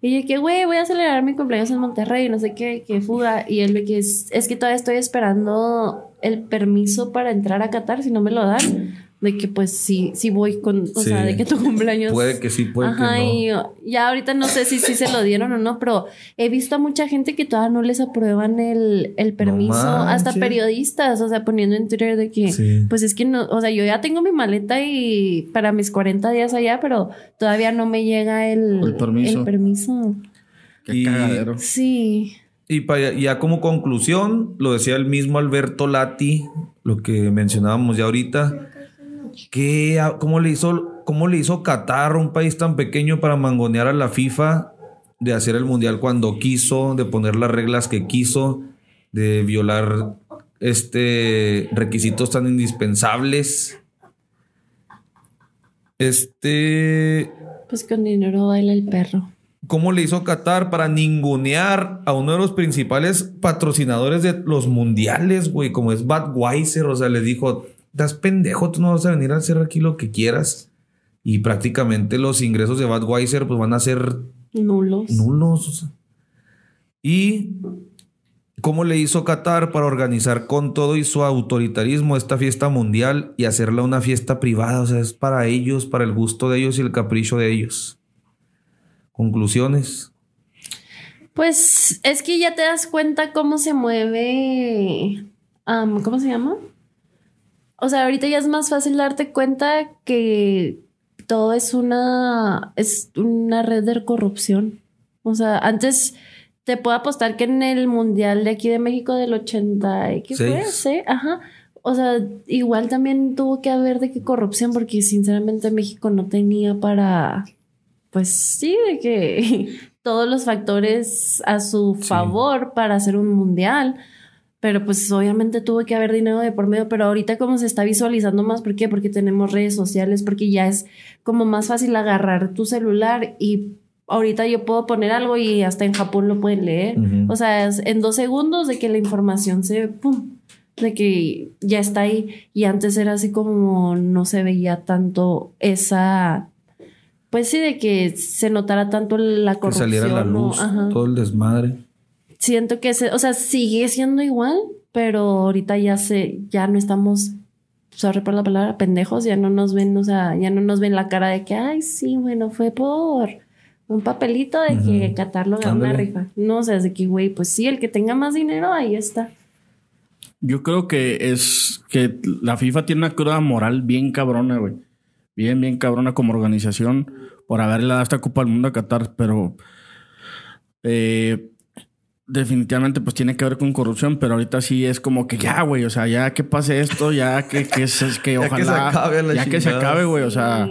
Y yo que, güey, voy a celebrar mi cumpleaños en Monterrey, no sé qué, que fuga. Y él ve que es, es que todavía estoy esperando el permiso para entrar a Qatar, si no me lo dan. De que pues sí, sí voy con, o sea, de que tu cumpleaños. Puede que sí, puede Ajá, que no. y ya ahorita no sé si sí se lo dieron o no, pero he visto a mucha gente que todavía no les aprueban el, el permiso, hasta periodistas, o sea, poniendo en Twitter de que, Sí. pues es que no, o sea, yo ya tengo mi maleta y para mis 40 días allá, pero todavía no me llega el, El permiso. el permiso. Qué Y- cagadero. Sí. Y para, ya como conclusión, lo decía el mismo Alberto Lati, lo que mencionábamos ya ahorita, que a- cómo le hizo, cómo le hizo Qatar, un país tan pequeño, para mangonear a la FIFA de hacer el mundial cuando quiso, de poner las reglas que quiso, de violar este requisitos tan indispensables. Este Pues con dinero baila el perro. cómo le hizo Qatar para ningunear a uno de los principales patrocinadores de los mundiales, güey, como es Budweiser. O sea, le dijo, das pendejo, tú no vas a venir a hacer aquí lo que quieras. Y prácticamente los ingresos de Budweiser pues van a ser Nulos. nulos. o sea. Y cómo le hizo Qatar para organizar con todo y su autoritarismo esta fiesta mundial y hacerla una fiesta privada. O sea, es para ellos, para el gusto de ellos y el capricho de ellos. Conclusiones. Pues es que ya te das cuenta cómo se mueve. am, ¿Cómo se llama? O sea, ahorita ya es más fácil darte cuenta que todo es una. es una red de corrupción. O sea, antes te puedo apostar que en el mundial de aquí de México del 80. ¿y ¿Qué fue? Sí, ajá. O sea, igual también tuvo que haber de qué corrupción, porque sinceramente México no tenía para. Pues sí, de que todos los factores a su Sí. favor para hacer un mundial. Pero pues obviamente tuvo que haber dinero de por medio, pero ahorita como se está visualizando más, ¿por qué? Porque tenemos redes sociales, porque ya es como más fácil agarrar tu celular y ahorita yo puedo poner algo y hasta en Japón lo pueden leer. O sea, es en dos segundos de que la información se, pum, de que ya está ahí. Y antes era así como no se veía tanto esa, pues sí, de que se notara tanto la Que corrupción. saliera a la luz todo el desmadre. Siento que se, o sea, sigue siendo igual, pero ahorita ya se, ya no estamos, sorry por la palabra, pendejos, ya no nos ven, o sea, ya no nos ven la cara de que, ay, sí, bueno, fue por un papelito de que Ujú. Qatar lo ganó una rifa. No, o sea, es de que, güey, pues sí, el que tenga más dinero, ahí está. Yo creo que es que la FIFA tiene una cruda moral bien cabrona, güey. Bien, bien cabrona como organización por haberle dado esta Copa del Mundo a Qatar, pero eh, definitivamente pues tiene que ver con corrupción, pero ahorita sí es como que ya, güey, o sea, ya que pase esto, ya que, que, es, es que Ya que ojalá... se acabe la ya que se acabe, güey, o sea...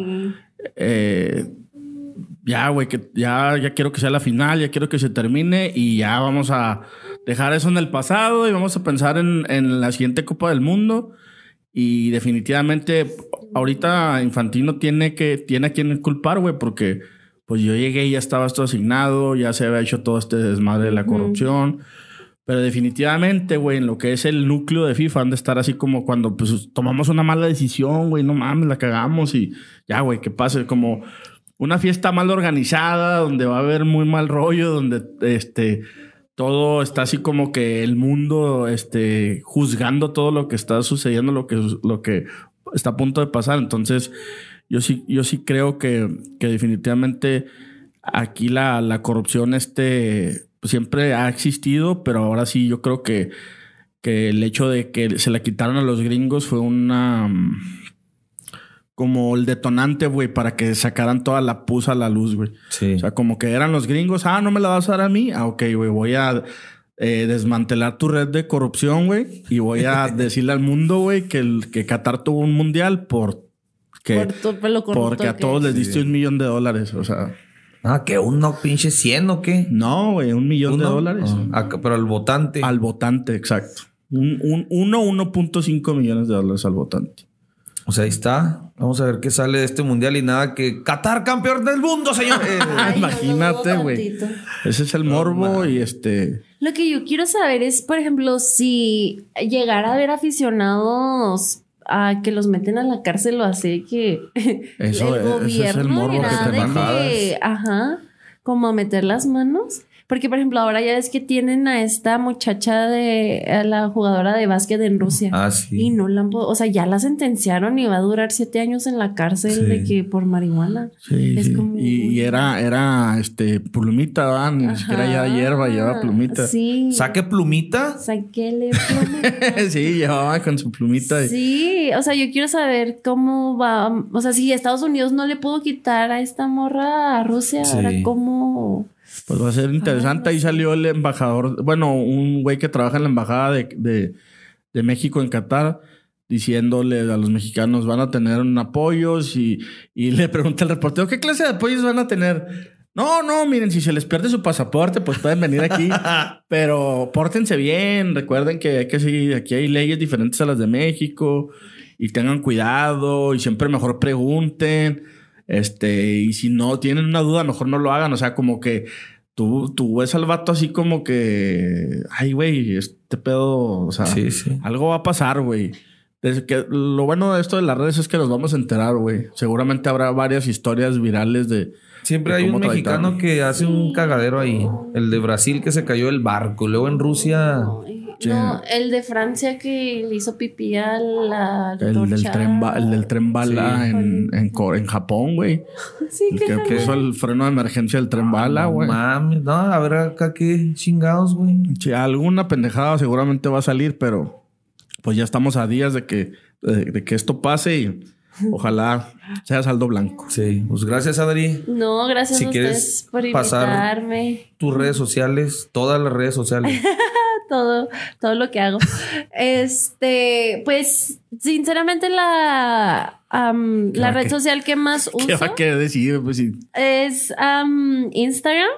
Eh, ya, güey, que ya, ya quiero que sea la final, ya quiero que se termine y ya vamos a dejar eso en el pasado y vamos a pensar en, en la siguiente Copa del Mundo. Y definitivamente, ahorita Infantino tiene que, tiene a quien culpar, güey, porque pues yo llegué y ya estaba esto asignado, ya se había hecho todo este desmadre de la corrupción. Pero definitivamente, güey, en lo que es el núcleo de FIFA han de estar así como cuando pues tomamos una mala decisión, güey, no mames, la cagamos y ya, güey, que pase como una fiesta mal organizada, donde va a haber muy mal rollo, donde este todo está así como que el mundo este juzgando todo lo que está sucediendo, lo que lo que está a punto de pasar. Entonces, yo sí yo sí creo que, que definitivamente aquí la, la corrupción este pues, siempre ha existido, pero ahora sí yo creo que que el hecho de que se la quitaron a los gringos fue una como el detonante, güey, para que sacaran toda la pusa a la luz, güey. Sí. O sea, como que eran los gringos, ah, no me la vas a dar a mí. Ah, ok, güey, voy a eh, desmantelar tu red de corrupción, güey. Y voy a decirle al mundo, güey, que, el, que Qatar tuvo un mundial por que, por tu pelo corrupto porque a todos les Sí. diste un millón de dólares. O sea, Ah, que uno pinche 100 o qué. no, güey, un millón de dólares. Ah, acá, pero al votante. Al votante, exacto. Un, un, uno, 1.5 millones de dólares al votante. O sea, ahí está. Vamos a ver qué sale de este mundial y nada que Qatar campeón del mundo, señor. Ay, Imagínate, güey. Ese es el morbo y este. Lo que yo quiero saber es, por ejemplo, si llegara a haber aficionados a que los meten a la cárcel o así, que Eso- el ese es el gobierno morbo que irá te de que, ajá, como a meter las manos. Porque, por ejemplo, ahora ya ves que tienen a esta muchacha de a la jugadora de básquet en Rusia. Ah, sí. Y no la han o sea, ya la sentenciaron y va a durar siete años en la cárcel Sí. de que por marihuana. Sí, Es sí. como- Y, y era, era este plumita, ¿verdad? Ni siquiera ya Ajá. hierba, llevaba plumita. Sí. Saque plumita. Sáquele plumita. sí, llevaba con su plumita. y- Sí, o sea, yo quiero saber cómo va, o sea, si Estados Unidos no le pudo quitar a esta morra a Rusia, Sí. ahora cómo... Pues va a ser interesante. Ahí salió el embajador, bueno, un güey que trabaja en la embajada de, de- de México en Qatar, diciéndole a los mexicanos van a tener un apoyos y, y le pregunta al reportero, ¿qué clase de apoyos van a tener? No, no, miren, si se les pierde su pasaporte, pues pueden venir aquí, pero pórtense bien, recuerden que, hay que sí, aquí hay leyes diferentes a las de México y tengan cuidado y siempre mejor pregunten. Este, y si no tienen una duda, mejor no lo hagan. O sea, como que tú, tú ves al vato así como que, ay, güey, este pedo, o sea, Sí, sí. algo va a pasar, güey. Desde que lo bueno de esto de las redes es que nos vamos a enterar, güey. Seguramente habrá varias historias virales de. Siempre de hay un mexicano que hace un cagadero ahí. El de Brasil que se cayó del barco. Luego en Rusia. No, el de Francia que le hizo pipí a la El del tren, ba- el del tren bala Sí. en, en, Japón, güey. Sí, El que que puso el freno de emergencia del tren bala, No güey. mames. No, a ver acá qué chingados, güey. Sí, alguna pendejada seguramente va a salir, pero pues ya estamos a días de que, de, de que esto pase y ojalá sea saldo blanco. Sí. Pues gracias, Adri. No, gracias Si a quieres ustedes por pasar- invitarme. Tus redes sociales, todas las redes sociales. todo, todo lo que hago. Este, pues, sinceramente, la, ¿Qué la red que- social que más ¿Qué uso va a querer decir? Pues sí. es am, Instagram.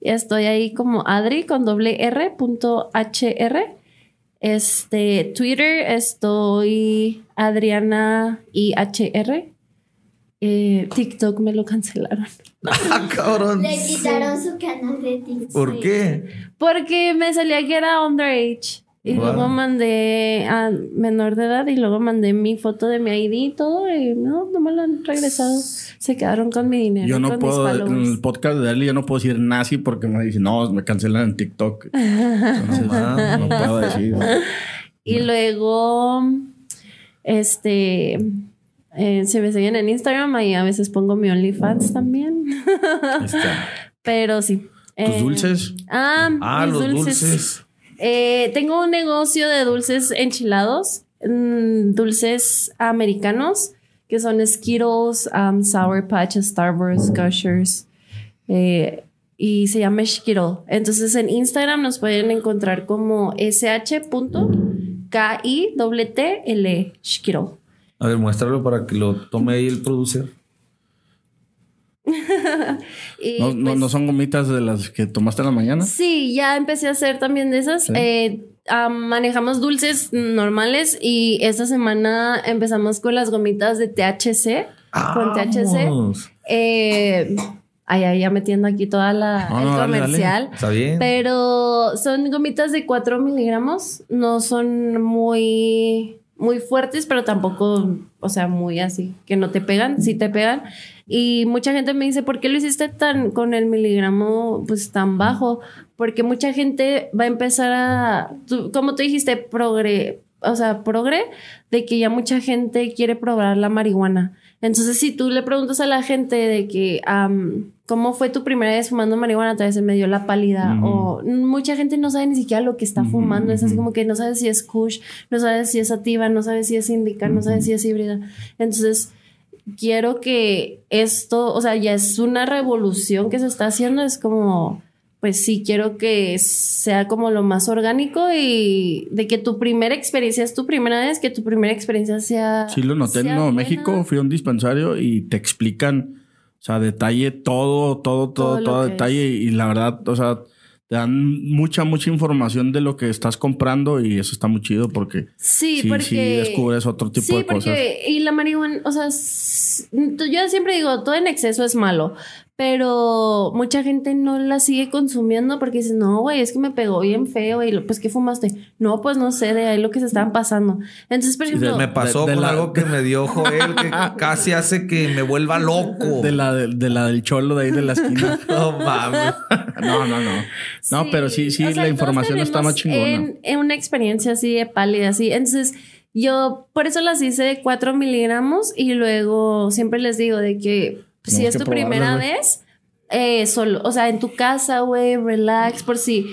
Estoy ahí como Adri con doble R punto HR. Este, Twitter estoy Adriana IHR. Eh, TikTok me lo cancelaron. ah, cabrón. Le quitaron su canal de TikTok. ¿Por qué? Porque me salía que era underage. Y Wow. luego mandé a menor de edad y luego mandé mi foto de mi ID y todo. Y no, no me lo han regresado. Se quedaron con mi dinero. Yo no con puedo, mis en el podcast de Dali, yo no puedo decir nazi porque me dicen, no, me cancelan en TikTok. Entonces, mames. no puedo decir. Y luego, este, eh, si me siguen en Instagram, ahí a veces pongo mi OnlyFans también. Está. Pero sí. Tus Eh, dulces. Ah, Ah, mis los dulces. Eh, tengo un negocio de dulces enchilados, mm, dulces americanos, que son Skittles, um, Sour Patch, Starburst, Gushers. eh, y se llama Skittle. Entonces en Instagram nos pueden encontrar como sh.kitl, Skittle. A ver, muéstralo para que lo tome ahí el producer. Y, No, no, pues, no son gomitas de las que tomaste en la mañana. Sí, ya empecé a hacer también de esas. Sí. Eh, ah, manejamos dulces normales y esta semana empezamos con las gomitas de THC. Con THC. Vamos. Eh, ay, ay, ya metiendo aquí toda la No, el dale, comercial. Está bien. Pero son gomitas de 4 miligramos. No son muy, muy fuertes, pero tampoco, o sea, muy así, que no te pegan, sí te pegan. Y mucha gente me dice, ¿por qué lo hiciste tan con el miligramo pues tan bajo? Porque mucha gente va a empezar a, como tú dijiste, progre, o sea, progre, de que ya mucha gente quiere probar la marihuana. Entonces, si tú le preguntas a la gente de que, ¿cómo fue tu primera vez fumando marihuana? Tal vez se me dio la pálida. O mucha gente no sabe ni siquiera lo que está fumando. Es así como que no sabe si es kush, no sabe si es sativa, no sabe si es indica, no sabe si es híbrida. Entonces, quiero que esto, o sea, ya es una revolución que se está haciendo. Es como, pues sí, quiero que sea como lo más orgánico y de que tu primera experiencia es tu primera vez, que tu primera experiencia sea. Sí, lo noté en Nuevo. México. Fui a un dispensario y te explican, o sea, detalle todo, todo, todo, Todo detalle. Y la verdad, o sea, te dan mucha, mucha información de lo que estás comprando y eso está muy chido porque Sí, sí, porque. sí descubres otro tipo sí, de cosas. porque. Y la marihuana, o sea, yo siempre digo, todo en exceso es malo. Pero mucha gente no la sigue consumiendo porque dice, no, güey, es que me pegó bien feo y pues ¿qué fumaste? No, pues no sé, de ahí lo que se estaban pasando. Entonces, por ejemplo, Me pasó de con la- algo que me dio Joel que casi hace que me vuelva loco. De la, de, de la del cholo de ahí de la esquina. No mames. No, no, no. No, pero sí, sí, o sea, la información está más chingona. En, en una experiencia así de pálida, así. Entonces, yo por eso las hice de 4 miligramos y luego siempre les digo de que si Tenemos es tu primera vez, eh, solo, o sea, en tu casa, güey, relax, por si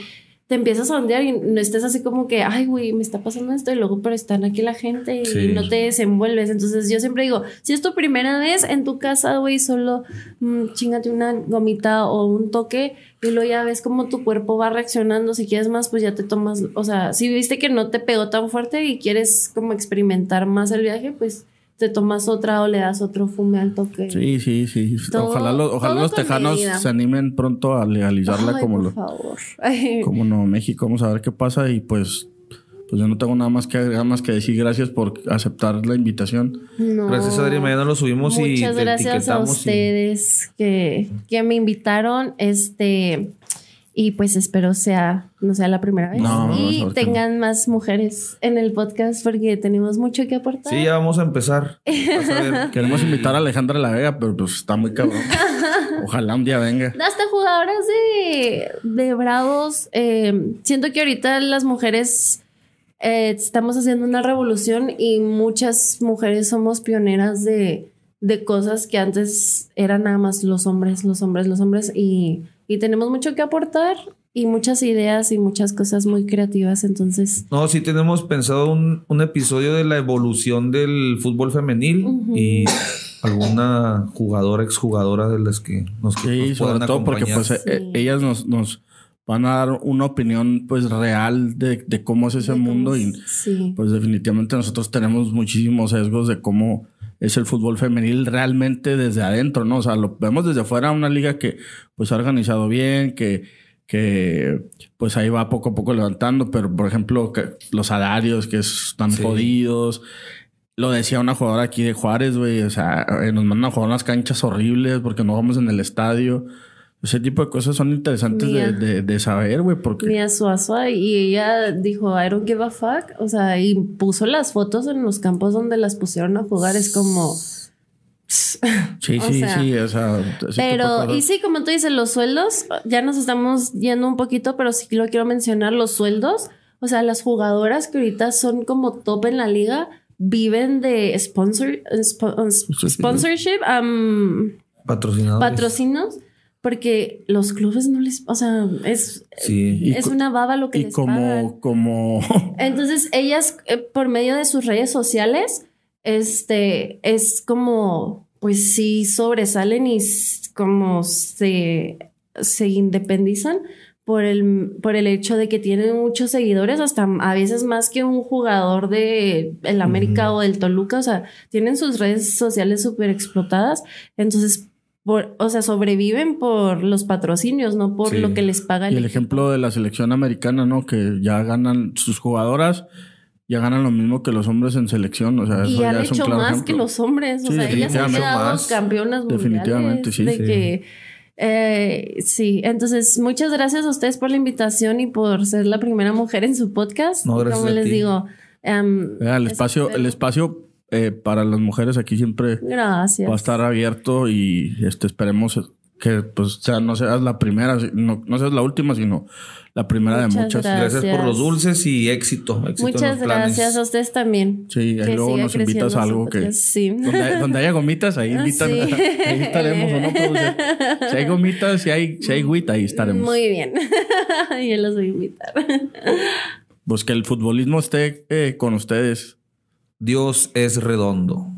te empiezas a ondear y no estés así como que, ay, güey, me está pasando esto y luego, pero están aquí la gente y Sí. no te desenvuelves. Entonces, yo siempre digo, si es tu primera vez en tu casa, güey, solo mm, chingate una gomita o un toque y luego ya ves cómo tu cuerpo va reaccionando. Si quieres más, pues ya te tomas, o sea, si viste que no te pegó tan fuerte y quieres como experimentar más el viaje, pues te tomas otra o le das otro fume al toque. Sí, sí, sí. Todo- ojalá los, ojalá los tejanos medida. se animen pronto a legalizarla Ay, como por lo, favor. Como no México. Vamos a ver qué pasa y pues, pues yo no tengo nada más que agregar más que decir gracias por aceptar la invitación. No. Gracias, Adri. Mañana lo subimos y Muchas te gracias a y- ustedes que, que me invitaron. Este. Y pues espero sea, no sea la primera vez. No, y que tengan más mujeres en el podcast porque tenemos mucho que aportar. Sí, ya vamos a empezar. A. Queremos invitar a Alejandra La Vega, pero pues está muy cabrón. Ojalá un día venga. Hasta jugadoras de, de Bravos. eh, siento que ahorita las mujeres eh, estamos haciendo una revolución y muchas mujeres somos pioneras de, de cosas que antes eran nada más los hombres, los hombres, los hombres. Y, y tenemos mucho que aportar y muchas ideas y muchas cosas muy creativas. Entonces, No, sí tenemos pensado un, un episodio de la evolución del fútbol femenil y alguna jugadora, exjugadora de las que nos, Sí, nos sobre todo porque pues eh, ellas nos, nos van a dar una opinión pues real de, de cómo es ese de mundo y sí. pues definitivamente nosotros tenemos muchísimos sesgos de cómo es el fútbol femenil realmente desde adentro, ¿no? O sea, lo vemos desde afuera una liga que pues ha organizado bien, que, que pues ahí va poco a poco levantando, pero por ejemplo que los salarios que están Sí. jodidos. Lo decía una jugadora aquí de Juárez, güey, o sea, eh, nos mandan a jugar unas canchas horribles porque no vamos en el estadio. Ese tipo de cosas son interesantes Mía. de, de- de saber, güey, porque... Mia Suazua y ella dijo I don't give a fuck, o sea, y puso las fotos en los campos donde las pusieron a jugar, es como Sí, sí, sea, sí, o sea... pero y sí, como tú dices, los sueldos, ya nos estamos yendo un poquito, pero sí lo quiero mencionar, los sueldos, o sea, las jugadoras que ahorita son como top en la liga viven de sponsor spo- sponsorship, um, Patrocinadores. patrocinos porque los clubes no les, o sea, es Sí. Es una baba lo que Y les pagan. como, como, Entonces, ellas, eh, por medio de sus redes sociales, este, es como, pues sí, sobresalen y como se, se independizan por el, por el hecho de que tienen muchos seguidores, hasta a veces más que un jugador de el América o del Toluca, o sea, tienen sus redes sociales súper explotadas, entonces, por, o sea, sobreviven por los patrocinios, no por Sí. lo que les paga y el equipo. ejemplo de la selección americana, ¿no? Que ya ganan sus jugadoras, ya ganan lo mismo que los hombres en selección, o sea, Y eso han ya es un hecho claro más ejemplo. que los hombres. O Sí, sea, ellas han quedado más. campeonas mundiales. Definitivamente, sí, De sí. que, eh, sí, entonces muchas gracias a ustedes por la invitación y por ser la primera mujer en su podcast. No, gracias Como a les ti. digo, Vea, el espacio, el espacio eh, para las mujeres aquí siempre Gracias. va a estar abierto y este esperemos que pues sea, no seas la primera, no, no seas la última, sino la primera de Muchas gracias. Gracias por los dulces y éxito. Muchas gracias a ustedes también. Sí, ahí luego nos invitas a algo que. Sí. donde, donde haya gomitas, ahí Ah, invitan, sí. ahí estaremos o no producer? Si hay gomitas, si hay, si hay agüita, ahí estaremos. Muy bien. Yo los voy a invitar. Pues que el futbolismo esté eh, con ustedes. Dios es redondo.